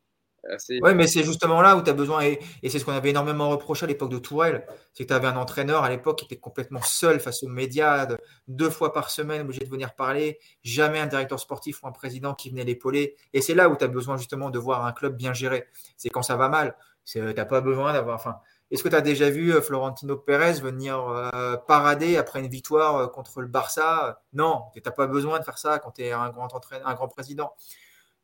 oui, mais c'est justement là où tu as besoin, et, c'est ce qu'on avait énormément reproché à l'époque de Tourelle, c'est que tu avais un entraîneur à l'époque qui était complètement seul face aux médias, deux fois par semaine obligé de venir parler, jamais un directeur sportif ou un président qui venait l'épauler. Et c'est là où tu as besoin justement de voir un club bien géré. C'est quand ça va mal. Tu n'as pas besoin d'avoir. Enfin, Est-ce que tu as déjà vu euh, Florentino Pérez venir euh, parader après une victoire euh, contre le Barça? Non, tu n'as pas besoin de faire ça quand tu es un grand, un grand président.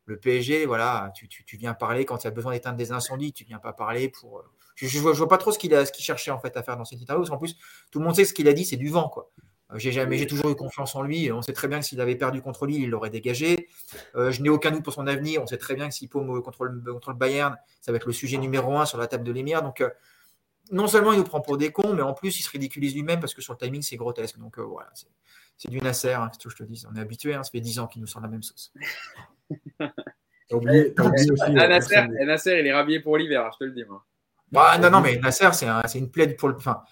Le PSG, voilà, tu, viens parler quand il y a besoin d'éteindre des incendies, tu viens pas parler pour. Euh, je, ne vois, pas trop ce qu'il a, ce qu'il cherchait en fait à faire dans cette interview. Parce qu'en plus, tout le monde sait ce qu'il a dit, c'est du vent, quoi. Euh, j'ai jamais, j'ai toujours eu confiance en lui. On sait très bien que s'il avait perdu contre Lille, il l'aurait dégagé. Euh, je n'ai aucun doute pour son avenir. On sait très bien que s'il paume contre le, contre le Bayern, ça va être le sujet numéro un sur la table de l'émir. Donc, non seulement il nous prend pour des cons, mais en plus il se ridiculise lui-même parce que sur le timing c'est grotesque. Donc voilà, c'est, du Nasser, hein, que je te dis. On est habitué, hein, ça fait 10 ans qu'il nous sort la même sauce. Oublié, oublié aussi, ah, Nasser, Nasser, il est rhabillé pour l'hiver, hein, je te le dis, moi. Bah, non, non, mais Nasser, c'est un, une plaide pour le. Enfin,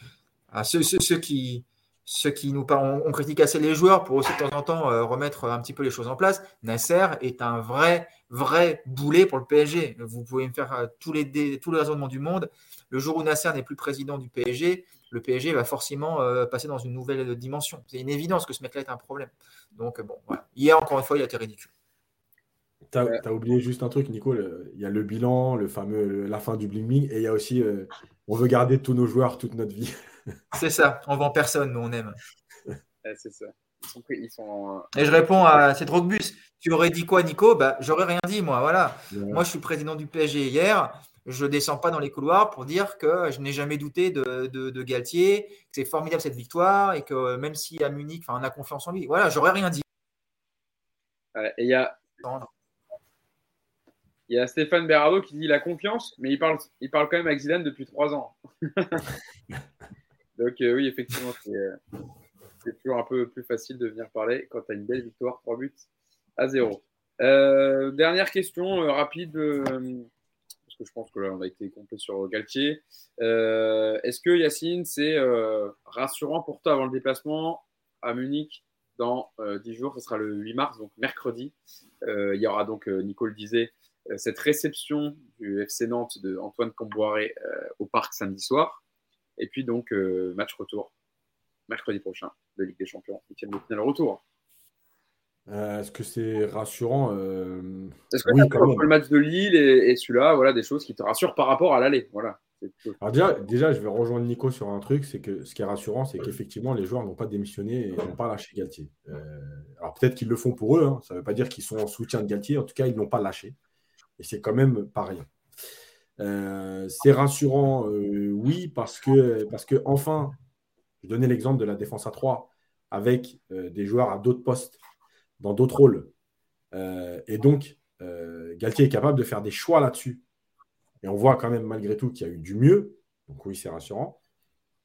ceux, ceux, ceux, qui, ceux qui nous on, on, critique assez les joueurs pour aussi de temps en temps euh, remettre un petit peu les choses en place. Nasser est un vrai, vrai boulet pour le PSG. Vous pouvez me faire euh, tous, les, tous les raisonnements du monde. Le jour où Nasser n'est plus président du PSG, le PSG va forcément euh, passer dans une nouvelle dimension. C'est une évidence que ce mec-là est un problème. Donc, bon, voilà. Hier, encore une fois, il a été ridicule. Tu as, oublié juste un truc, Nico. Il y a le bilan, le fameux, la fin du bling bling, et il y a aussi, euh, on veut garder tous nos joueurs toute notre vie. *laughs* c'est ça. On vend personne, nous on aime. c'est ça. Ils sont, Et je réponds à cette Drogbus. Tu aurais dit quoi, Nico? Bah, J'aurais rien dit, moi. Voilà. Moi, je suis président du PSG hier. Je ne descends pas dans les couloirs pour dire que je n'ai jamais douté de, de, Galtier, que c'est formidable cette victoire et que même si à Munich, on a confiance en lui. Voilà, j'aurais rien dit. et il y a, il y a Stéphane Berardo qui dit la confiance, mais il parle, il parle quand même avec Zidane depuis trois ans. *laughs* Donc euh, oui, effectivement, euh, c'est toujours un peu plus facile de venir parler quand tu as une belle victoire, trois buts à zéro. Euh, dernière question rapide, parce que je pense que là, on a été complet sur Galtier. Est-ce que Yacine, c'est rassurant pour toi avant le déplacement à Munich dans dix jours? Ce sera le 8 mars, donc mercredi. il y aura donc, Nicole disait, cette réception du FC Nantes de Antoine Camboiré euh, au parc samedi soir. Et puis donc, euh, match retour mercredi prochain de Ligue des Champions, huitième de finale retour. Est-ce que c'est rassurant Est-ce que oui, le match de Lille et, celui-là, voilà, des choses qui te rassurent par rapport à l'aller voilà. déjà, déjà, je vais rejoindre Nico sur un truc, c'est que ce qui est rassurant, c'est qu'effectivement, les joueurs n'ont pas démissionné et n'ont pas lâché Galtier. alors peut-être qu'ils le font pour eux, hein. ça ne veut pas dire qu'ils sont en soutien de Galtier, en tout cas, ils n'ont pas lâché. Et c'est quand même pas rien. Euh, c'est rassurant, euh, oui, parce que, parce que enfin, je donnais l'exemple de la défense à 3 avec euh, des joueurs à d'autres postes, dans d'autres rôles. et donc, Galtier est capable de faire des choix là-dessus. Et on voit quand même malgré tout qu'il y a eu du mieux. Donc oui, c'est rassurant.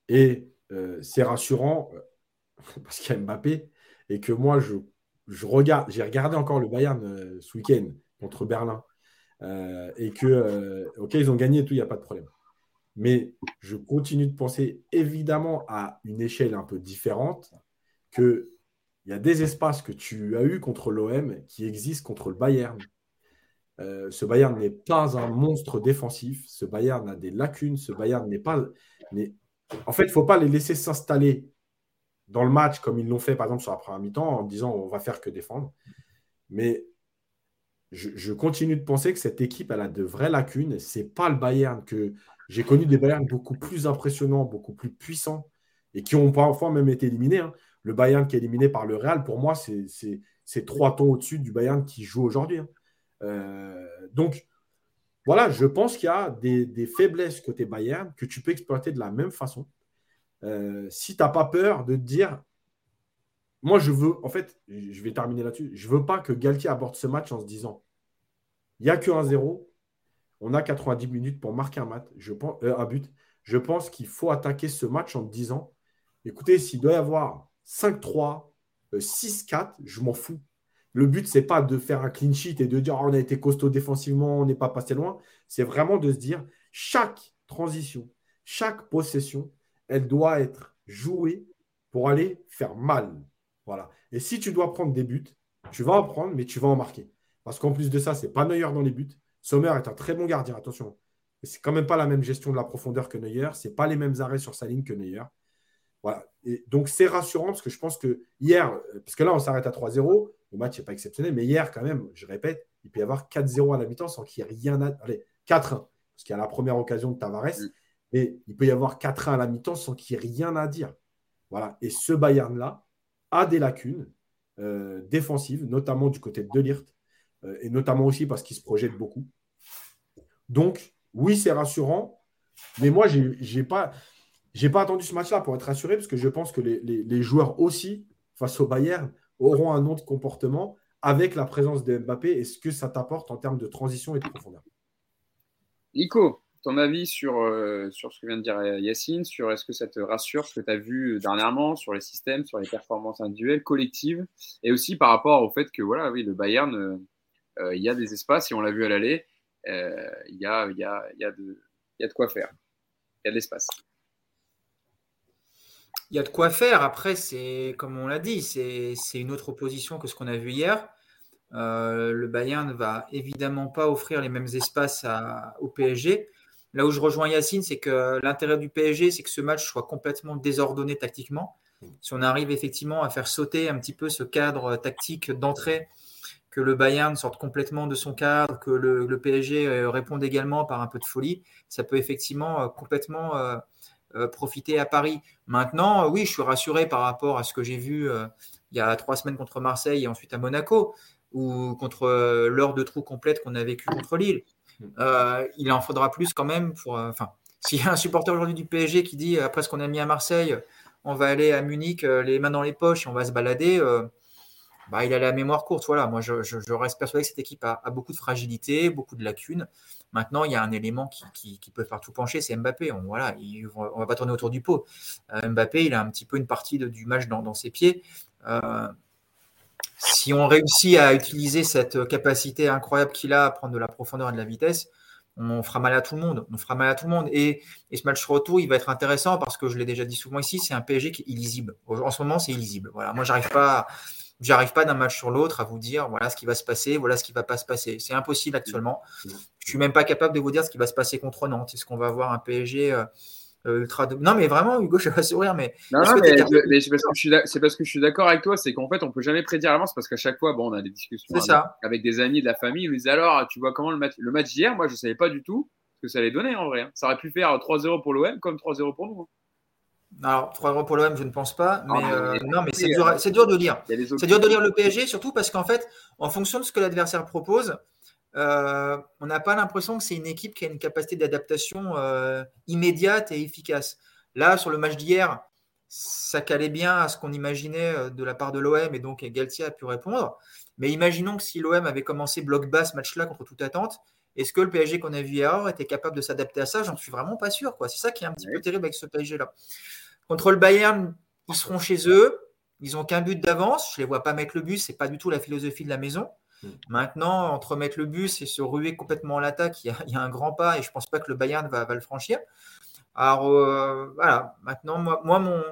Et c'est rassurant *laughs* parce qu'il y a Mbappé et que moi, je, je regarde, j'ai regardé encore le Bayern ce week-end contre Berlin. Euh, et que, euh, ok, ils ont gagné et tout, il n'y a pas de problème. Mais je continue de penser évidemment à une échelle un peu différente qu'il y a des espaces que tu as eu contre l'OM qui existent contre le Bayern. Euh, ce Bayern n'est pas un monstre défensif. Ce Bayern a des lacunes. Ce Bayern n'est pas. En fait, il ne faut pas les laisser s'installer dans le match comme ils l'ont fait par exemple sur la première mi-temps en disant on va faire que défendre. Mais je, continue de penser que cette équipe, elle a de vraies lacunes. Ce n'est pas le Bayern que j'ai connu des Bayern beaucoup plus impressionnants, beaucoup plus puissants et qui ont parfois même été éliminés. Hein. Le Bayern qui est éliminé par le Real, pour moi, c'est trois tons au-dessus du Bayern qui joue aujourd'hui. Hein. Euh, donc, voilà, je pense qu'il y a des, faiblesses côté Bayern que tu peux exploiter de la même façon. Euh, si tu n'as pas peur de te dire, moi, je veux, en fait, je vais terminer là-dessus. Je veux pas que Galtier aborde ce match en se disant il n'y a que 1-0, on a 90 minutes pour marquer un, euh, un but. Je pense qu'il faut attaquer ce match en disant écoutez, s'il doit y avoir 5-3, 6-4, euh, je m'en fous. Le but, ce n'est pas de faire un clean sheet et de dire oh, on a été costaud défensivement, on n'est pas passé loin. C'est vraiment de se dire chaque transition, chaque possession, elle doit être jouée pour aller faire mal. Voilà. Et si tu dois prendre des buts, tu vas en prendre, mais tu vas en marquer. Parce qu'en plus de ça, c'est pas Neuer dans les buts. Sommer est un très bon gardien, attention. C'est quand même pas la même gestion de la profondeur que Neuer. C'est pas les mêmes arrêts sur sa ligne que Neuer. Voilà. Et donc c'est rassurant parce que je pense que hier, parce que là on s'arrête à 3-0, le match n'est pas exceptionnel, mais hier quand même, je répète, il peut y avoir 4-0 à la mi-temps sans qu'il y ait rien à. Allez, 4-1, parce qu'il y a la première occasion de Tavares, mm. mais il peut y avoir 4-1 à la mi-temps sans qu'il y ait rien à dire. Voilà. Et ce Bayern-là a des lacunes euh, défensives, notamment du côté de Delirte, euh, et notamment aussi parce qu'il se projette beaucoup. Donc, oui, c'est rassurant, mais moi, je n'ai pas, pas attendu ce match-là pour être rassuré, parce que je pense que les, joueurs aussi, face au Bayern, auront un autre comportement avec la présence de Mbappé et ce que ça t'apporte en termes de transition et de profondeur. Nico, ton avis sur, euh, sur ce que vient de dire Yacine, sur est-ce que ça te rassure ce que tu as vu dernièrement sur les systèmes, sur les performances individuelles, collectives, et aussi par rapport au fait que voilà, oui, le Bayern, euh, euh, il y a des espaces, et on l'a vu à l'aller, il y a, y, a, y, a y a de quoi faire, il y a de l'espace. Il y a de quoi faire. Après, c'est comme on l'a dit, c'est une autre opposition que ce qu'on a vu hier. le Bayern ne va évidemment pas offrir les mêmes espaces au PSG. Là où je rejoins Yacine, c'est que l'intérêt du PSG, c'est que ce match soit complètement désordonné tactiquement. Si on arrive effectivement à faire sauter un petit peu ce cadre tactique d'entrée, que le Bayern sorte complètement de son cadre, que le, PSG euh, réponde également par un peu de folie, ça peut effectivement euh, complètement euh, profiter à Paris. Maintenant, oui, je suis rassuré par rapport à ce que j'ai vu il y a trois semaines contre Marseille et ensuite à Monaco, ou contre l'heure de trou complète qu'on a vécu contre Lille. Euh, il en faudra plus quand même pour. Euh, enfin, *laughs* s'il y a un supporter aujourd'hui du PSG qui dit après ce qu'on a mis à Marseille, on va aller à Munich euh, les mains dans les poches on va se balader. bah, il a la mémoire courte. Voilà, moi je, reste persuadé que cette équipe a, beaucoup de fragilité, beaucoup de lacunes. Maintenant, il y a un élément qui, peut faire tout pencher, c'est Mbappé. On voilà, on va pas tourner autour du pot. Mbappé, il a un petit peu une partie du match dans, ses pieds si on réussit à utiliser cette capacité incroyable qu'il a à prendre de la profondeur et de la vitesse, on fera mal à tout le monde. On fera mal à tout le monde. Et, ce match retour, il va être intéressant parce que je l'ai déjà dit souvent ici, c'est un PSG qui est illisible. En ce moment, c'est illisible. Voilà. Moi, j'arrive pas, pas d'un match sur l'autre à vous dire voilà ce qui va se passer, voilà ce qui va pas se passer. C'est impossible actuellement. Je suis même pas capable de vous dire ce qui va se passer contre Nantes. Est-ce qu'on va avoir un PSG euh, euh, ultra Non, mais vraiment, Hugo, je vais pas sourire, mais. Non, non mais, c'est parce, que je suis d'accord avec toi, c'est qu'en fait, on peut jamais prédire à l'avance parce qu'à chaque fois, bon, on a des discussions avec, des amis de la famille. Ils nous disent alors, tu vois comment le match, le match d'hier, moi, je savais pas du tout ce que ça allait donner en vrai. Hein. Ça aurait pu faire 3-0 pour l'OM comme 3-0 pour nous. Hein. Alors, 3 pour l'OM, je ne pense pas. Mais, euh, non, mais c'est dur, dur, de lire. C'est dur de lire le PSG, surtout parce qu'en fait, en fonction de ce que l'adversaire propose, euh, on n'a pas l'impression que c'est une équipe qui a une capacité d'adaptation euh, immédiate et efficace. Là, sur le match d'hier, ça calait bien à ce qu'on imaginait euh, de la part de l'OM et donc Galtier a pu répondre. Mais imaginons que si l'OM avait commencé bloc bas ce match-là contre toute attente, est-ce que le PSG qu'on a vu hier était capable de s'adapter à ça? J'en suis vraiment pas sûr. C'est ça qui est un petit peu terrible avec ce PSG-là. Contre le Bayern, ils seront chez eux. Ils n'ont qu'un but d'avance. Je ne les vois pas mettre le but. Ce n'est pas du tout la philosophie de la maison. Mm. Maintenant, entre mettre le bus et se ruer complètement en l'attaque, il, y, a un grand pas et je ne pense pas que le Bayern va, le franchir. Alors euh, voilà, maintenant, moi, mon,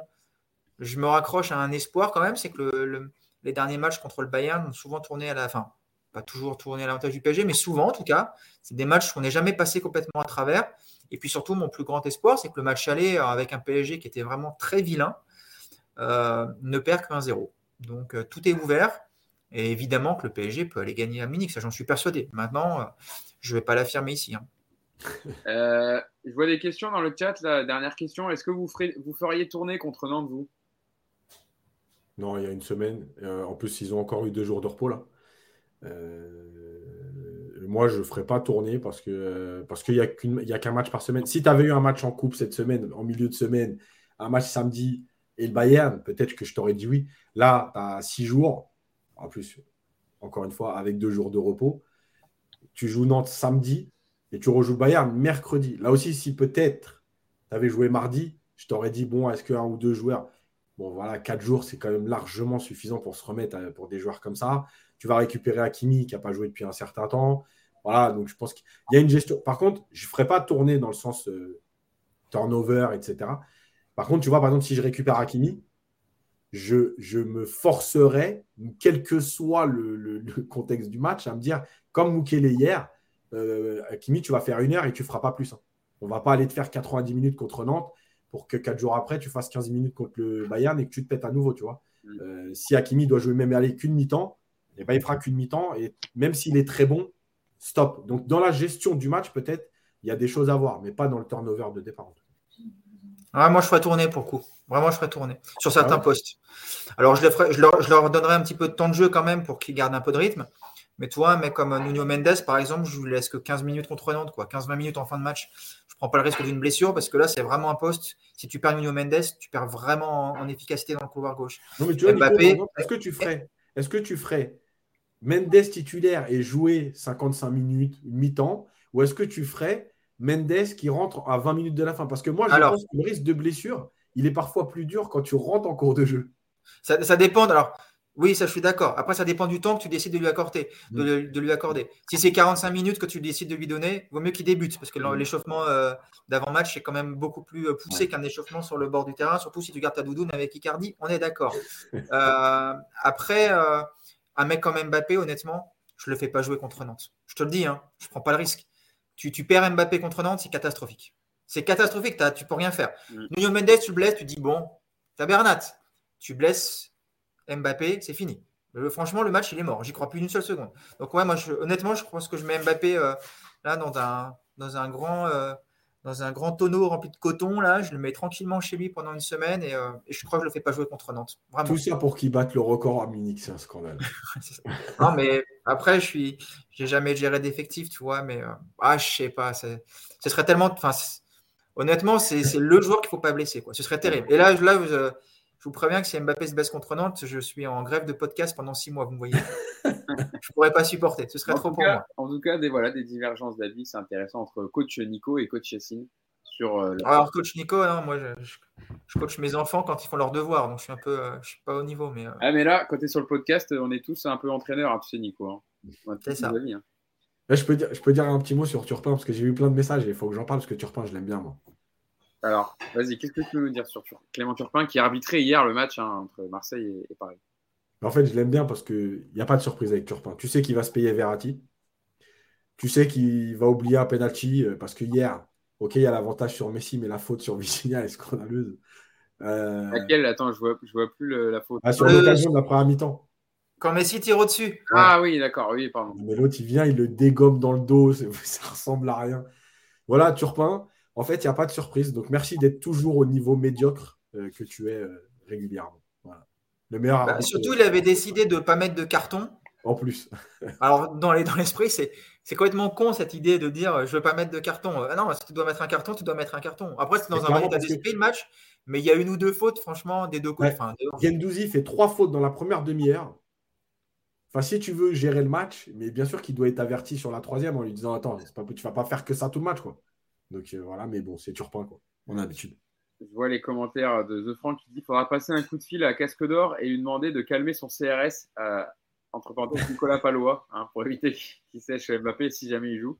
je me raccroche à un espoir quand même, c'est que les derniers matchs contre le Bayern ont souvent tourné à la fin. Pas toujours tourné à l'avantage du PSG, mais souvent en tout cas, c'est des matchs où on n'est jamais passé complètement à travers. Et puis surtout, mon plus grand espoir, c'est que le match aller avec un PSG qui était vraiment très vilain euh, ne perd qu'un 0. Donc euh, tout est ouvert. Et évidemment que le PSG peut aller gagner à Munich, ça j'en suis persuadé. Maintenant, euh, je ne vais pas l'affirmer ici. Hein. *laughs* Euh, je vois des questions dans le chat. La dernière question est-ce que vous, ferez, vous feriez tourner contre Nantes, vous? Non, il y a une semaine. Euh, en plus, ils ont encore eu deux jours de repos là. moi, je ne ferai pas tourner parce que parce qu'il n'y a qu'un match par semaine. Si tu avais eu un match en coupe cette semaine, en milieu de semaine, un match samedi Et le Bayern, peut-être que je t'aurais dit oui. Là, tu as six jours, en plus, encore une fois, avec deux jours de repos. Tu joues Nantes samedi et tu rejoues Bayern mercredi. Là aussi, si peut-être tu avais joué mardi, je t'aurais dit, bon, est-ce qu'un ou deux joueurs, bon, voilà, quatre jours, c'est quand même largement suffisant pour se remettre pour des joueurs comme ça. Tu vas récupérer Hakimi qui n'a pas joué depuis un certain temps. Voilà, donc je pense qu'il y a une gestion. Par contre, je ne ferai pas tourner dans le sens euh, turnover, etc. Par contre, tu vois, par exemple, si je récupère Hakimi, je, je me forcerai, quel que soit le, contexte du match, à me dire, comme Mukele hier, euh, Hakimi, tu vas faire une heure et tu ne feras pas plus. Hein. On ne va pas aller te faire 90 minutes contre Nantes pour que quatre jours après, tu fasses 15 minutes contre le Bayern et que tu te pètes à nouveau, tu vois. Mm. Euh, si Hakimi doit jouer même aller qu'une mi-temps, eh ben, il fera qu'une mi-temps. Et même s'il est très bon, stop. Donc, dans la gestion du match, peut-être, il y a des choses à voir, mais pas dans le turnover de départ. Ah, moi, je ferais tourner pour le coup. Vraiment, je ferais tourner sur certains ah postes. Alors, je, je, leur, je, leur, donnerais un petit peu de temps de jeu quand même pour qu'ils gardent un peu de rythme. Mais toi, un mec comme Nuno Mendes, par exemple, je ne lui laisse que 15 minutes contre Nantes, quoi. 15-20 minutes en fin de match. Je ne prends pas le risque d'une blessure parce que là, c'est vraiment un poste. Si tu perds Nuno Mendes, tu perds vraiment en, efficacité dans le couloir gauche. Mbappé, est-ce que tu ferais, est-ce que tu ferais Mendes titulaire et jouer 55 minutes, mi-temps, ou est-ce que tu ferais Mendes qui rentre à 20 minutes de la fin Parce que moi, je pense que le risque de blessure, il est parfois plus dur quand tu rentres en cours de jeu. Ça, ça dépend. Alors, oui, ça je suis d'accord. Après, ça dépend du temps que tu décides de lui accorder. De, lui accorder. Si c'est 45 minutes que tu décides de lui donner, vaut mieux qu'il débute parce que l'échauffement euh, d'avant-match est quand même beaucoup plus euh, poussé qu'un échauffement sur le bord du terrain, surtout si tu gardes ta doudoune avec Icardi. On est d'accord. *laughs* Euh, après, un mec comme Mbappé, honnêtement, je ne le fais pas jouer contre Nantes. Je te le dis, hein, je ne prends pas le risque. Tu, perds Mbappé contre Nantes, c'est catastrophique. C'est catastrophique, tu ne peux rien faire. Mm. Nuno Mendes, tu le blesses, tu dis bon, tu as Bernat, tu blesses Mbappé, c'est fini. franchement, le match, il est mort. J'y crois plus une seule seconde. Donc, ouais, moi, honnêtement, je pense que je mets Mbappé euh, là dans un, dans un grand. Euh, dans un grand tonneau rempli de coton, là, je le mets tranquillement chez lui pendant une semaine et, euh, je crois que je ne le fais pas jouer contre Nantes. Tout ça pour qu'il batte le record à Munich, c'est un scandale. *laughs* non, mais après, je suis, j'ai jamais géré d'effectif, tu vois, mais ah, je sais pas, ce serait tellement, enfin, honnêtement, c'est, le joueur qu'il ne faut pas blesser, quoi. Ce serait terrible. Et là, là, je vous préviens que si Mbappé se baisse contre Nantes, je suis en grève de podcast pendant six mois, vous me voyez. *laughs* je ne pourrais pas supporter, ce serait trop pour moi. En tout cas, des, voilà, des divergences d'avis, c'est intéressant entre coach Nico et coach Yassine. Sur, euh, Alors, coach Nico, hein, moi, je, coach mes enfants quand ils font leurs devoirs, donc je suis un peu, euh, je suis pas au niveau. Mais, euh. Ah, mais là, quand tu es sur le podcast, on est tous un peu entraîneurs, hein, tu sais, Nico. Hein. C'est ça. Hein. je, peux dire, je peux dire un petit mot sur Turpin, parce que j'ai eu plein de messages et il faut que j'en parle, parce que Turpin, je l'aime bien, moi. Alors, vas-y, qu'est-ce que tu peux nous dire sur Clément Turpin qui a arbitré hier le match hein, entre Marseille et, Paris? En fait, je l'aime bien parce qu'il n'y a pas de surprise avec Turpin. Tu sais qu'il va se payer Verratti. Tu sais qu'il va oublier un penalty euh, parce que hier, ok, il y a l'avantage sur Messi, mais la faute sur Vicinha *laughs* est scandaleuse. Euh... Laquelle? Attends, je vois, je vois plus la faute. Ah, sur l'occasion de la première mi-temps. Quand Messi tire au-dessus. Ah oui, d'accord, oui, pardon. Mais l'autre, il vient, il le dégomme dans le dos, *laughs* ça ressemble à rien. Voilà, Turpin. En fait, il n'y a pas de surprise. Donc, merci d'être toujours au niveau médiocre euh, que tu es euh, régulièrement. Le meilleur. Bah, surtout, il avait décidé de ne pas mettre de carton. En plus. *laughs* Alors, dans l'esprit, c'est, c'est complètement con cette idée de dire je ne veux pas mettre de carton. Ah non, si tu dois mettre un carton, tu dois mettre un carton. Après, c'est dans un état d'esprit le match, mais il y a une ou deux fautes, franchement, des deux côtés. Ouais. fait trois fautes dans la première demi-heure. Enfin, si tu veux gérer le match, mais bien sûr qu'il doit être averti sur la troisième en lui disant Attends, pas, tu ne vas pas faire que ça tout le match. Quoi. Donc euh, voilà, mais bon, c'est Turpin, quoi. On a l'habitude. Je vois les commentaires de The Frank qui dit qu'il faudra passer un coup de fil à Casque d'Or et lui demander de calmer son CRS, euh, entre parenthèses Nicolas Palois, *laughs* hein, pour éviter qu'il sèche Mbappé si jamais il joue.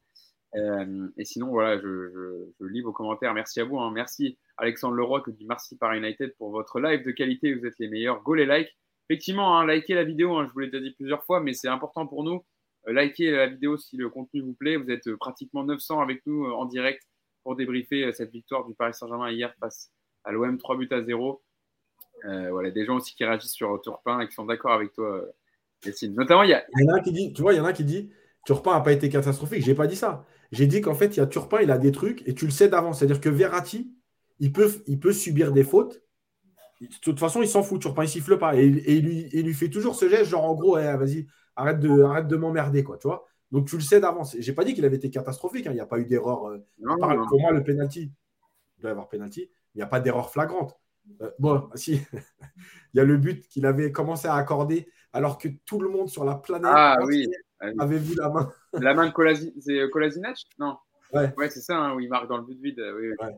Euh, et sinon, voilà, je, lis vos commentaires. Merci à vous. Hein. Merci Alexandre Leroy qui dit merci par United pour votre live de qualité. Vous êtes les meilleurs. Go les likes. Effectivement, hein, likez la vidéo. je vous l'ai déjà dit plusieurs fois, mais c'est important pour nous. likez la vidéo si le contenu vous plaît. Vous êtes pratiquement 900 avec nous en direct pour débriefer euh, cette victoire du Paris Saint-Germain hier face à l'OM 3 buts à 0. Euh, voilà, des gens aussi qui réagissent sur Turpin et qui sont d'accord avec toi, euh, Yacine. Notamment, il y, a... il y en a qui dit, tu vois, il y en a qui dit Turpin n'a pas été catastrophique. J'ai pas dit ça. J'ai dit qu'en fait, il y a Turpin, il a des trucs et tu le sais d'avance. C'est-à-dire que Verratti, il peut, il peut subir des fautes. De toute façon, il s'en fout. Turpin, il siffle pas. Et, lui, il lui fait toujours ce geste, genre en gros, eh, vas-y, arrête de, arrête de m'emmerder, quoi. Tu vois donc tu le sais d'avance. J'ai pas dit qu'il avait été catastrophique. Hein. Il n'y a pas eu d'erreur. Euh, pour moi, le penalty, il doit y avoir penalty. Il n'y a pas d'erreur flagrante. Euh, bon, *laughs* si. Il y a le but qu'il avait commencé à accorder alors que tout le monde sur la planète ah, oui. avait vu la main. *laughs* la main de Kolasi... Kolasinac? Non. Ouais, ouais c'est ça, hein, où il marque dans le but vide. Oui, oui.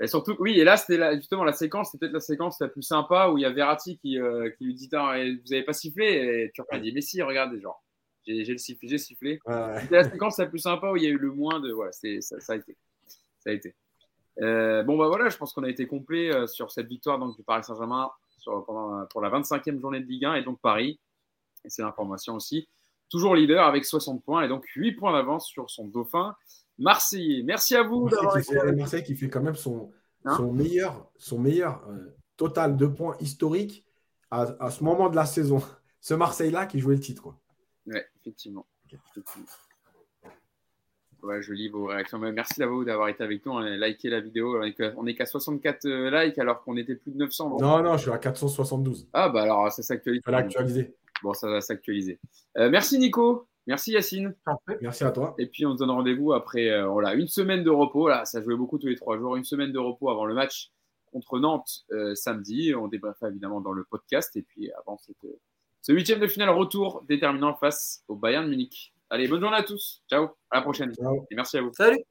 Et surtout, oui, et là, c'était justement la séquence, c'était peut-être la séquence la plus sympa où il y a Verratti qui, euh, qui lui dit Vous n'avez pas sifflé? Et tu a dit Mais si, regardez, genre, j'ai le sifflé, j'ai sifflé. Ouais, c'était la séquence la plus sympa où il y a eu le moins de. Voilà, ça, ça a été. Ça a été. Euh, bon, bah voilà, je pense qu'on a été complet euh, sur cette victoire donc, du Paris Saint-Germain pour la 25e journée de Ligue 1 et donc Paris. Et c'est l'information aussi. Toujours leader avec 60 points et donc 8 points d'avance sur son dauphin. Marseillais. Merci à vous. Fait, Marseille qui fait quand même son, hein son meilleur, son meilleur euh, total de points historique à, à, ce moment de la saison. Ce Marseille-là qui jouait le titre. Quoi. Ouais, effectivement. Ouais, je lis vos réactions. Merci d'avoir été avec nous. Liké la vidéo. On est qu'à 64 euh, likes alors qu'on était plus de 900. Non, non, je suis à 472. Ah, bah alors ça s'actualise. Ça va actualiser. Bon, ça va s'actualiser. Euh, merci Nico. Merci Yacine. Merci à toi. Et puis on se donne rendez-vous après euh, voilà, une semaine de repos. Là, ça jouait beaucoup tous les trois jours. Une semaine de repos avant le match contre Nantes samedi. On débriefera évidemment dans le podcast. Et puis avant cette, ce huitième de finale retour déterminant face au Bayern Munich. Allez, bonne journée à tous. Ciao. À la prochaine. Ciao. Et merci à vous. Salut.